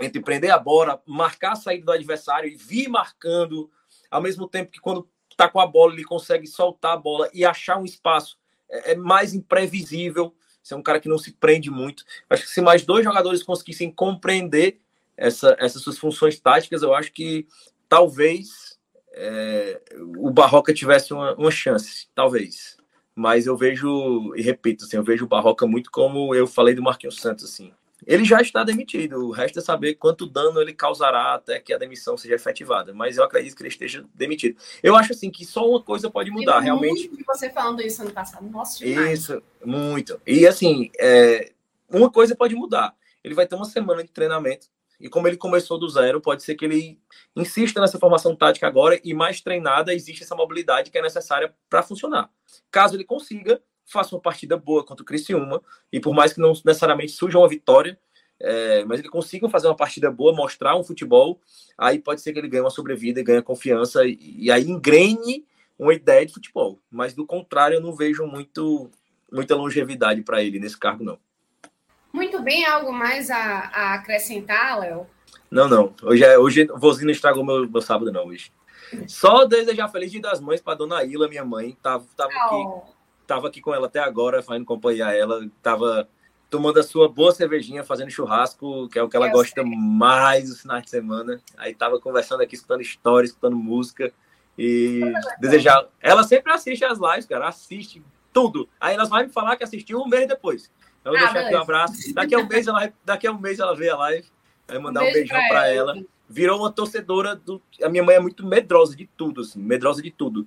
entre prender a bola, marcar a saída do adversário e vir marcando, ao mesmo tempo que quando está com a bola ele consegue soltar a bola e achar um espaço é, é mais imprevisível. Você é um cara que não se prende muito. Acho que se mais dois jogadores conseguissem compreender essa, essas suas funções táticas, eu acho que talvez é, o Barroca tivesse uma, uma chance, talvez. Mas eu vejo, e repito, assim, eu vejo o Barroca muito como eu falei do Marquinhos Santos, assim. Ele já está demitido, o resto é saber quanto dano ele causará até que a demissão seja efetivada. Mas eu acredito que ele esteja demitido. Eu acho assim que só uma coisa pode mudar, realmente. Muito você falando isso ano passado, nossa, demais. Isso, muito. E assim, é, uma coisa pode mudar. Ele vai ter uma semana de treinamento e como ele começou do zero, pode ser que ele insista nessa formação tática agora e mais treinada existe essa mobilidade que é necessária para funcionar. Caso ele consiga, faça uma partida boa contra o Criciúma e por mais que não necessariamente surja uma vitória, é, mas ele consiga fazer uma partida boa, mostrar um futebol, aí pode ser que ele ganhe uma sobrevida ganhe confiança e, e aí engrene uma ideia de futebol. Mas do contrário, eu não vejo muito muita longevidade para ele nesse cargo não. Muito bem, algo mais a, a acrescentar, Léo? Não, não. Hoje, é, hoje o vozinho não estragou meu, meu sábado, não, hoje. Só desejar feliz dia das mães para dona Ila, minha mãe. Tava, tava, oh. aqui, tava aqui com ela até agora, fazendo companhia a ela. Tava tomando a sua boa cervejinha, fazendo churrasco, que é o que ela Eu gosta sei. mais nos finais de semana. Aí tava conversando aqui, escutando história, escutando música. E desejar. Ela sempre assiste as lives, cara, assiste tudo. Aí elas vão me falar que assistiu um mês depois. Então, eu vou ah, deixar aqui um abraço. Daqui a um mês ela, daqui a um mês ela vê a live. Vai mandar um, um beijão para ela. ela. Virou uma torcedora do. A minha mãe é muito medrosa de tudo, assim, medrosa de tudo.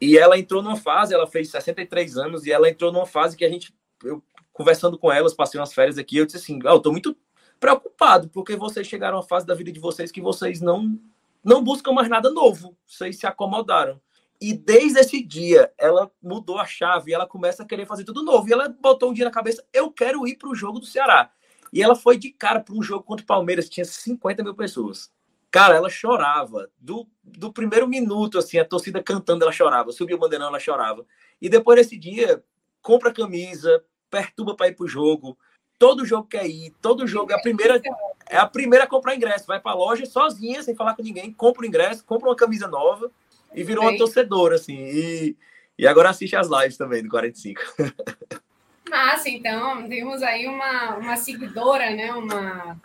E ela entrou numa fase, ela fez 63 anos, e ela entrou numa fase que a gente, eu conversando com elas, passei umas férias aqui, eu disse assim: oh, eu tô muito preocupado, porque vocês chegaram a fase da vida de vocês que vocês não não buscam mais nada novo, vocês se acomodaram. E desde esse dia, ela mudou a chave, ela começa a querer fazer tudo novo. E ela botou um dia na cabeça: eu quero ir para o jogo do Ceará. E ela foi de cara para um jogo contra o Palmeiras, tinha 50 mil pessoas. Cara, ela chorava. Do, do primeiro minuto, assim, a torcida cantando, ela chorava. Subiu o bandeirão, ela chorava. E depois desse dia, compra camisa, perturba para ir pro jogo. Todo jogo quer ir, todo jogo. É a primeira, é a primeira a comprar ingresso. Vai para a loja sozinha, sem falar com ninguém, compra o ingresso, compra uma camisa nova e virou Bem. uma torcedora, assim. E, e agora assiste as lives também do 45. Massa, então, temos aí uma, uma seguidora, né? Uma.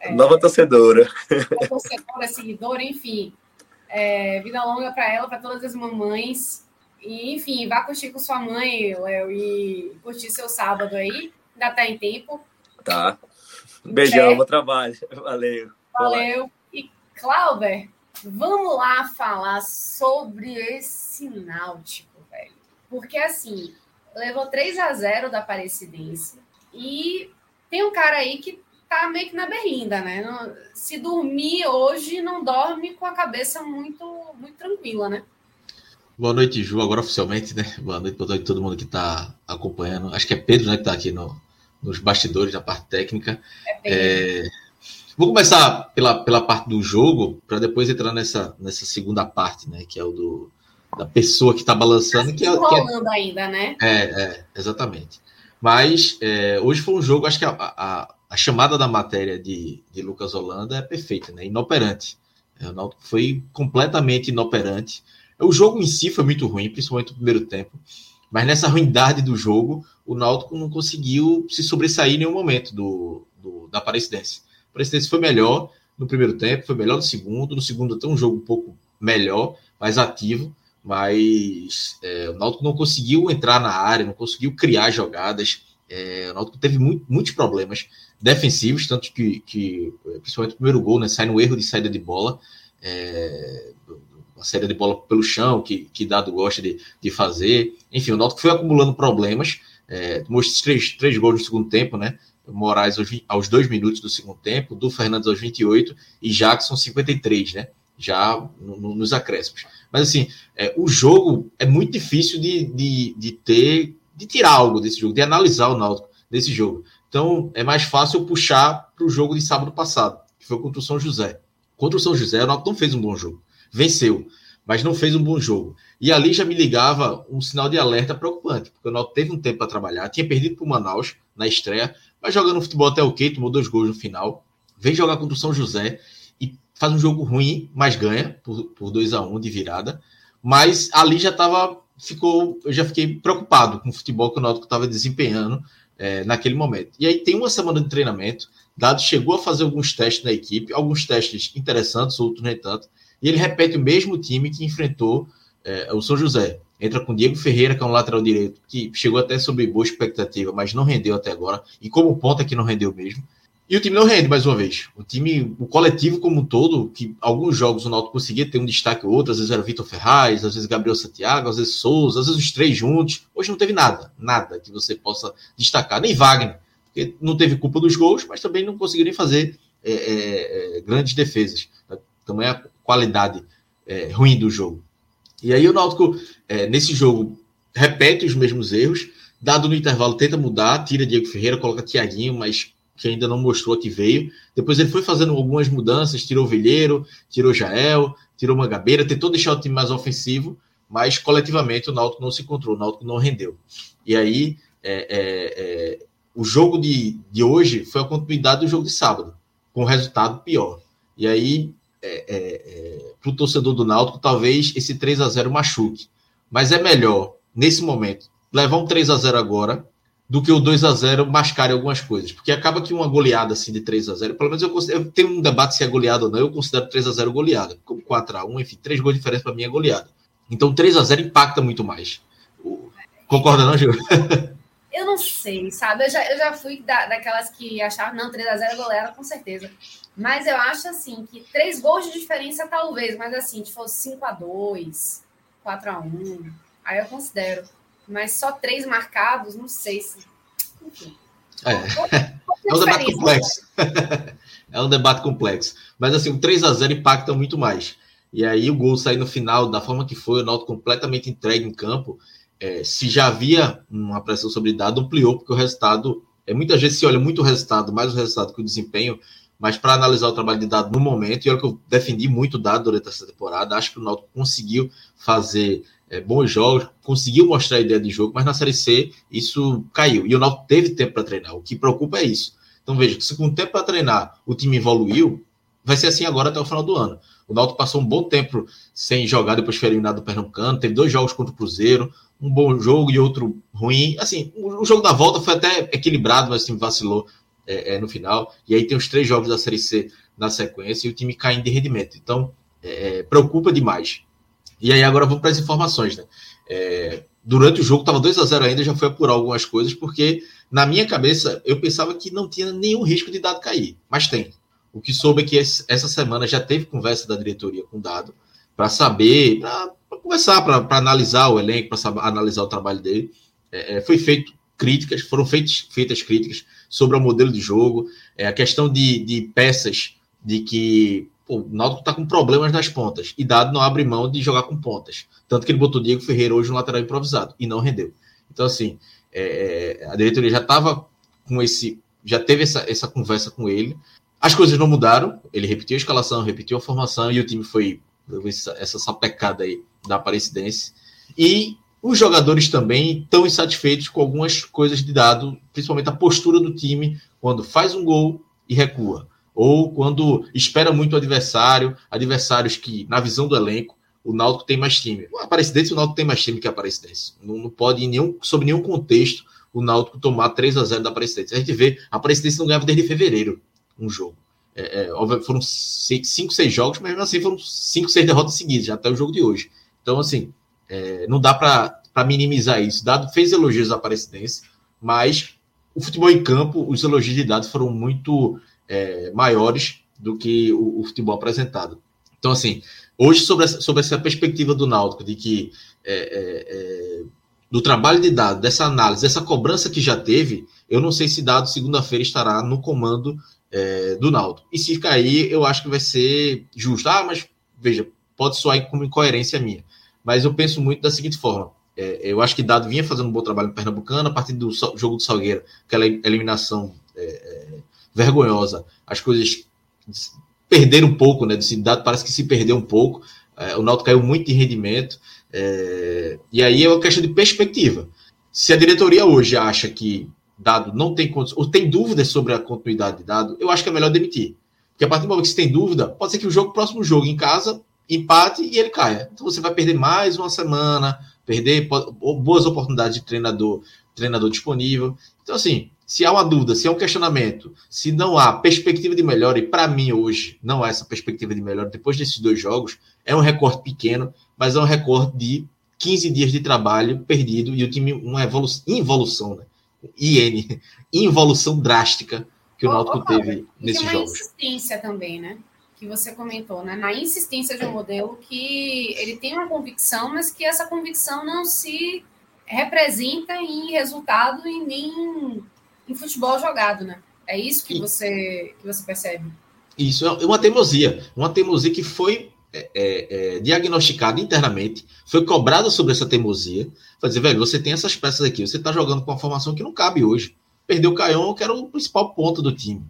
É, Nova torcedora. Torcedora, seguidora, enfim. É, vida longa para ela, para todas as mamães. E, enfim, vá curtir com sua mãe, Léo, e curtir seu sábado aí. Ainda tá em tempo. Tá. Beijão, bom trabalho. Valeu. Valeu. E, Clauber, Vamos lá falar sobre esse Náutico, velho. Porque assim, levou 3 a 0 da Aparecidense e tem um cara aí que tá meio que na berlinda, né? se dormir hoje, não dorme com a cabeça muito, muito tranquila, né? Boa noite, Ju, agora oficialmente, né? Boa noite para todo mundo que está acompanhando. Acho que é Pedro, né, que está aqui no, nos bastidores, da parte técnica. É, é Vou começar pela, pela parte do jogo, para depois entrar nessa, nessa segunda parte, né? Que é o do, da pessoa que está balançando. que é, que é, ainda, né? É, é exatamente. Mas é, hoje foi um jogo, acho que a, a, a, chamada da matéria de, de Lucas Holanda é perfeita, né? Inoperante. É, o Náutico foi completamente inoperante. O jogo em si foi muito ruim, principalmente no primeiro tempo. Mas nessa ruindade do jogo, o Náutico não conseguiu se sobressair em nenhum momento do, do da Aparecidense. O Presidente foi melhor no primeiro tempo, foi melhor no segundo. No segundo, até um jogo um pouco melhor, mais ativo, mas é, o Náutico não conseguiu entrar na área, não conseguiu criar jogadas. É, o Náutico teve muito, muitos problemas defensivos, tanto que, que principalmente o primeiro gol, né, sai no erro de saída de bola. É, uma saída de bola pelo chão, que, que Dado gosta de, de fazer. Enfim, o Náutico foi acumulando problemas. É, três, três gols no segundo tempo, né? Moraes aos, aos dois minutos do segundo tempo, do Fernandes aos 28 e Jackson 53, né? Já no, no, nos acréscimos. Mas assim, é, o jogo é muito difícil de, de, de ter, de tirar algo desse jogo, de analisar o Náutico desse jogo. Então é mais fácil puxar para o jogo de sábado passado, que foi contra o São José. Contra o São José, o Náutico não fez um bom jogo. Venceu, mas não fez um bom jogo. E ali já me ligava um sinal de alerta preocupante, porque o Náutico teve um tempo para trabalhar, tinha perdido para o Manaus na estreia, mas jogando futebol até ok, tomou dois gols no final. vem jogar contra o São José e faz um jogo ruim, mas ganha por, por 2 a 1 um de virada. Mas ali já estava, ficou, eu já fiquei preocupado com o futebol que o Náutico estava desempenhando é, naquele momento. E aí tem uma semana de treinamento, Dado chegou a fazer alguns testes na equipe, alguns testes interessantes, outros nem tanto, e ele repete o mesmo time que enfrentou é, o São José. Entra com Diego Ferreira, que é um lateral direito, que chegou até sob boa expectativa, mas não rendeu até agora, e como ponta que não rendeu mesmo. E o time não rende mais uma vez. O time, o coletivo como um todo, que alguns jogos o Náutico conseguia ter um destaque ou outro, às vezes era Vitor Ferraz, às vezes Gabriel Santiago, às vezes Souza, às vezes os três juntos. Hoje não teve nada, nada que você possa destacar, nem Wagner, porque não teve culpa dos gols, mas também não conseguiu nem fazer é, é, é grandes defesas. Também a qualidade é, ruim do jogo. E aí o Náutico, é, nesse jogo, repete os mesmos erros, dado no intervalo, tenta mudar, tira Diego Ferreira, coloca Tiaguinho, mas que ainda não mostrou que veio. Depois ele foi fazendo algumas mudanças, tirou Vilheiro, tirou Jael, tirou Mangabeira, tentou deixar o time mais ofensivo, mas coletivamente o Náutico não se encontrou, o Náutico não rendeu. E aí é, é, é, o jogo de, de hoje foi a continuidade do jogo de sábado, com resultado pior. E aí, é, é, é para o torcedor do Náutico, talvez esse 3 a 0 machuque. Mas é melhor, nesse momento, levar um 3 a 0 agora do que o 2 a 0 mascare algumas coisas. Porque acaba que uma goleada assim de 3 a 0 pelo menos eu, eu tenho um debate se é goleada ou não, eu considero 3 a 0 goleada. Como 4 a 1 enfim, três gols de diferença para mim é goleada. Então 3 a 0 impacta muito mais. Concorda, não, Gil? Eu não sei, sabe? Eu já, eu já fui da, daquelas que achavam, não, 3 a 0 goleada, com certeza. Mas eu acho assim que três gols de diferença, talvez, mas assim, se fosse 5 a 2 4 a 1 aí eu considero mas só três marcados, não sei se. Enfim. É, é um debate complexo. é um debate complexo. Mas assim, o 3 a 0 impacta muito mais. E aí o gol sair no final, da forma que foi, o Náutico completamente entregue em campo, é, se já havia uma pressão sobre dado, ampliou, porque o resultado, é, muitas vezes se olha muito o resultado, mais o resultado que o desempenho, mas para analisar o trabalho de dado no momento, e olha que eu defendi muito dado durante essa temporada, acho que o Náutico conseguiu fazer é, bons jogos, conseguiu mostrar a ideia de jogo, mas na Série C isso caiu. E o Náutico teve tempo para treinar. O que preocupa é isso. Então veja, se com tempo para treinar o time evoluiu, vai ser assim agora até o final do ano. O Náutico passou um bom tempo sem jogar depois foi eliminado do Pernambucano, teve dois jogos contra o Cruzeiro, um bom jogo e outro ruim. Assim, o, jogo da volta foi até equilibrado, mas o time vacilou é, é, no final. E aí tem os três jogos da Série C na sequência e o time caindo de rendimento. Então, é, preocupa demais. E aí agora vamos para as informações, né? É, durante o jogo estava 2 a 0 ainda, já foi apurar algumas coisas, porque na minha cabeça eu pensava que não tinha nenhum risco de dado cair, mas tem. O que soube é que essa semana já teve conversa da diretoria com o dado para saber, para conversar, para analisar o elenco, para analisar o trabalho dele. É, é, foi feito críticas, foram feitas, feitas críticas sobre o modelo de jogo, é, a questão de, de peças de que o Náutico está com problemas nas pontas e Dado não abre mão de jogar com pontas. Tanto que ele botou Diego Ferreira hoje no lateral improvisado e não rendeu. Então, assim, é, é a diretoria já estava com esse. Já teve essa, essa conversa com ele. As coisas não mudaram. Ele repetiu a escalação, repetiu a formação e o time foi essa, essa sapecada aí da Aparecidense. E os jogadores também estão insatisfeitos com algumas coisas de dado, principalmente a postura do time quando faz um gol e recua ou quando espera muito o adversário, adversários que, na visão do elenco, o Náutico tem mais time. O Aparecidense, o Náutico tem mais time que a Aparecidense. Não, não pode, em nenhum, sob nenhum contexto, o Náutico tomar 3 a 0 da Aparecidense. A gente vê, a Aparecidense não ganhava desde fevereiro um jogo. É, é, foram 5, 6 jogos, mas mesmo assim foram 5, 6 derrotas seguidas, já até o jogo de hoje. Então, assim, é, não dá para minimizar isso. Dado fez elogios à Aparecidense, mas o futebol em campo, os elogios de dados foram muito é, maiores do que o, o, futebol apresentado. Então, assim, hoje, sobre essa, sobre essa perspectiva do Náutico, de que é, é, é, do trabalho de dado, dessa análise, dessa cobrança que já teve, eu não sei se dado segunda-feira estará no comando é, do Náutico. E se cair, eu acho que vai ser justo. Ah, mas veja, pode soar como incoerência minha. Mas eu penso muito da seguinte forma. É, eu acho que Dado vinha fazendo um bom trabalho no Pernambucano, a partir do jogo do Salgueiro, aquela eliminação é, vergonhosa. As coisas perderam um pouco, né? Do dado parece que se perdeu um pouco. É, o Náutico caiu muito em rendimento. É, e aí é uma questão de perspectiva. Se a diretoria hoje acha que dado não tem ou tem dúvidas sobre a continuidade de dado, eu acho que é melhor demitir. Porque a partir do momento que você tem dúvida, pode ser que o jogo, próximo jogo em casa, empate e ele caia. Então você vai perder mais uma semana, perder boas oportunidades de treinador, treinador disponível. Então, assim, se há uma dúvida, se há um questionamento, se não há perspectiva de melhora, e para mim hoje não há essa perspectiva de melhora depois desses dois jogos, é um recorde pequeno, mas é um recorde de 15 dias de trabalho perdido e o time, uma evolução, involução, né? IN, involução drástica que o Náutico teve nesses jogos. Uma insistência também, né? Que você comentou, né? Na insistência de um modelo que ele tem uma convicção, mas que essa convicção não se representa em resultado e nem em futebol jogado, né? É isso que, você, que você percebe. Isso, é uma teimosia. Uma teimosia que foi é, é, é, diagnosticada internamente, foi cobrada sobre essa teimosia. Fazer, velho, você tem essas peças aqui, você está jogando com uma formação que não cabe hoje. Perdeu o Caion, que era o principal ponto do time.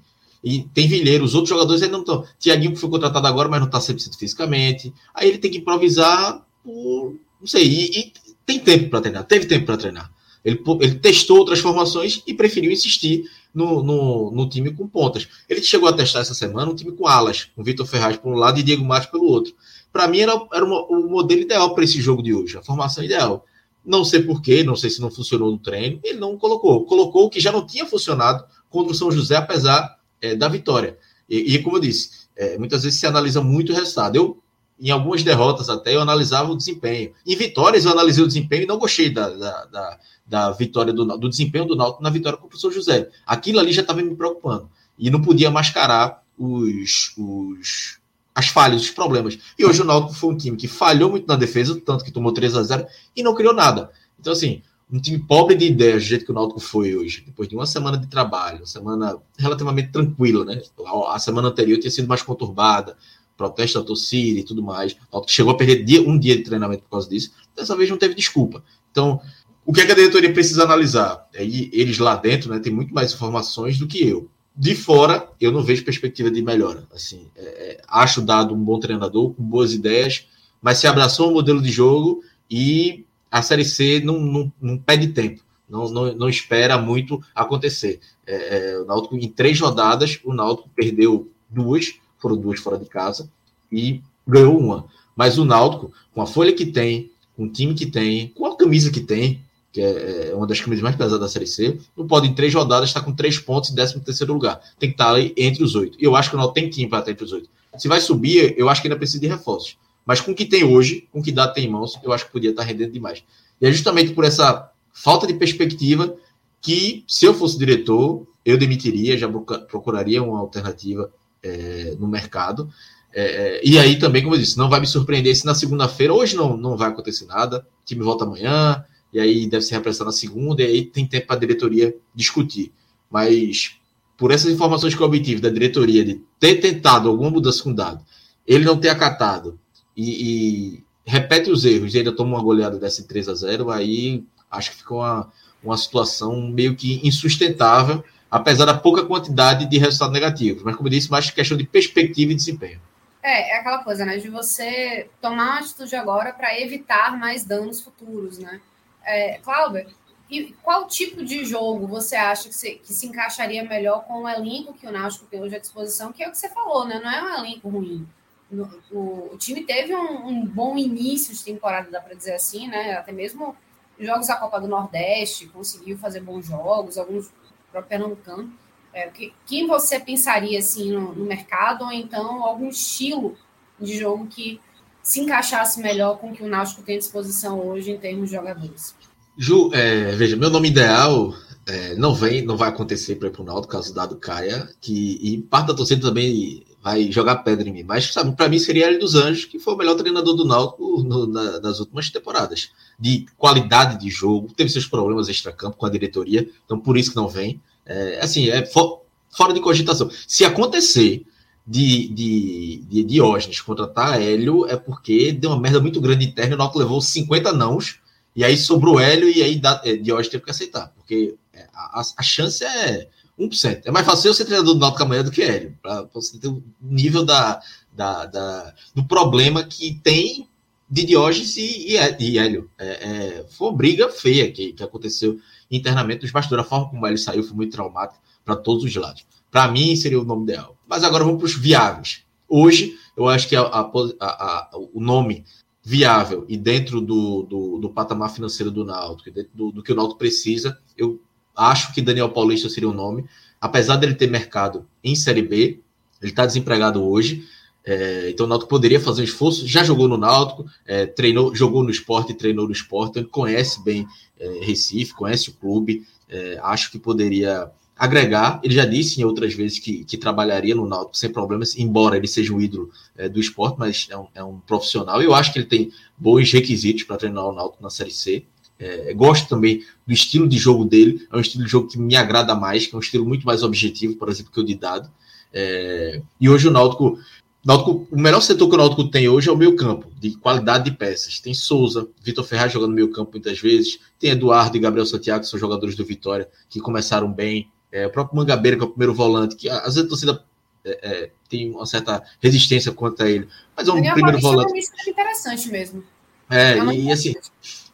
E tem Vilheiro, os outros jogadores ainda não estão. Tiaguinho que foi contratado agora, mas não está 100% fisicamente. Aí ele tem que improvisar por. Não sei. E, e tem tempo para treinar, teve tempo para treinar. Ele, ele, testou outras formações e preferiu insistir no, no, no, time com pontas. Ele chegou a testar essa semana um time com alas, com Vitor Ferraz por um lado e Diego Matos pelo outro. Para mim, era, era uma, o modelo ideal para esse jogo de hoje, a formação ideal. Não sei porquê, não sei se não funcionou no treino, ele não colocou. Colocou o que já não tinha funcionado contra o São José, apesar é, da vitória. E, e, como eu disse, é, muitas vezes se analisa muito o resultado. Eu em algumas derrotas até eu analisava o desempenho. Em vitórias eu analisei o desempenho e não gostei da, da, da, da vitória do, do desempenho do Náutico na vitória com o professor José. Aquilo ali já estava me preocupando. E não podia mascarar os, os, as falhas, os problemas. E hoje o Náutico foi um time que falhou muito na defesa, tanto que tomou 3 a 0 e não criou nada. Então, assim, um time pobre de ideias, do jeito que o Náutico foi hoje, depois de uma semana de trabalho, uma semana relativamente tranquila, né? A semana anterior tinha sido mais conturbada, protesto da torcida e tudo mais. Chegou a perder dia, um dia de treinamento por causa disso. Dessa vez não teve desculpa. Então, o que, é que a diretoria precisa analisar? É, eles lá dentro né, têm muito mais informações do que eu. De fora, eu não vejo perspectiva de melhora. Assim, é, é acho dado um bom treinador, com boas ideias, mas se abraçou um modelo de jogo e a Série C não, não, não pede tempo. Não, não, não espera muito acontecer. É, é, o Náutico, em três rodadas, o Náutico perdeu duas, foram duas fora de casa, e ganhou uma. Mas o Náutico, com a folha que tem, com o time que tem, com a camisa que tem, que é, é uma das camisas mais pesadas da Série C, não pode em três rodadas estar com três pontos e décimo terceiro lugar. Tem que estar ali entre os oito. E eu acho que o Náutico tem time para estar entre os oito. Se vai subir, eu acho que ainda precisa de reforços. Mas com o que tem hoje, com o que dá tem em mãos, eu acho que podia estar rendendo demais. E é justamente por essa falta de perspectiva que, se eu fosse diretor, eu demitiria, já procuraria uma alternativa é, no mercado. É, é, e aí também, como eu disse, não vai me surpreender se na segunda-feira, hoje não, não vai acontecer nada, o time volta amanhã, e aí deve se representar na segunda, e aí tem tempo para a diretoria discutir. Mas por essas informações que eu obtive da diretoria de ter tentado alguma mudança com dado, ele não ter acatado e, e repete os erros e ainda toma uma goleada dessa 3 a 0 aí acho que ficou uma, uma situação meio que insustentável apesar da pouca quantidade de resultados negativos. Mas, como eu disse, mais questão de perspectiva e desempenho. É, é aquela coisa, né? De você tomar uma atitude agora para evitar mais danos futuros, né? É, Cláudia, e qual tipo de jogo você acha que se, que se encaixaria melhor com o elenco que o Náutico tem hoje à disposição? Que é o que você falou, né? Não é um elenco ruim. O, o time teve um, um, bom início de temporada, dá para dizer assim, né? Até mesmo jogos da Copa do Nordeste, conseguiu fazer bons jogos, alguns para Pernambucano. É, que, quem você pensaria assim no, no, mercado, ou então algum estilo de jogo que se encaixasse melhor com o que o Náutico tem à disposição hoje em termos de jogadores? Ju, é, veja, meu nome ideal é, não vem, não vai acontecer para o Náutico, caso o dado caia, que, e parte da torcida também vai jogar pedra em mim, mas para mim seria ele dos Anjos, que foi o melhor treinador do Náutico no, na, nas últimas temporadas, de qualidade de jogo, teve seus problemas extra-campo com a diretoria, então por isso que não vem. É, assim, é for, fora de cogitação. Se acontecer de, de, de Diógenes contratar Hélio, é porque deu uma merda muito grande interna, o Náutico levou 50 nãos, e aí sobrou Hélio, e aí é, Diógenes teve que aceitar, porque é, a, a chance é 1%. É mais fácil ser treinador do Náutico amanhã do que Hélio, para você ter o nível da, da, da, do problema que tem de Diógenes e, e, e Hélio. É, é, foi uma briga feia que, que aconteceu internamente nos bastidores. A forma como ele saiu foi muito traumática para todos os lados. Para mim, seria o nome ideal. Mas agora vamos para os viáveis. Hoje, eu acho que a, a, a, o nome viável e dentro do, do, do patamar financeiro do Náutico, dentro do, do, que o Náutico precisa, eu acho que Daniel Paulista seria o nome. Apesar dele ter mercado em Série B, ele está desempregado hoje, é, então o Náutico poderia fazer um esforço. Já jogou no Náutico, é, treinou, jogou no esporte, treinou no esporte. Ele conhece bem é, Recife, conhece o clube. É, acho que poderia agregar. Ele já disse em outras vezes que, que trabalharia no Náutico sem problemas, embora ele seja um ídolo é, do esporte, mas é um, é um profissional. Eu acho que ele tem bons requisitos para treinar o Náutico na Série C. É, gosto também do estilo de jogo dele. É um estilo de jogo que me agrada mais, que é um estilo muito mais objetivo, por exemplo, que o de dado. É, e hoje o Náutico Náutico, o melhor setor que o Náutico tem hoje é o meio campo, de qualidade de peças. Tem Souza, Vitor Ferraz jogando no meio campo muitas vezes, tem Eduardo e Gabriel Santiago, que são jogadores do Vitória, que começaram bem. É, o próprio Mangabeira, que é o primeiro volante, que às vezes a torcida é, é, tem uma certa resistência contra ele, mas é um Daniel primeiro volante. É interessante mesmo. É, e assim,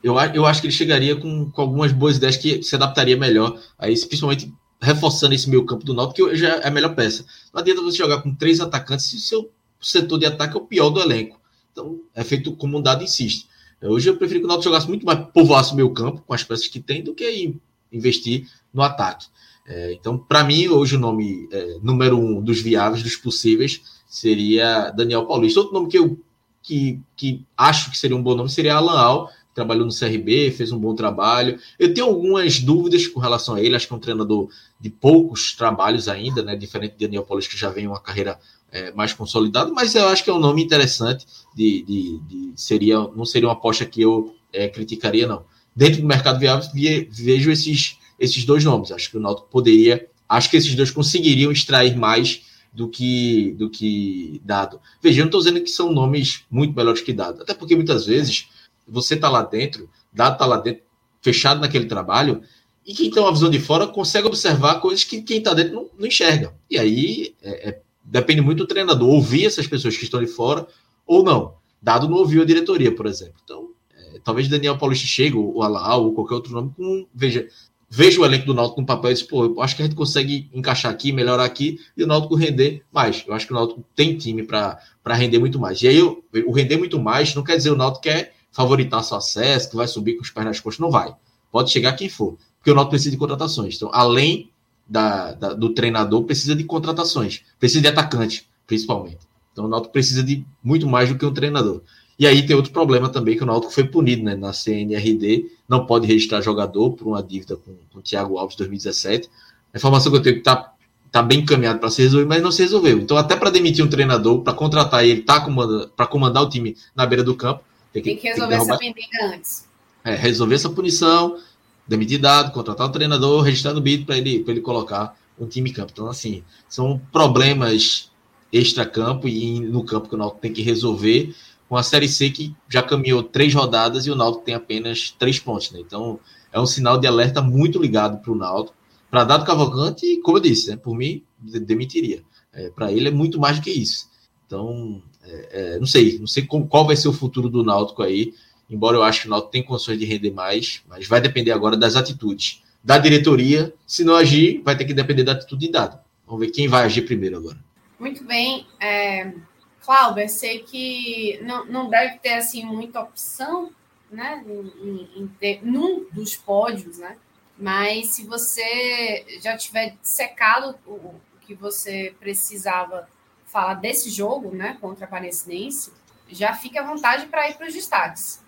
eu, eu acho que ele chegaria com, com algumas boas ideias que se adaptaria melhor a isso, principalmente reforçando esse meio campo do Náutico, que já é a melhor peça. Não adianta você jogar com três atacantes se o seu setor de ataque é o pior do elenco. Então, é feito como um dado insiste. Hoje eu prefiro que o Náutico jogasse muito mais, povoasse o meio campo com as peças que tem, do que investir no ataque. É, então, para mim, hoje o nome é, número um dos viáveis, dos possíveis, seria Daniel Paulista. Outro nome que eu que, que acho que seria um bom nome seria Alan Al, trabalhou no CRB, fez um bom trabalho. Eu tenho algumas dúvidas com relação a ele, acho que é um treinador de poucos trabalhos ainda, né? Diferente de Daniel Paulista, que já vem uma carreira é, mais consolidado, mas eu acho que é um nome interessante. De, de, de seria, não seria uma aposta que eu é, criticaria, não. Dentro do mercado viável, vejo esses, esses dois nomes. Acho que o Náutico poderia, acho que esses dois conseguiriam extrair mais do que do que dado. Veja, eu não estou dizendo que são nomes muito melhores que dado, até porque muitas vezes você está lá dentro, dado está lá dentro, fechado naquele trabalho, e quem tem uma visão de fora consegue observar coisas que quem está dentro não, não, enxerga. E aí é, é depende muito do treinador ouvir essas pessoas que estão de fora ou não. Dado não ouviu a diretoria, por exemplo. Então, é, talvez Daniel Paulista chegue, ou Alau, ou qualquer outro nome, com, veja, veja o elenco do Náutico no papel e diz, pô, acho que a gente consegue encaixar aqui, melhorar aqui, e o Náutico render mais. Eu acho que o Náutico tem time para render muito mais. E aí, eu, o render muito mais não quer dizer o Náutico quer favoritar seu acesso, que vai subir com os pés nas costas, não vai. Pode chegar quem for, porque o Náutico precisa de contratações. Então, além da, da, do treinador precisa de contratações, precisa de atacante, principalmente. Então o Náutico precisa de muito mais do que um treinador. E aí tem outro problema também, que o Náutico foi punido né, na CNRD, não pode registrar jogador por uma dívida com, com o Thiago Alves 2017. A informação que eu tenho é que está tá bem encaminhado para se resolver, mas não se resolveu. Então, até para demitir um treinador, para contratar ele, tá para comandar o time na beira do campo, tem que, tem que resolver tem que essa pendência antes. É, resolver essa punição, demitir dado, contratar o treinador, registrar no BID para ele, ele colocar um time em campo. Então, assim, são problemas extra-campo e no campo que o Náutico tem que resolver com a Série C que já caminhou três rodadas e o Náutico tem apenas três pontos. Né? Então, é um sinal de alerta muito ligado para o Náutico. Para Dado Cavalcante, como eu disse, né, por mim, demitiria. É, para ele é muito mais do que isso. Então, é, é, não sei, não sei qual vai ser o futuro do Náutico aí embora eu acho que o Náutico tem condições de render mais, mas vai depender agora das atitudes da diretoria. Se não agir, vai ter que depender da atitude dada. Vamos ver quem vai agir primeiro agora. Muito bem. É, Cláudio, sei que não, não deve ter assim muita opção né, em, em num dos pódios, né? Mas se você já tiver secado o que você precisava falar desse jogo, né, contra a Parecinense, já fique à vontade para ir para os destaques.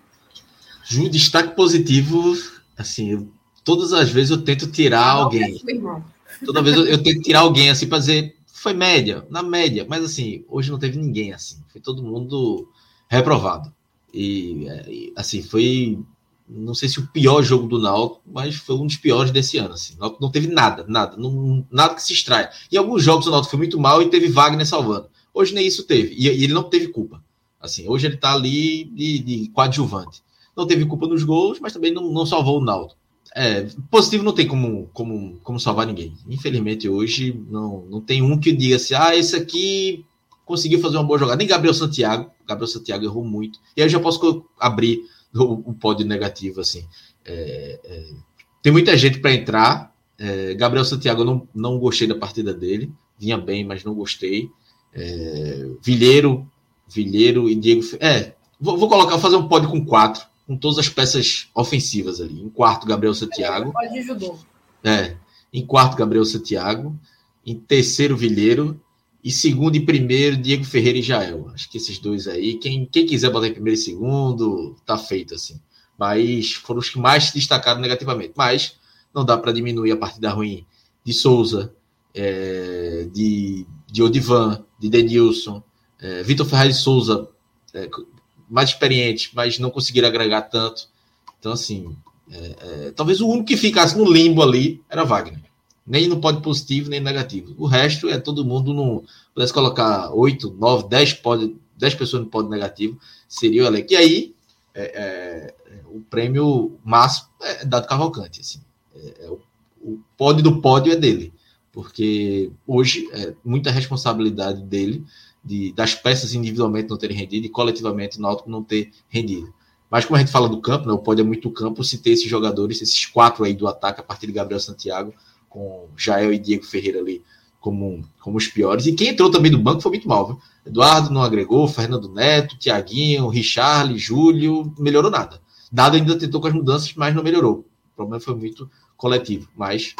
Um destaque positivo, assim, eu, todas as vezes eu tento tirar alguém. Toda vez eu, eu, tento tirar alguém assim para dizer, foi média, na média, mas assim, hoje não teve ninguém assim, foi todo mundo reprovado. E assim, foi não sei se o pior jogo do Náutico, mas foi um dos piores desse ano. Assim. Náutico não teve nada, nada, não, nada que se extraia. Em alguns jogos o Náutico foi muito mal e teve Wagner salvando. Hoje nem isso teve, e, e ele não teve culpa. Assim, hoje ele está ali de, de coadjuvante não teve culpa nos gols, mas também não, não salvou o Naldo. É, positivo não tem como, como, como salvar ninguém. Infelizmente, hoje não, não tem um que diga assim: ah, esse aqui conseguiu fazer uma boa jogada. Nem Gabriel Santiago. Gabriel Santiago errou muito. E aí eu já posso abrir o, o pódio negativo. assim. É, é, tem muita gente para entrar. É, Gabriel Santiago, não, não gostei da partida dele. Vinha bem, mas não gostei. É, Vilheiro, Vilheiro e Diego. É, vou, vou colocar, fazer um pódio com quatro, com todas as peças ofensivas ali. Em quarto, Gabriel Santiago. É. Em quarto, Gabriel Santiago. Em terceiro, Vilheiro. E segundo e primeiro, Diego Ferreira e Jael. Acho que esses dois aí, quem, quem quiser botar em primeiro e segundo, tá feito assim. Mas foram os que mais se destacaram negativamente. Mas não dá para diminuir a partida ruim de Souza, é, de, de Odivan, de Denilson, é, Vitor Ferraz de Souza, é, mais experiente, mas não conseguiram agregar tanto. Então, assim, é, é, talvez o único que ficasse no limbo ali era Wagner nem no pódio positivo, nem negativo. O resto é todo mundo no. Pudesse colocar 8, 9, 10, pode, 10 pessoas no pódio negativo, seria o elenco. E aí, é, é, o prêmio máximo é dado Cavalcante. Assim. É, é, o, o pódio do pódio é dele, porque hoje é muita responsabilidade dele de, das peças individualmente não terem rendido e coletivamente o Náutico não ter rendido. Mas como a gente fala do campo, né, o pódio é muito campo, se ter esses jogadores, esses quatro aí do ataque, a partir de Gabriel Santiago, com Jael e Diego Ferreira ali como, como os piores. E quem entrou também do banco foi muito mal, viu? Eduardo não agregou, Fernando Neto, Tiaguinho, Richard, Júlio, melhorou nada. Dado ainda tentou com as mudanças, mas não melhorou. O problema foi muito coletivo, mas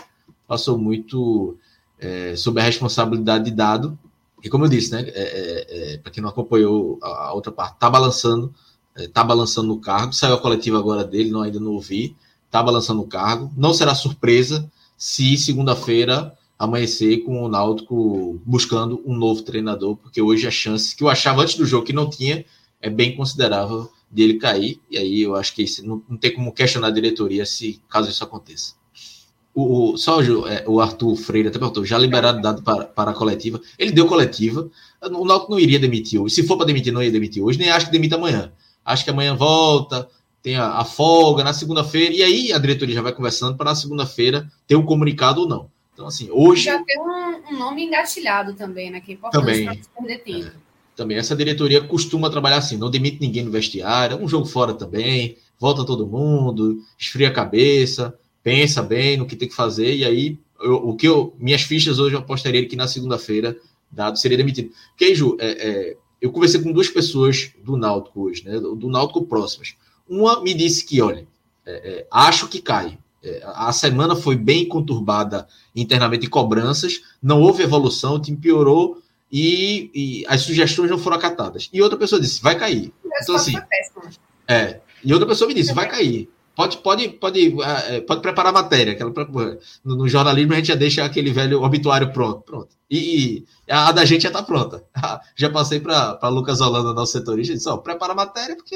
passou muito é, sob a responsabilidade de Dado. E como eu disse, né, é, é, é para quem não acompanhou a, a, outra parte, tá balançando, é, tá balançando no cargo. Saiu a coletiva agora dele, não ainda não ouvi. Tá balançando o cargo. Não será surpresa se segunda-feira amanhecer com o Náutico buscando um novo treinador, porque hoje a chance que eu achava antes do jogo que não tinha é bem considerável dele cair, e aí eu acho que não, não tem como questionar a diretoria se caso isso aconteça. O, o, só o, é, o Arthur Freire até perguntou, já liberado dado para, para a coletiva. Ele deu coletiva, o Náutico não iria demitir hoje. Se for para demitir, não ia demitir hoje, nem acho que demita amanhã. Acho que amanhã volta, tem a, a folga na segunda-feira, e aí a diretoria já vai conversando para na segunda-feira ter um comunicado ou não. Então, assim, hoje. Já tem um, um nome engatilhado também, né? Que é importante também, perder tempo. É, também, essa diretoria costuma trabalhar assim, não demite ninguém no vestiário, um jogo fora também, volta todo mundo, esfria a cabeça, pensa bem no que tem que fazer, e aí eu, o que eu. Minhas fichas hoje eu apostaria que na segunda-feira, dado, seria demitido. Porque, Ju, é, é, eu conversei com duas pessoas do Náutico hoje, né? Do Náutico próximas. Uma me disse que, olha, é, é, acho que cai. É, a semana foi bem conturbada internamente em cobranças, não houve evolução, o time piorou e, e, as sugestões não foram acatadas. E outra pessoa disse, vai cair. Então, assim, é, e outra pessoa me disse, vai cair. Pode, pode, pode, é, pode preparar a matéria. Aquela, no, no, jornalismo a gente já deixa aquele velho obituário pronto. pronto. E, e a, a, da gente já está pronta. Já passei para Lucas Holanda, nosso setorista, e disse: ó, prepara a matéria, porque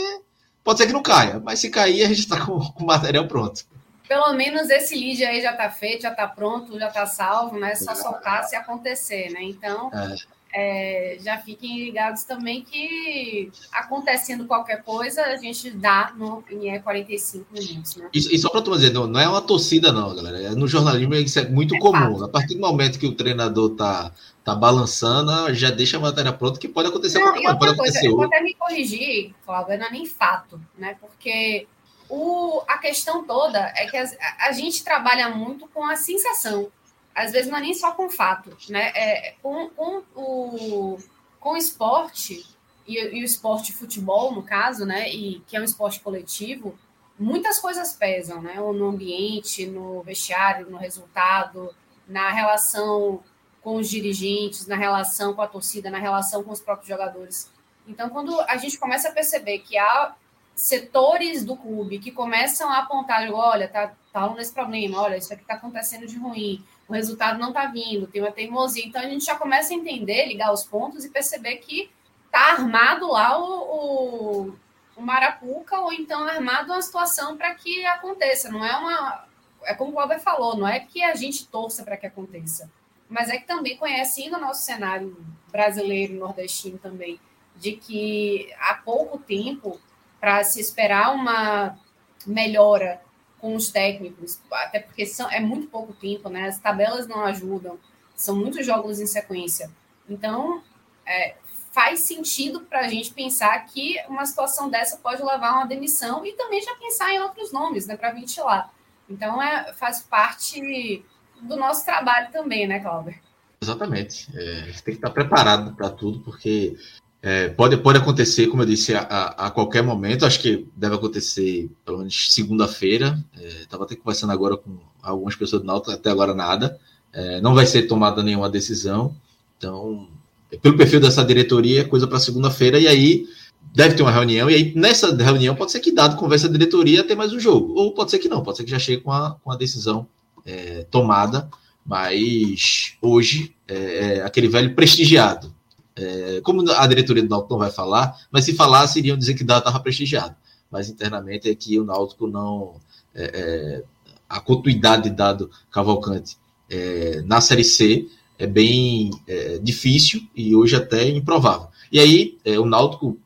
Pode ser que não caia, mas se cair, a gente está com, com o material pronto. Pelo menos esse lead aí já está feito, já está pronto, já está salvo, né? É só soltar se acontecer, né? Então, é. É, já fiquem ligados também que acontecendo qualquer coisa, a gente dá no, em 45 minutos. Né? E, e só para tu dizer, não, não é uma torcida, não, galera. É, no jornalismo isso é muito é comum. Fato. A partir do momento que o treinador tá, tá balançando, já deixa a matéria pronta, que pode acontecer não, qualquer coisa. Pode coisa, acontecer. Eu vou até me corrigir, Cláudio, não é nem fato, né? Porque o, a questão toda é que a, a gente trabalha muito com a sensação às vezes não é nem só com fato, né? É, com, com, o, com o esporte, e, e, o esporte futebol, no caso, né? E que é um esporte coletivo, muitas coisas pesam, né? No ambiente, no vestiário, no resultado, na relação com os dirigentes, na relação com a torcida, na relação com os próprios jogadores. Então, quando a gente começa a perceber que há setores do clube que começam a apontar, olha, tá, tá nesse problema, olha, isso aqui está acontecendo de ruim, o resultado não está vindo, tem uma teimosia. Então a gente já começa a entender, ligar os pontos e perceber que está armado lá o, o, o, Marapuca, ou então armado uma situação para que aconteça. Não é uma. É como o Glauber falou, não é que a gente torça para que aconteça, mas é que também conhecendo o nosso cenário brasileiro, nordestino também, de que há pouco tempo para se esperar uma melhora com os técnicos, até porque são, é muito pouco tempo, né? As tabelas não ajudam, são muitos jogos em sequência. Então, é, faz sentido para a gente pensar que uma situação dessa pode levar a uma demissão e também já pensar em outros nomes, né, para ventilar. Então, é, faz parte do nosso trabalho também, né, Cláudio? Exatamente. É, a gente tem que estar preparado para tudo, porque é, pode, pode acontecer, como eu disse, a, a, a, qualquer momento. Acho que deve acontecer pelo menos segunda-feira. Estava é, até conversando agora com algumas pessoas do Náutico, até agora nada. É, não vai ser tomada nenhuma decisão. Então, pelo perfil dessa diretoria, é coisa para segunda-feira. E aí deve ter uma reunião. E aí nessa reunião pode ser que, dado conversa da diretoria, tenha mais um jogo. Ou pode ser que não. Pode ser que já chegue com a, com a decisão é, tomada. Mas hoje é, é aquele velho prestigiado é, como a diretoria do Náutico não vai falar, mas se falasse, iriam dizer que Dado estava prestigiado. Mas internamente é que o Náutico não. É, é, a continuidade de Dado Cavalcante na Série C é bem difícil e hoje até improvável. E aí o Náutico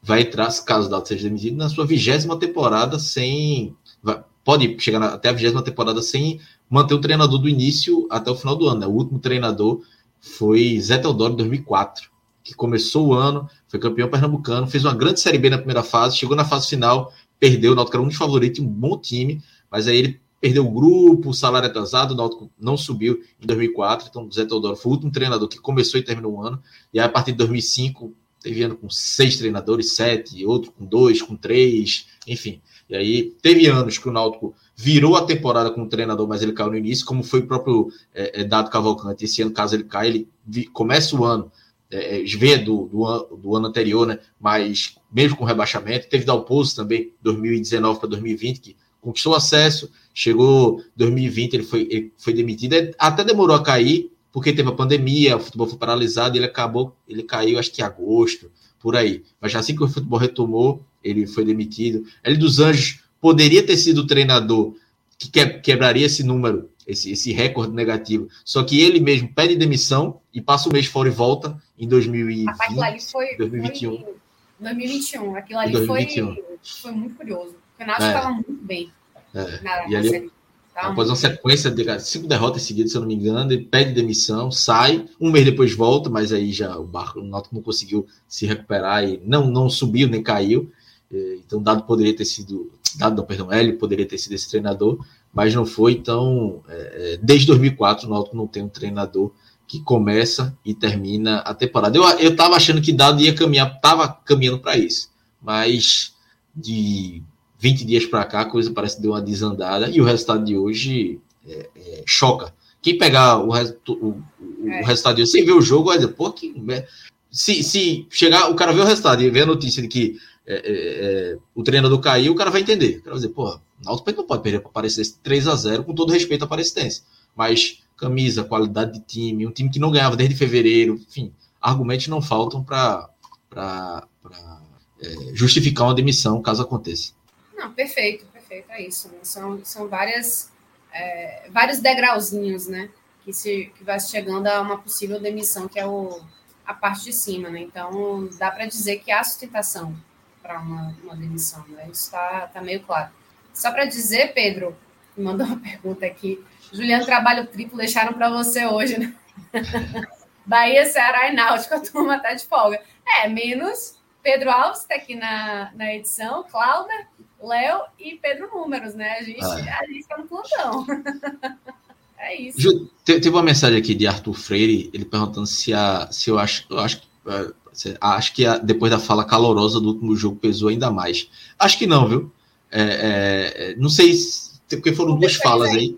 vai entrar, caso o Dado seja demitido, na sua vigésima temporada sem. Vai, pode chegar até a vigésima temporada sem manter o treinador do início até o final do ano. Né? O último treinador foi Zé Teodoro em 2004, que começou o ano, foi campeão pernambucano, fez uma grande Série B na primeira fase, chegou na fase final, perdeu, o Náutico era um dos favoritos, um bom time, mas aí ele perdeu o grupo, o salário atrasado, o Náutico não subiu em 2004, então o Zé Teodoro foi o último treinador que começou e terminou o ano, e aí a partir de 2005 teve ano com seis treinadores, sete, outro com dois, com três, enfim. E aí teve anos que o Náutico virou a temporada com o treinador, mas ele caiu no início, como foi o próprio é, é Dado Cavalcante. Esse ano, caso ele caia, ele vi, começa o ano, é, vem do, do, do, ano anterior, né? Mas mesmo com rebaixamento, teve Dalpozo também, 2019 para 2020, que conquistou acesso, chegou 2020, ele foi, ele foi demitido, até demorou a cair, porque teve a pandemia, o futebol foi paralisado, ele acabou, ele caiu acho que em agosto, por aí. Mas assim que o futebol retomou, ele foi demitido. Ele dos Anjos poderia ter sido o treinador que quebraria esse número, esse, esse recorde negativo. Só que ele mesmo pede demissão e passa o mês fora e volta em 2020, aquilo ali foi, 2021. Foi 2021. Aquilo ali 2021. Foi, foi muito curioso. O Renato estava é. muito bem. É. Na, e ali, após uma sequência de cinco derrotas seguidas, se eu não me engano, ele pede demissão, sai, um mês depois volta, mas aí já o barco, o Náutico não conseguiu se recuperar e não, não subiu nem caiu. É, então, Dado poderia ter sido, Dado, não, perdão, Hélio poderia ter sido esse treinador, mas não foi. Então, é, é desde 2004, o Náutico não tem um treinador que começa e termina a temporada. Eu, eu tava achando que Dado ia caminhar, tava caminhando para isso, mas de 20 dias para cá a coisa parece que deu uma desandada e o resultado de hoje é, é, choca. Quem pegar o, o, o, é. resultado de hoje sem ver o jogo vai dizer, pô, que. Se, se chegar, o cara vê o resultado e vê a notícia de que é, é, é, o treinador caiu, o cara vai entender. O cara vai dizer, porra, o Náutico não pode perder para Aparecidense 3 a 0 com todo respeito à Aparecidense. Mas camisa, qualidade de time, um time que não ganhava desde fevereiro, enfim, argumentos não faltam para é, justificar uma demissão caso aconteça. Não, perfeito, perfeito, é isso. Né? São, são várias, é, vários degrauzinhos, né? Que, se, que vai chegando a uma possível demissão, que é o, a parte de cima, né? Então, dá para dizer que há sustentação para uma, uma demissão, né? Isso está tá meio claro. Só para dizer, Pedro, mandou uma pergunta aqui. Juliano, trabalho triplo deixaram para você hoje, né? Bahia, Ceará e Náutico, a turma tá de folga. É, menos Pedro Alves está aqui na, na edição, Cláudia, Léo e Pedro Números, né? A gente, ah. a gente tá no plantão. é isso. Teve uma mensagem aqui de Arthur Freire, ele perguntando se, a, se eu acho, eu acho é, Acho que a, depois da fala calorosa do último jogo pesou ainda mais. Acho que não, viu? É, é, não sei se, porque foram duas falas aí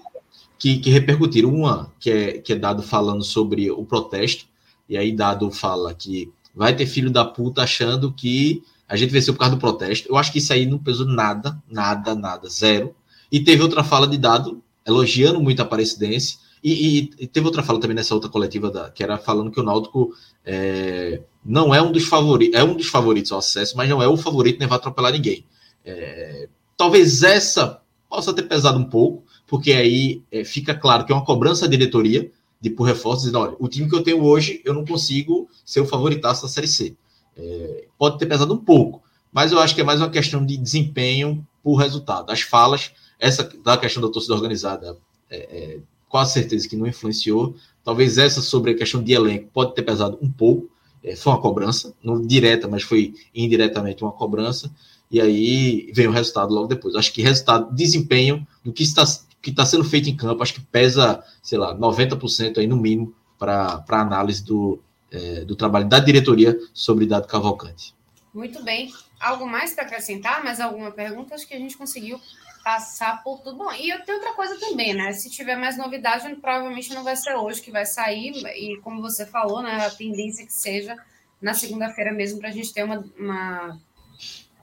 que, que repercutiram. Uma que é, que é dado falando sobre o protesto, e aí dado fala que vai ter filho da puta achando que a gente venceu por causa do protesto. Eu acho que isso aí não pesou nada, nada, nada, zero. E teve outra fala de dado elogiando muito a Aparecidense. E, e, e, teve outra fala também nessa outra coletiva da, que era falando que o Náutico é, não é um dos favoritos, é um dos favoritos ao acesso, mas não é o favorito, nem vai atropelar ninguém. É, talvez essa possa ter pesado um pouco, porque aí é, fica claro que é uma cobrança da diretoria de por reforços, dizendo, olha, o time que eu tenho hoje, eu não consigo ser o favoritaço da Série C. É, pode ter pesado um pouco, mas eu acho que é mais uma questão de desempenho por resultado. As falas, essa da questão da torcida organizada, é, é, quase certeza que não influenciou, Talvez essa sobre a questão de elenco pode ter pesado um pouco. É, foi uma cobrança, não direta, mas foi indiretamente uma cobrança. E aí vem o resultado logo depois. Acho que resultado, desempenho do que está que está sendo feito em campo, acho que pesa, sei lá, 90% aí no mínimo para a análise do, é, do trabalho da diretoria sobre Dado Cavalcante. Muito bem. Algo mais para acrescentar? Mais alguma pergunta? Acho que a gente conseguiu passar por tudo. Bom, e tenho outra coisa também, né? Se tiver mais novidade, provavelmente não vai ser hoje que vai sair. E como você falou, né? A tendência é que seja na segunda-feira mesmo, para a gente ter uma, uma,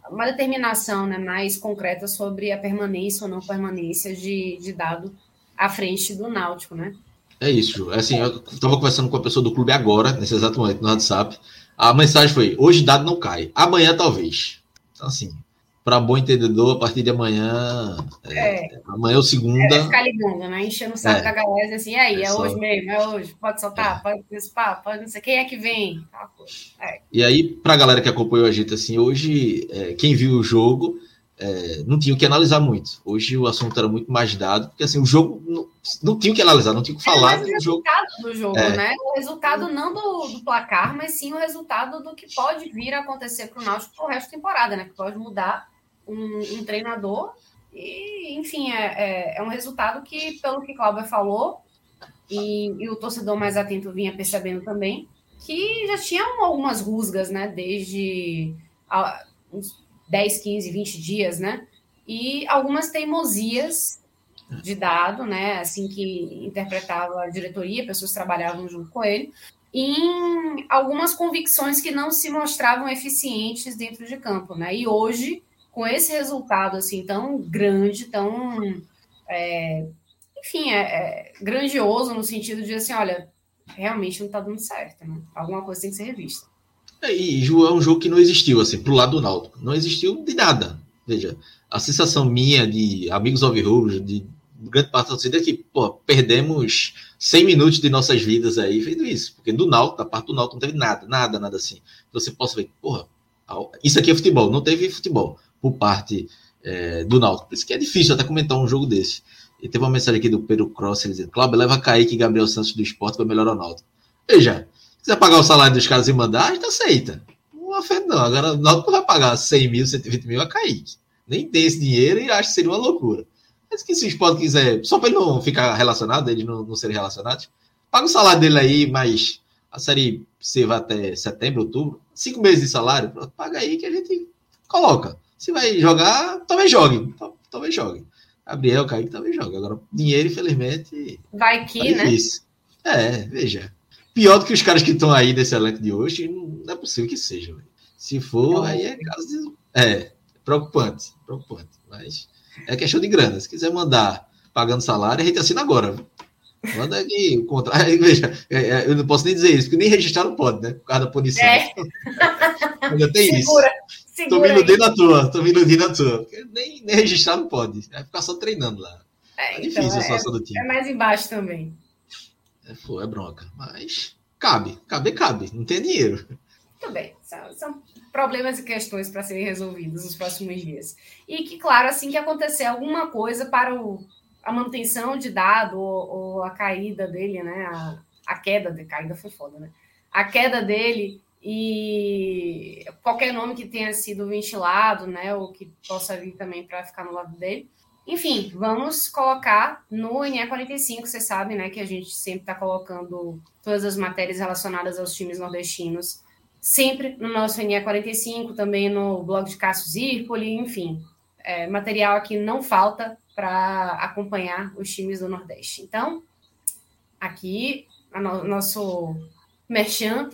uma, determinação né, mais concreta sobre a permanência ou não permanência de, de dado à frente do Náutico, né? É isso, é assim, eu estava conversando com a pessoa do clube agora, nesse exato momento, no WhatsApp. A mensagem foi: hoje dado não cai, amanhã talvez. Então, assim, para bom entendedor, a partir de amanhã. É, é. Amanhã é o segunda. É, ficar ligando, né? Enchendo o saco é. da galera assim, e aí, é, é hoje mesmo, é hoje, pode soltar, é. pode participar, pode não sei quem é que vem. E aí, para a galera que acompanhou a gente, assim, hoje, quem viu o jogo. Não tinha o que analisar muito. Hoje o assunto era muito mais dado, porque assim, o jogo não, não tinha o que analisar, não tinha o que falar. o resultado jogo. do jogo, né? O resultado não do, do, placar, mas sim o resultado do que pode vir a acontecer para o Náutico pro resto da temporada, né? Que pode mudar um, um treinador. E, enfim, é, é, é, um resultado que, pelo que Cláudia falou, e, e, o torcedor mais atento vinha percebendo também, que já tinham algumas rusgas, né? Desde a, uns 10, 15, 20 dias, né? E algumas teimosias de dado, né? Assim que interpretava a diretoria, pessoas trabalhavam junto com ele, em algumas convicções que não se mostravam eficientes dentro de campo, né? E hoje com esse resultado assim tão grande, tão é, enfim, é, é, grandioso no sentido de assim, olha, realmente não está dando certo, né? Alguma coisa tem que ser revista. É, e Ju é um jogo que não existiu assim pro lado do Náutico, não existiu de nada. Veja, a sensação minha de amigos alvirrubros, de grande parte da torcida é que, pô, perdemos 100 minutos de nossas vidas aí vendo isso, porque do Náutico, da parte do Náutico não teve nada, nada, nada assim. Você possa ver, porra, isso aqui é futebol, não teve futebol por parte é, do Náutico. Por isso que é difícil até comentar um jogo desse. E teve uma mensagem aqui do Pedro Cross, ele dizendo, Cláudio, leva Kaique e Gabriel Santos do esporte para melhorar o Náutico. Veja, quiser pagar o salário dos caras e mandar, a gente aceita. Não ofende não. Agora o Náutico não vai pagar 100 mil, 120 mil a Kaique. Nem tem esse dinheiro e acho que seria uma loucura. Mas que se o esporte quiser, só para ele não ficar relacionado, eles não, não serem relacionados, paga o salário dele aí, mas a série C vai até setembro, outubro, cinco meses de salário, pronto, paga aí que a gente coloca. Se vai jogar, talvez jogue. Talvez jogue. Gabriel, Kaique talvez jogue. Agora, dinheiro, infelizmente. Vai que, tá né? É, veja. Pior do que os caras que estão aí nesse elenco de hoje, não é possível que seja. Véio. Se for, aí é caso de. É, preocupante. Preocupante. Mas é questão de grana. Se quiser mandar pagando salário, a gente assina agora. Manda aqui o contrato. Veja, é, é, eu não posso nem dizer isso, porque nem registrar não pode, né? Por causa da punição. É. Ainda tem Segura. isso. Segura tô me iludendo à toa, tô me iludendo à toa. Nem, nem registrar não pode. Vai ficar só treinando lá. É, é difícil então, a situação é, do time. É mais embaixo também. É, foi, é bronca. Mas cabe, cabe, cabe. Não tem dinheiro. Bem. São, são problemas e questões para serem resolvidos nos próximos dias. E que, claro, assim que acontecer alguma coisa para o, a manutenção de dado ou, ou a caída dele, né? A, a queda de caída foi foda, né? A queda dele e qualquer nome que tenha sido ventilado, né, ou que possa vir também para ficar no lado dele. Enfim, vamos colocar no NE45, você sabe, né, que a gente sempre está colocando todas as matérias relacionadas aos times nordestinos, sempre no nosso NE45, também no blog de Cássio Zirpoli, enfim, é, material aqui não falta para acompanhar os times do Nordeste. Então, aqui, o no, nosso merchan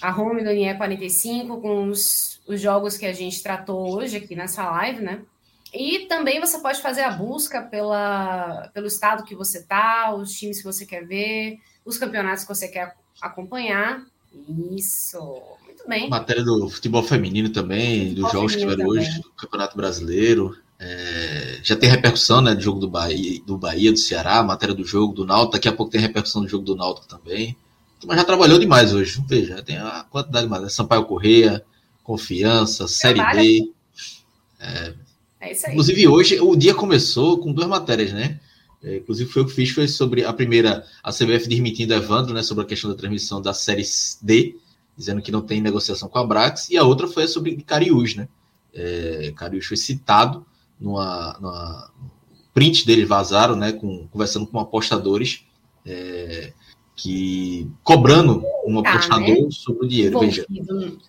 a home do NIE 45 com os, os jogos que a gente tratou hoje aqui nessa live, né? E também você pode fazer a busca pela, pelo estado que você tá, os times que você quer ver, os campeonatos que você quer acompanhar. Isso, muito bem. Matéria do futebol feminino também, futebol dos jogos que tiveram hoje, do Campeonato Brasileiro. É, já tem repercussão, né, do jogo do Bahia, do Bahia, do Ceará, matéria do jogo do Náutico. Daqui a pouco tem repercussão do jogo do Náutico também. Mas já trabalhou demais hoje. Veja, tem a quantidade mais. Né? Sampaio Correia, Confiança, Série B. É, é isso aí. Inclusive, hoje o dia começou com duas matérias, né? É, inclusive, foi o que fiz, foi sobre a primeira, a CBF desmentindo Evandro, né? Sobre a questão da transmissão da Série D, dizendo que não tem negociação com a Brax. E a outra foi sobre Cariús, né? É, Cariús foi citado numa, numa prints deles vazaram, né? Com, conversando com apostadores. É, que cobrando um tá, apostador né? sobre o dinheiro. Veja.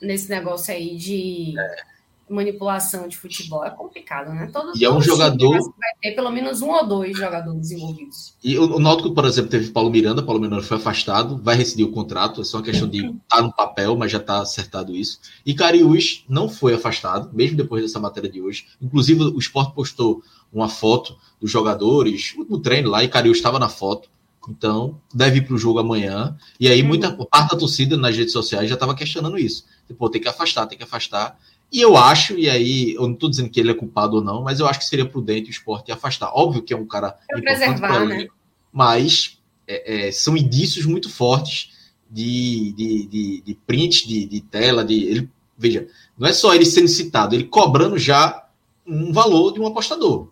Nesse negócio aí de é manipulação de futebol é complicado, né? Todo, e é um jogador. Vai ter pelo menos um ou dois jogadores envolvidos. E o, o Náutico, por exemplo, teve Paulo Miranda. Paulo Miranda foi afastado, vai rescindir o contrato. É só uma questão de estar tá no papel, mas já está acertado isso. E Cariús não foi afastado, mesmo depois dessa matéria de hoje. Inclusive, o Sport postou uma foto dos jogadores no treino lá e Cariús estava na foto. Então, deve ir para o jogo amanhã. E aí, muita uhum. parte da torcida nas redes sociais já estava questionando isso. Tipo, tem que afastar, tem que afastar. E eu acho, e aí eu não estou dizendo que ele é culpado ou não, mas eu acho que seria prudente o esporte afastar. Óbvio que é um cara pra importante para ele, né? mas é, é, são indícios muito fortes de, de, de, de print de, de, tela. De, ele, veja, não é só ele sendo citado, ele cobrando já um valor de um apostador.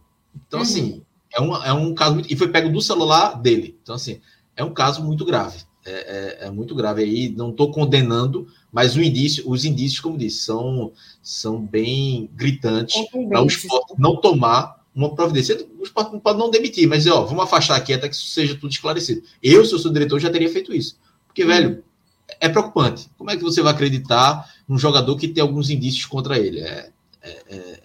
Então, uhum. assim, é um, é um caso muito. E foi pego do celular dele. Então, assim, é um caso muito grave. É, é, é muito grave aí. Não estou condenando, mas o indício, os indícios, como disse, são, são bem gritantes para o esporte não tomar uma providência. O esporte pode não demitir, mas ó, vamos afastar aqui até que isso seja tudo esclarecido. Eu, se eu sou diretor, já teria feito isso. Porque, velho, é preocupante. Como é que você vai acreditar num jogador que tem alguns indícios contra ele? É, é, é,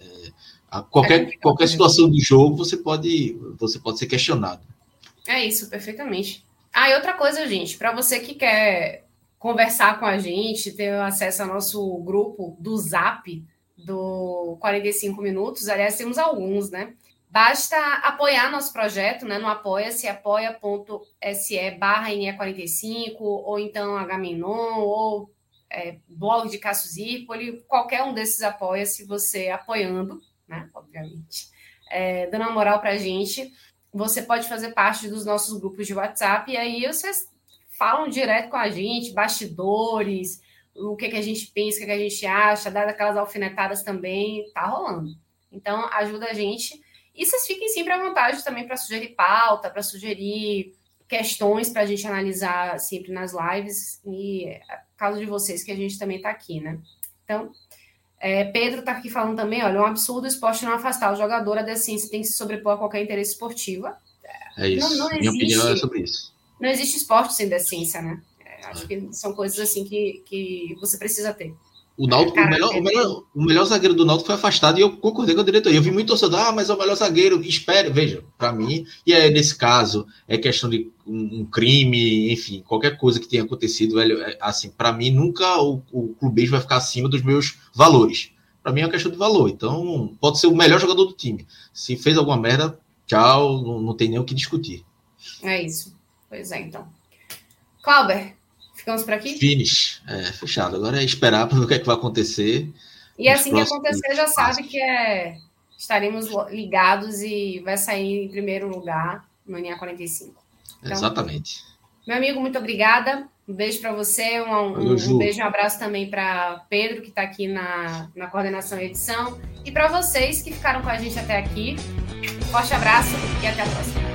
é qualquer, qualquer situação de jogo você pode, você pode ser questionado. É isso, perfeitamente. Ah, e outra coisa, gente, para você que quer conversar com a gente, ter acesso ao nosso grupo do Zap do 45 Minutos. Aliás, temos alguns, né? Basta apoiar nosso projeto, né? No apoia-se, apoia.se barra NE45, ou então Agamenon, ou é, blog de Cássio Zipoli, qualquer um desses apoia-se, você apoiando, né? Obviamente. É, dando uma moral pra gente, você pode fazer parte dos nossos grupos de WhatsApp, e aí vocês falam direto com a gente, bastidores, o que, que a gente pensa, o que, que a gente acha, dar aquelas alfinetadas também, tá rolando. Então, ajuda a gente. E vocês fiquem sempre à vontade também para sugerir pauta, para sugerir questões para a gente analisar sempre nas lives. E é caso de vocês que a gente também está aqui, né? Então, é, Pedro está aqui falando também, olha, é um absurdo o esporte não afastar o jogador, a decência tem que se sobrepor a qualquer interesse esportivo. É isso. Não, não Minha existe... opinião é sobre isso não existe esporte sem decência, né? É, acho que são coisas assim que, que você precisa ter. O, Náutico, o, melhor, o, melhor, o melhor zagueiro do Náutico foi afastado e eu concordei com a diretoria. Eu vi muito torcedor, ah, mas é o melhor zagueiro. Espere, veja, para mim, e é nesse caso, é questão de um, um, crime, enfim, qualquer coisa que tenha acontecido, velho, é, assim, para mim, nunca o, o clubismo vai ficar acima dos meus valores. Para mim é uma questão de valor. Então, pode ser o melhor jogador do time. Se fez alguma merda, tchau, não, não tem nem o que discutir. É isso. Pois é, então. Clauber, ficamos por aqui? Finish. É, fechado. Agora é esperar para ver o que, é que vai acontecer. E assim que acontecer, já sabe que é estaremos ligados e vai sair em primeiro lugar no NA 45. Então, Exatamente. Meu amigo, muito obrigada. Um beijo para você, um, um, um, beijo e um abraço também para Pedro, que está aqui na, na coordenação e edição. E para vocês que ficaram com a gente até aqui, forte abraço e até a próxima.